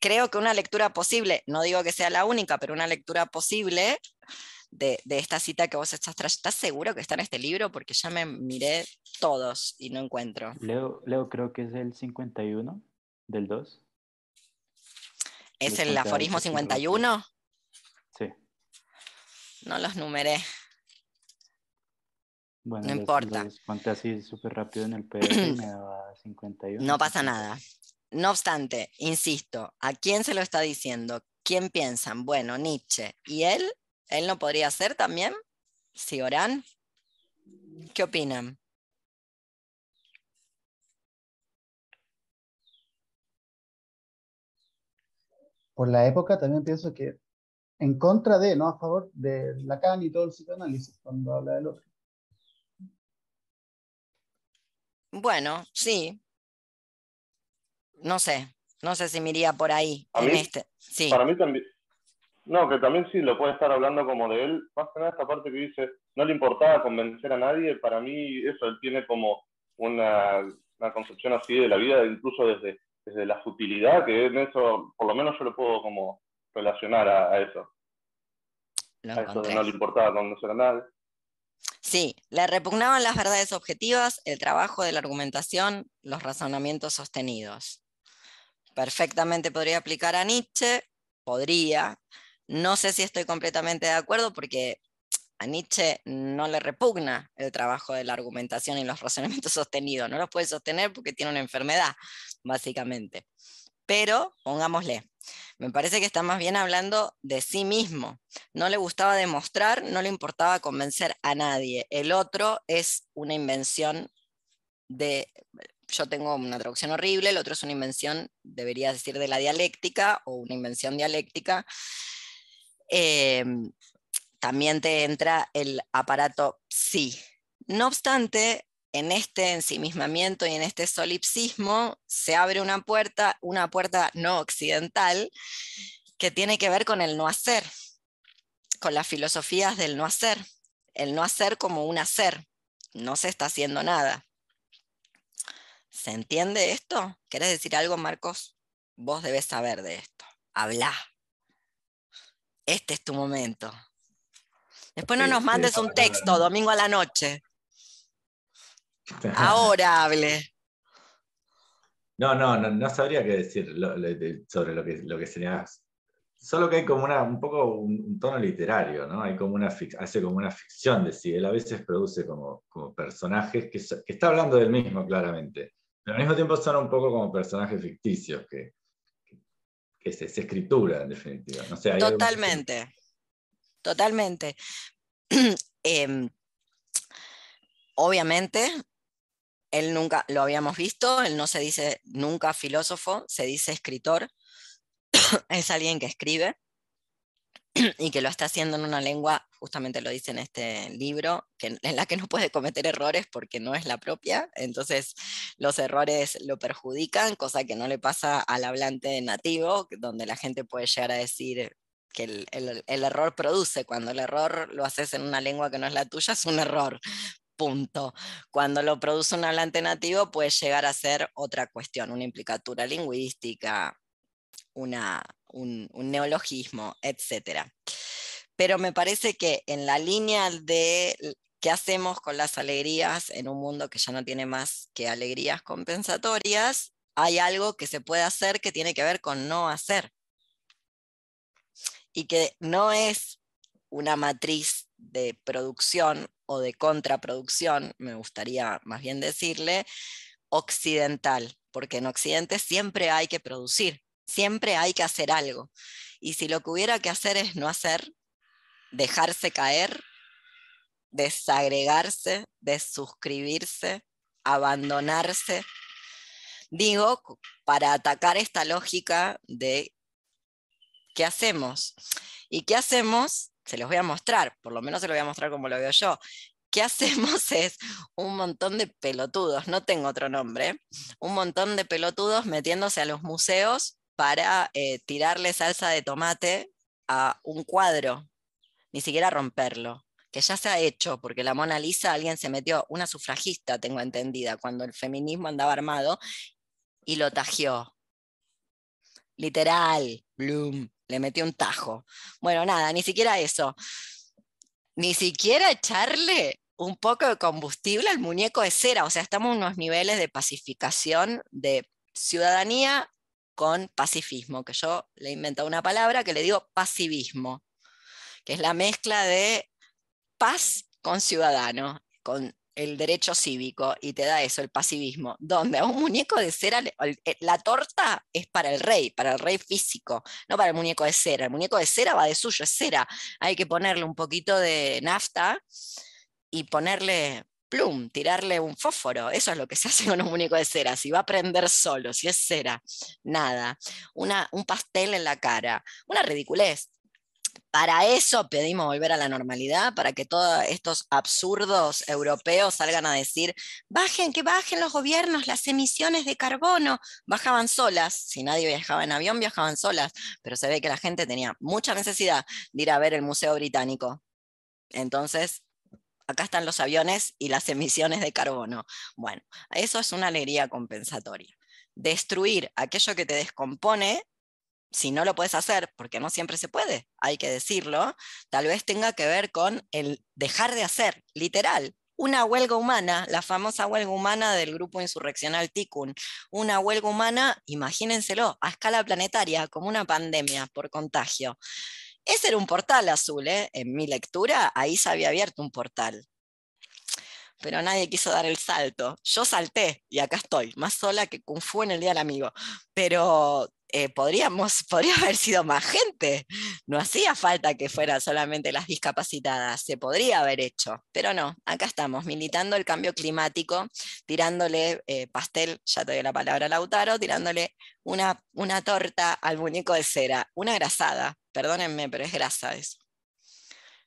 Creo que una lectura posible, no digo que sea la única, pero una lectura posible de, de esta cita que vos estás trayendo. ¿Estás seguro que está en este libro? Porque ya me miré todos y no encuentro. Leo, Leo creo que es el 51 del 2. ¿Es el conté aforismo algo súper rápido. 51? Sí. No los numeré. Bueno, No los- importa. los conté así súper rápido en el PDF y me daba 51. No pasa nada. No obstante, insisto, ¿a quién se lo está diciendo? ¿Quién piensan? Bueno, Nietzsche. ¿Y él? ¿Él no podría ser también? ¿Cioran? ¿Qué opinan? Por la época también pienso que en contra de, no a favor de Lacan y todo el psicoanálisis cuando habla del otro. Bueno, sí. No sé. No sé si me iría por ahí. ¿A en mí? este. Sí. Para mí también. No, que también sí lo puede estar hablando como de él. Más que nada esta parte que dice, no le importaba convencer a nadie. Para mí eso, él tiene como una, una concepción así de la vida, incluso desde, desde la futilidad, que en eso, por lo menos yo lo puedo como relacionar a, a eso. Lo A eso de no le importaba convencer a nadie. Sí, le repugnaban las verdades objetivas, el trabajo de la argumentación, los razonamientos sostenidos. Perfectamente podría aplicar a Nietzsche, podría. No sé si estoy completamente de acuerdo porque a Nietzsche no le repugna el trabajo de la argumentación y los <laughs> razonamientos sostenidos. No los puede sostener porque tiene una enfermedad, básicamente. Pero, pongámosle, me parece que está más bien hablando de sí mismo. No le gustaba demostrar, no le importaba convencer a nadie. El otro es una invención de, yo tengo una traducción horrible, el otro es una invención, debería decir, de la dialéctica o una invención dialéctica. Eh, también te entra el aparato psi. No obstante, en este ensimismamiento y en este solipsismo se abre una puerta, una puerta no occidental, que tiene que ver con el no hacer, con las filosofías del no hacer, el no hacer como un hacer, no se está haciendo nada. ¿Se entiende esto? ¿Querés decir algo, Marcos? Vos debes saber de esto. Habla. Este es tu momento. Después no nos mandes un texto domingo a la noche. <laughs> Ahora hable. No, no, no, no sabría qué decir lo- lo- de- sobre lo que, lo que señalás. Solo que hay como una, un poco un, tono literario, ¿no? Hay como una, hace como una ficción de sí. Él a veces produce como, como personajes que, que, está hablando del mismo claramente, pero al mismo tiempo son un poco como personajes ficticios, que, que es, escritura en definitiva. Totalmente, totalmente. <clears throat> Em, obviamente, él nunca, lo habíamos visto, él no se dice nunca filósofo, se dice escritor <clears throat> es alguien que escribe <clears throat> y que lo está haciendo en una lengua, justamente lo dice en este libro, que, en la que no puede cometer errores porque no es la propia, entonces los errores lo perjudican, cosa que no le pasa al hablante nativo, donde la gente puede llegar a decir que el, el error produce, cuando el error lo haces en una lengua que no es la tuya, es un error, punto. Cuando lo produce un hablante nativo puede llegar a ser otra cuestión, una implicatura lingüística, una, un, neologismo, etc. Pero me parece que en la línea de qué hacemos con las alegrías en un mundo que ya no tiene más que alegrías compensatorias, hay algo que se puede hacer que tiene que ver con no hacer. Y que no es una matriz de producción o de contraproducción, me gustaría más bien decirle, occidental, porque en Occidente siempre hay que producir. Siempre hay que hacer algo. Y si lo que hubiera que hacer es no hacer, dejarse caer, desagregarse, desuscribirse, abandonarse, digo, para atacar esta lógica de qué hacemos. ¿Y qué hacemos? Se los voy a mostrar, por lo menos se los voy a mostrar como lo veo yo. ¿Qué hacemos? <laughs> Es un montón de pelotudos, no tengo otro nombre, un montón de pelotudos metiéndose a los museos para eh, tirarle salsa de tomate a un cuadro, ni siquiera romperlo, que ya se ha hecho, porque la Mona Lisa alguien se metió, una sufragista tengo entendida, cuando el feminismo andaba armado, y lo tajió. Literal, Bloom, le metió un tajo. Bueno, nada, ni siquiera eso. Ni siquiera echarle un poco de combustible al muñeco de cera. O sea, estamos en unos niveles de pacificación, de ciudadanía con pacifismo, que yo le he inventado una palabra que le digo pasivismo, que es la mezcla de paz con ciudadano, con el derecho cívico, y te da eso, el pasivismo, donde a un muñeco de cera, eh, la torta es para el rey, para el rey físico, no para el muñeco de cera. El muñeco de cera va de suyo, es cera. Hay que ponerle un poquito de nafta y ponerle plum, tirarle un fósforo. Eso es lo que se hace con un muñeco de cera. Si va a prender solo, si es cera, nada. Una, un pastel en la cara, una ridiculez. Para eso pedimos volver a la normalidad, para que todos estos absurdos europeos salgan a decir, bajen, que bajen los gobiernos, las emisiones de carbono. Bajaban solas, si nadie viajaba en avión, viajaban solas, pero se ve que la gente tenía mucha necesidad de ir a ver el Museo Británico. Entonces, acá están los aviones y las emisiones de carbono. Bueno, eso es una alegría compensatoria. Destruir aquello que te descompone, si no lo puedes hacer, porque no siempre se puede, hay que decirlo, tal vez tenga que ver con el dejar de hacer, literal. Una huelga humana, la famosa huelga humana del grupo insurreccional Tikkun, una huelga humana, imagínenselo, a escala planetaria, como una pandemia por contagio. Ese era un portal azul, ¿eh? en mi lectura, ahí se había abierto un portal. Pero nadie quiso dar el salto. Yo salté y acá estoy, más sola que Kung en el Día del Amigo. Pero eh, podríamos, <laughs> podría haber sido más gente. No hacía falta que fueran solamente las discapacitadas, se podría haber hecho, pero no, acá estamos, militando el cambio climático, tirándole eh, pastel, ya te doy la palabra Lautaro, tirándole una, una torta al muñeco de cera, una grasada, perdónenme, pero es grasa eso.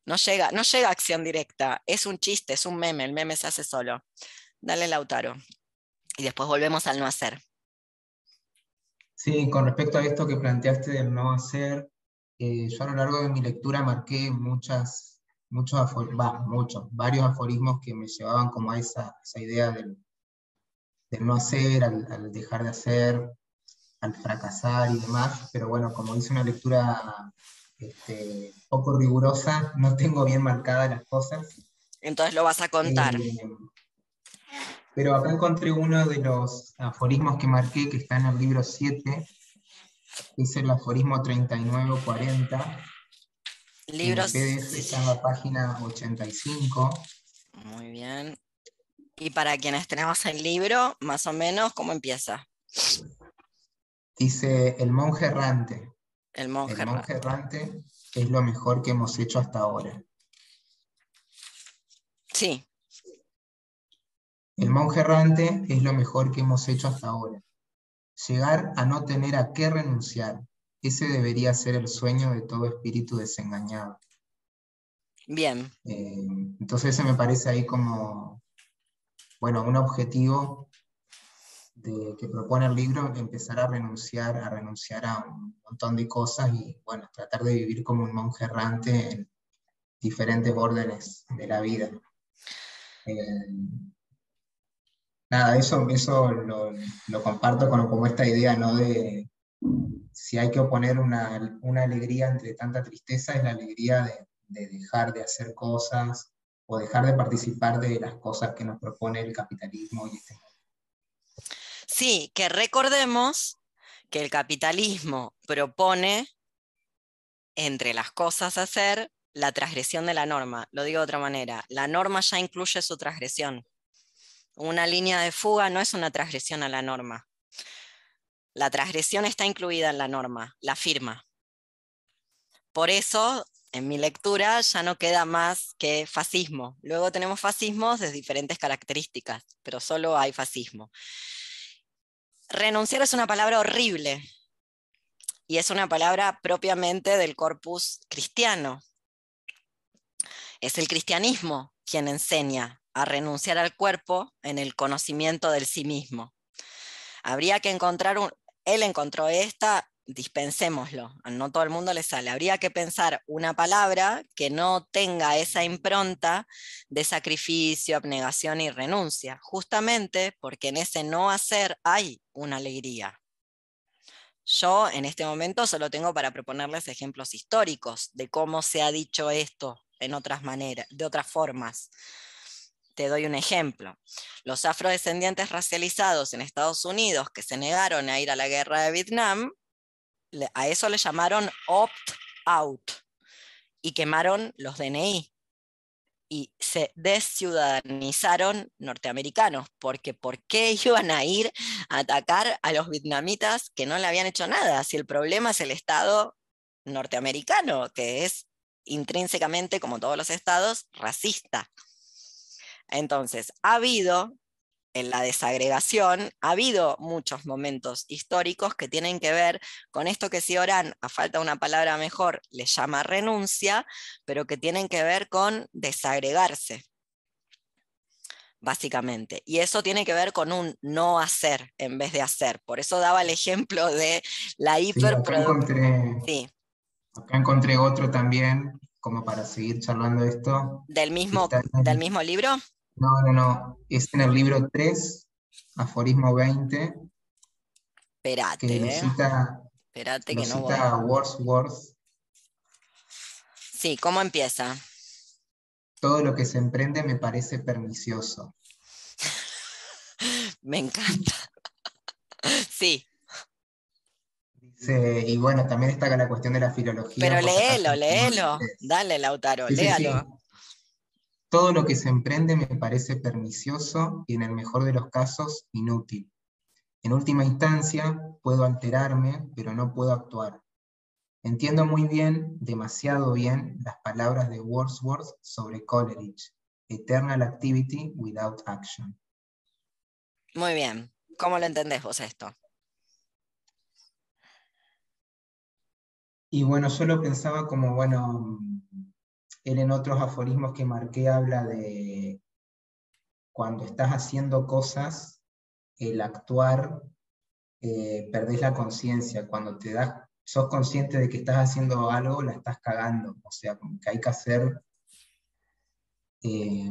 No llega, no llega acción directa, es un chiste, es un meme, el meme se hace solo. Dale Lautaro. Y después volvemos al no hacer. Sí, con respecto a esto que planteaste del no hacer, eh, yo a lo largo de mi lectura marqué muchos, muchos, varios aforismos que me llevaban como a esa, idea del, no hacer, al, dejar de hacer, al fracasar y demás, pero bueno, como hice una lectura este, poco rigurosa, no tengo bien marcadas las cosas. Entonces lo vas a contar. Eh, pero acá encontré uno de los aforismos que marqué, que está en el libro 7, es el aforismo 3940. Libros. En PDF está en la página 85. Muy bien. Y para quienes tenemos el libro, más o menos, ¿cómo empieza? Dice el monje errante. El monje, el monje errante es lo mejor que hemos hecho hasta ahora. Sí. El monje errante es lo mejor que hemos hecho hasta ahora. Llegar a no tener a qué renunciar, ese debería ser el sueño de todo espíritu desengañado. Bien. Eh, entonces ese me parece ahí como, bueno, un objetivo de, que propone el libro, empezar a renunciar, a renunciar a un montón de cosas y, bueno, tratar de vivir como un monje errante en diferentes órdenes de la vida. Eh, nada, eso, eso lo, comparto con como esta idea, ¿no? De si hay que oponer una, alegría entre tanta tristeza, es la alegría de, dejar de hacer cosas o dejar de participar de las cosas que nos propone el capitalismo y este Sí, que recordemos que el capitalismo propone, entre las cosas hacer, la transgresión de la norma. Lo digo de otra manera, la norma ya incluye su transgresión. Una línea de fuga no es una transgresión a la norma. La transgresión está incluida en la norma, la firma. Por eso, en mi lectura, ya no queda más que fascismo. Luego tenemos fascismos de diferentes características, pero solo hay fascismo. Renunciar es una palabra horrible y es una palabra propiamente del corpus cristiano. Es el cristianismo quien enseña a renunciar al cuerpo en el conocimiento del sí mismo. Habría que encontrar un... Él encontró esta, dispensémoslo, no todo el mundo le sale. Habría que pensar una palabra que no tenga esa impronta de sacrificio, abnegación y renuncia, justamente porque en ese no hacer hay una alegría. Yo en este momento solo tengo para proponerles ejemplos históricos de cómo se ha dicho esto en otras maneras, de otras formas. Te doy un ejemplo. Los afrodescendientes racializados en Estados Unidos que se negaron a ir a la guerra de Vietnam, a eso le llamaron opt-out y quemaron los DNI y se desciudadanizaron norteamericanos, porque ¿por qué <laughs> iban a ir a atacar a los vietnamitas que no le habían hecho nada? Si el problema es el Estado norteamericano, que es intrínsecamente, como todos los estados, racista. Entonces, ha habido en la desagregación, ha habido muchos momentos históricos que tienen que ver con esto que si Orán, a falta de una palabra mejor, le llama renuncia, pero que tienen que ver con desagregarse, básicamente. Y eso tiene que ver con un no hacer en vez de hacer. Por eso daba el ejemplo de la hiperproducción. Sí, acá encontré otro también, como para seguir charlando esto. ¿Del mismo, ¿del mismo libro? No, no, no. Es en el libro 3, aforismo 20. Espérate. Que lo ¿eh? cita, lo que no cita Wordsworth. Sí, ¿cómo empieza? Todo lo que se emprende me parece pernicioso. <laughs> me encanta. <laughs> sí. Dice, y bueno, también está la cuestión de la filología. Pero léelo, léelo. Dale, Lautaro, léalo. Todo lo que se emprende me parece pernicioso y en el mejor de los casos inútil. En última instancia, puedo alterarme, pero no puedo actuar. Entiendo muy bien, demasiado bien, las palabras de Wordsworth sobre Coleridge, Eternal Activity Without Action. Muy bien. ¿Cómo lo entendés vos esto? Y bueno, yo lo pensaba como, bueno, él en otros aforismos que marqué habla de cuando estás haciendo cosas, el actuar, eh, perdés la conciencia. Cuando te das, sos consciente de que estás haciendo algo, la estás cagando. O sea, que hay que hacer, eh,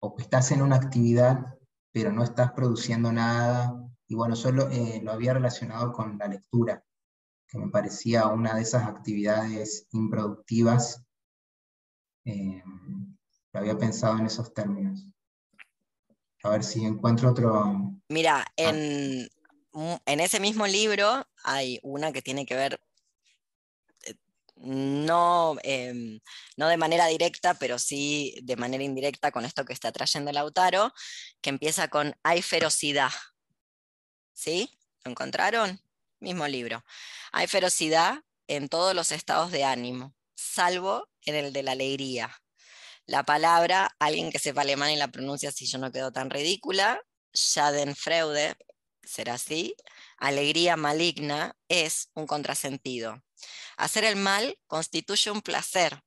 o que estás en una actividad, pero no estás produciendo nada. Y bueno, yo lo, eh, lo había relacionado con la lectura, que me parecía una de esas actividades improductivas eh, había pensado en esos términos. A ver si encuentro otro. Mira, ah. en, en ese mismo libro hay una que tiene que ver eh, no, em, no de manera directa, pero sí de manera indirecta con esto que está trayendo Lautaro, que empieza con hay ferocidad. ¿Sí? ¿Lo encontraron? Mismo libro. Hay ferocidad en todos los estados de ánimo, salvo en el de la alegría. La palabra, alguien que sepa alemán y la pronuncia si yo no quedo tan ridícula, Schadenfreude, será así, alegría maligna, es un contrasentido. Hacer el mal constituye un placer,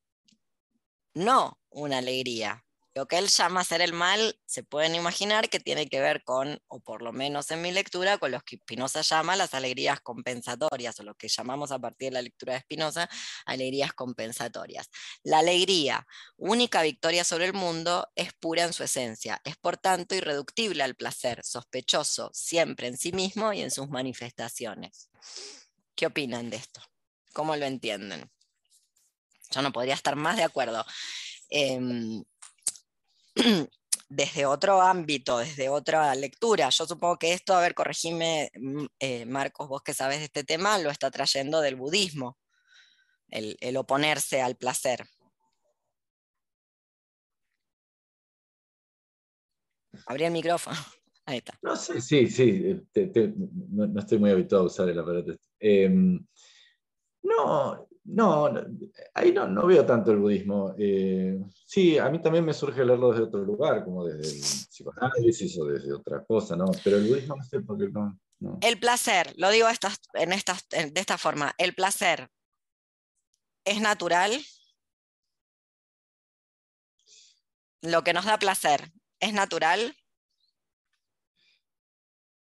no una alegría. Lo que él llama hacer el mal, se pueden imaginar que tiene que ver con, o por lo menos en mi lectura, con lo que Spinoza llama las alegrías compensatorias, o lo que llamamos a partir de la lectura de Spinoza, alegrías compensatorias. La alegría, única victoria sobre el mundo, es pura en su esencia, es por tanto irreductible al placer, sospechoso siempre en sí mismo y en sus manifestaciones. ¿Qué opinan de esto? ¿Cómo lo entienden? Yo no podría estar más de acuerdo. Em, <clears throat> desde otro ámbito, desde otra lectura. Yo supongo que esto, a ver, corregime, mm, eh, Marcos, vos que sabes de este tema, lo está trayendo del budismo, el, oponerse al placer. Abrí el micrófono. <laughs> Ahí está. No sé, sí, sí, no, estoy muy habituado a usar el aparato. Este. Em, no, no, ahí no, no, veo tanto el budismo. Eh, sí, a mí también me surge leerlo desde otro lugar, como desde el psicoanálisis o desde otra cosa, ¿no? Pero el budismo no sé por qué no. El placer, lo digo en estas, de esta forma, el placer es natural. Lo que nos da placer es natural.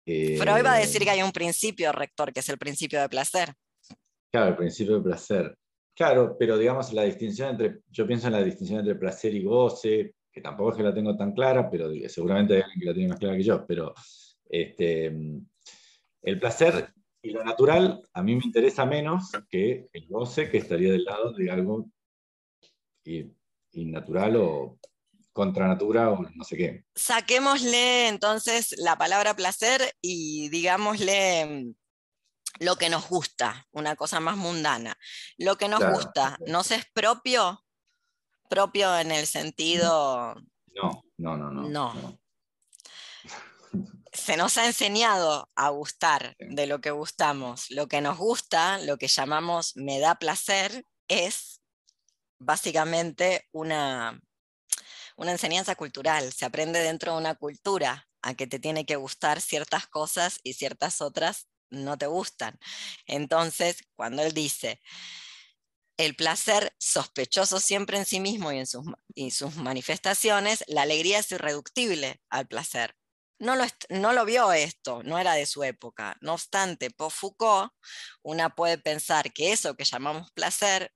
Freud va a decir que hay un principio rector, que es el principio de placer. Claro, el principio de placer. Claro, pero digamos la distinción entre, yo pienso en la distinción entre placer y goce, que tampoco es que la tengo tan clara, pero seguramente hay alguien que la tiene más clara que yo, pero este, el placer y lo natural a mí me interesa menos que el goce, que estaría del lado de algo innatural o contra natura o no sé qué. Saquémosle entonces la palabra placer y digámosle lo que nos gusta, una cosa más mundana. Lo que nos gusta, ¿nos es propio? Propio en el sentido... No, no, no, no. No. Se nos ha enseñado a gustar de lo que gustamos. Lo que nos gusta, lo que llamamos me da placer, es básicamente una, una enseñanza cultural. Se aprende dentro de una cultura a que te tiene que gustar ciertas cosas y ciertas otras no te gustan. Entonces, cuando él dice, el placer sospechoso siempre en sí mismo y en sus, manifestaciones, la alegría es irreductible al placer. No lo, no lo, vio esto, no era de su época. No obstante, por Foucault, una puede pensar que eso que llamamos placer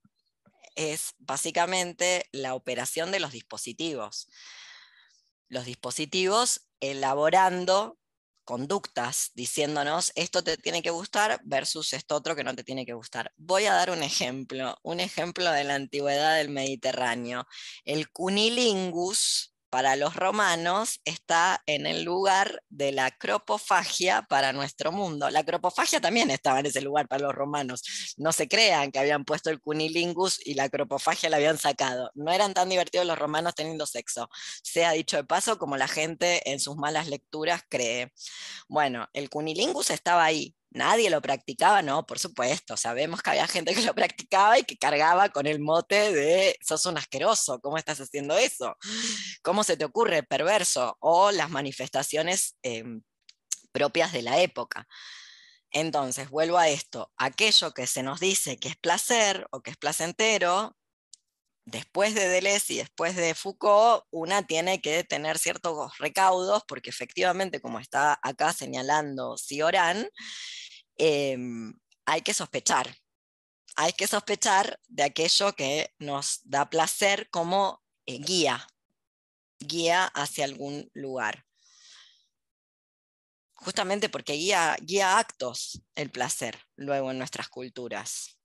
es básicamente la operación de los dispositivos. Los dispositivos elaborando conductas diciéndonos esto te tiene que gustar versus esto otro que no te tiene que gustar. Voy a dar un ejemplo, un ejemplo de la antigüedad del Mediterráneo. El cunilingus para los romanos está en el lugar de la cropofagia para nuestro mundo. La cropofagia también estaba en ese lugar para los romanos. No se crean que habían puesto el cunilingus y la cropofagia la habían sacado. No eran tan divertidos los romanos teniendo sexo. Sea dicho de paso, como la gente en sus malas lecturas cree. Bueno, el cunilingus estaba ahí, Nadie lo practicaba, no, por supuesto. Sabemos que había gente que lo practicaba y que cargaba con el mote de sos un asqueroso, ¿cómo estás haciendo eso? ¿Cómo se te ocurre, perverso? O las manifestaciones em, propias de la época. Entonces, vuelvo a esto, aquello que se nos dice que es placer o que es placentero, después de Deleuze y después de Foucault, una tiene que tener ciertos recaudos, porque efectivamente, como está acá señalando Cioran, Em, hay que sospechar. Hay que sospechar de aquello que nos da placer como eh, guía, guía hacia algún lugar. Justamente porque guía, guía actos el placer luego en nuestras culturas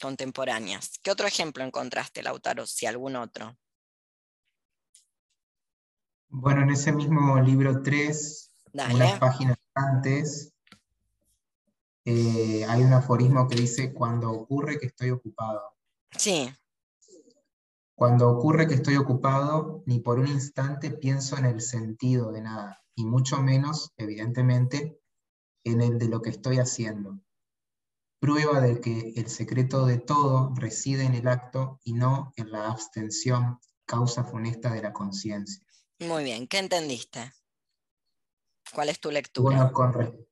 contemporáneas. ¿Qué otro ejemplo encontraste, Lautaro, si algún otro? Bueno, en ese mismo libro 3, unas páginas instantes, eh, hay un aforismo que dice, cuando ocurre que estoy ocupado. Sí. Cuando ocurre que estoy ocupado, ni por un instante pienso en el sentido de nada, y mucho menos, evidentemente, en el de lo que estoy haciendo. Prueba de que el secreto de todo reside en el acto y no en la abstención, causa funesta de la conciencia. Muy bien, ¿qué entendiste? ¿Cuál es tu lectura? Bueno,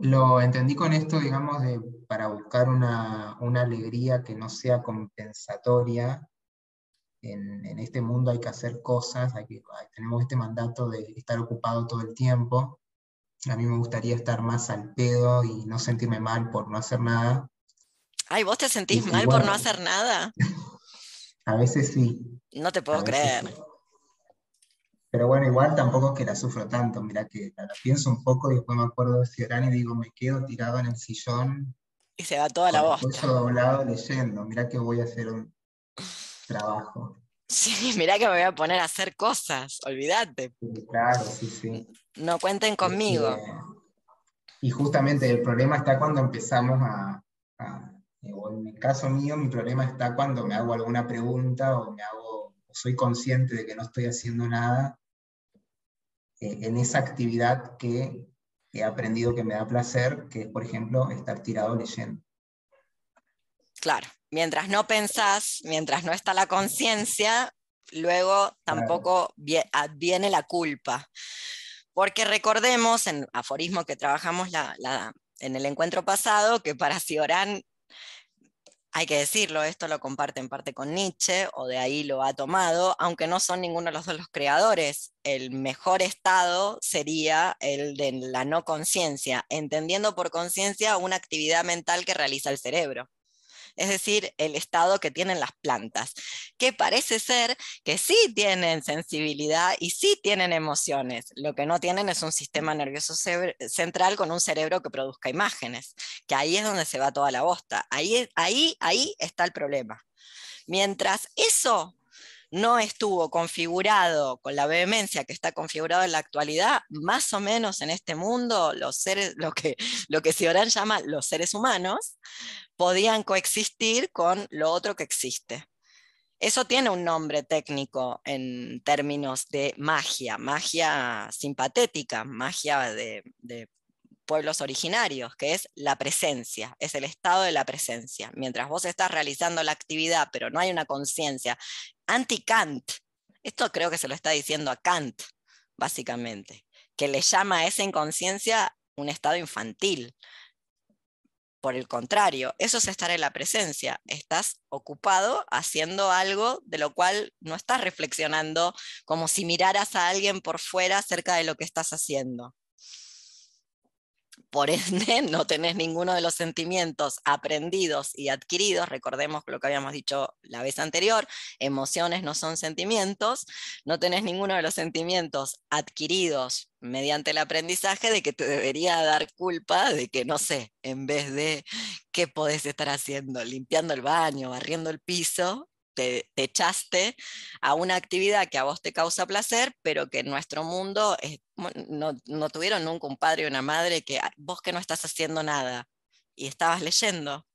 lo entendí con esto, digamos, de, para buscar una, alegría que no sea compensatoria. En, este mundo hay que hacer cosas, tenemos este mandato de estar ocupado todo el tiempo. A mí me gustaría estar más al pedo y no sentirme mal por no hacer nada. Ay, ¿vos te sentís mal por no hacer nada? <laughs> a veces sí. No te puedo creer. Pero bueno, igual tampoco es que la sufro tanto, mira que la, pienso un poco y después me acuerdo de Ciorán y digo, me quedo tirado en el sillón. Y se va toda la voz. doblado leyendo, mira que voy a hacer un trabajo. Sí, <laughs> mira que me voy a poner a hacer cosas, olvídate. claro, sí, sí. No cuenten conmigo. y justamente el problema está cuando empezamos a, en mi caso mío, mi problema está cuando me hago alguna pregunta o me hago, soy consciente de que no estoy haciendo nada en esa actividad que he aprendido que me da placer, que es, por ejemplo, estar tirado leyendo. Claro, mientras no pensás, mientras no está la conciencia, luego tampoco viene la culpa. Porque recordemos, en aforismo que trabajamos en el encuentro pasado, que para Ciorán hay que decirlo, esto lo comparte en parte con Nietzsche, o de ahí lo ha tomado, aunque no son ninguno de los dos los creadores. El mejor estado sería el de la no conciencia, entendiendo por conciencia una actividad mental que realiza el cerebro es decir, el estado que tienen las plantas, que parece ser que sí tienen sensibilidad y sí tienen emociones. Lo que no tienen es un sistema nervioso central con un cerebro que produzca imágenes, que ahí es donde se va toda la bosta. Ahí, ahí, ahí está el problema. Mientras eso no estuvo configurado con la vehemencia que está configurado en la actualidad, más o menos en este mundo, los seres, lo que, lo que llama los seres humanos, podían coexistir con lo otro que existe. Eso tiene un nombre técnico en términos de magia, magia simpatética, magia de pueblos originarios, que es la presencia, es el estado de la presencia. Mientras vos estás realizando la actividad, pero no hay una conciencia anti-Kant, esto creo que se lo está diciendo a Kant, básicamente, que le llama a esa inconsciencia un estado infantil. Por el contrario, eso es estar en la presencia. Estás ocupado haciendo algo de lo cual no estás reflexionando como si miraras a alguien por fuera acerca de lo que estás haciendo por ende <laughs> no tenés ninguno de los sentimientos aprendidos y adquiridos, recordemos lo que habíamos dicho la vez anterior, emociones no son sentimientos, no tenés ninguno de los sentimientos adquiridos mediante el aprendizaje de que te debería dar culpa de que, no sé, en vez de qué podés estar haciendo, limpiando el baño, barriendo el piso, te, echaste a una actividad que a vos te causa placer, pero que en nuestro mundo no, tuvieron nunca un padre o una madre que vos que no estás haciendo nada y estabas leyendo.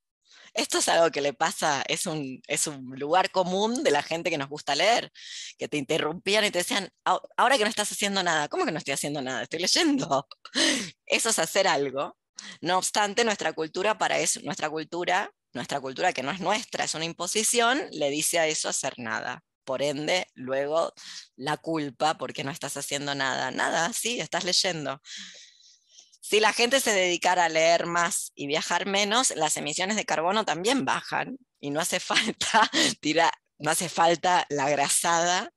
Esto es algo que le pasa, es un, es un lugar común de la gente que nos gusta leer, que te interrumpían y te decían, ahora que no estás haciendo nada, ¿cómo que no estoy haciendo nada? Estoy leyendo. <laughs> Eso es hacer algo. No obstante, nuestra cultura para eso, nuestra cultura nuestra cultura que no es nuestra, es una imposición, le dice a eso hacer nada. Por ende, luego la culpa porque no estás haciendo nada. Nada, sí, estás leyendo. Si la gente se dedicara a leer más y viajar menos, las emisiones de carbono también bajan y no hace <laughs> falta tirar, no hace falta la grasada.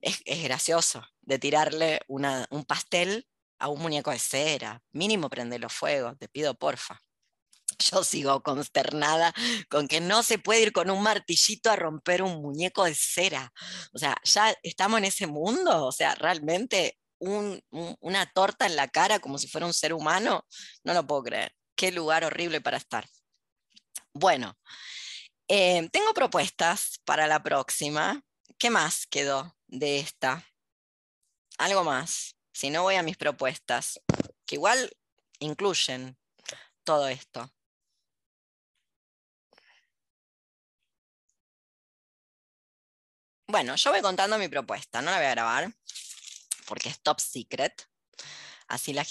Es, gracioso de tirarle un pastel a un muñeco de cera. Mínimo prende los fuegos, te pido porfa yo sigo consternada con que no se puede ir con un martillito a romper un muñeco de cera. O sea, ya estamos en ese mundo, o sea, realmente una torta en la cara como si fuera un ser humano, no lo puedo creer. Qué lugar horrible para estar. Bueno, eh, tengo propuestas para la próxima. ¿Qué más quedó de esta? Algo más. Si no voy a mis propuestas. que igual incluyen todo esto. Bueno, yo voy contando mi propuesta, no la voy a grabar porque es top secret. Así la gente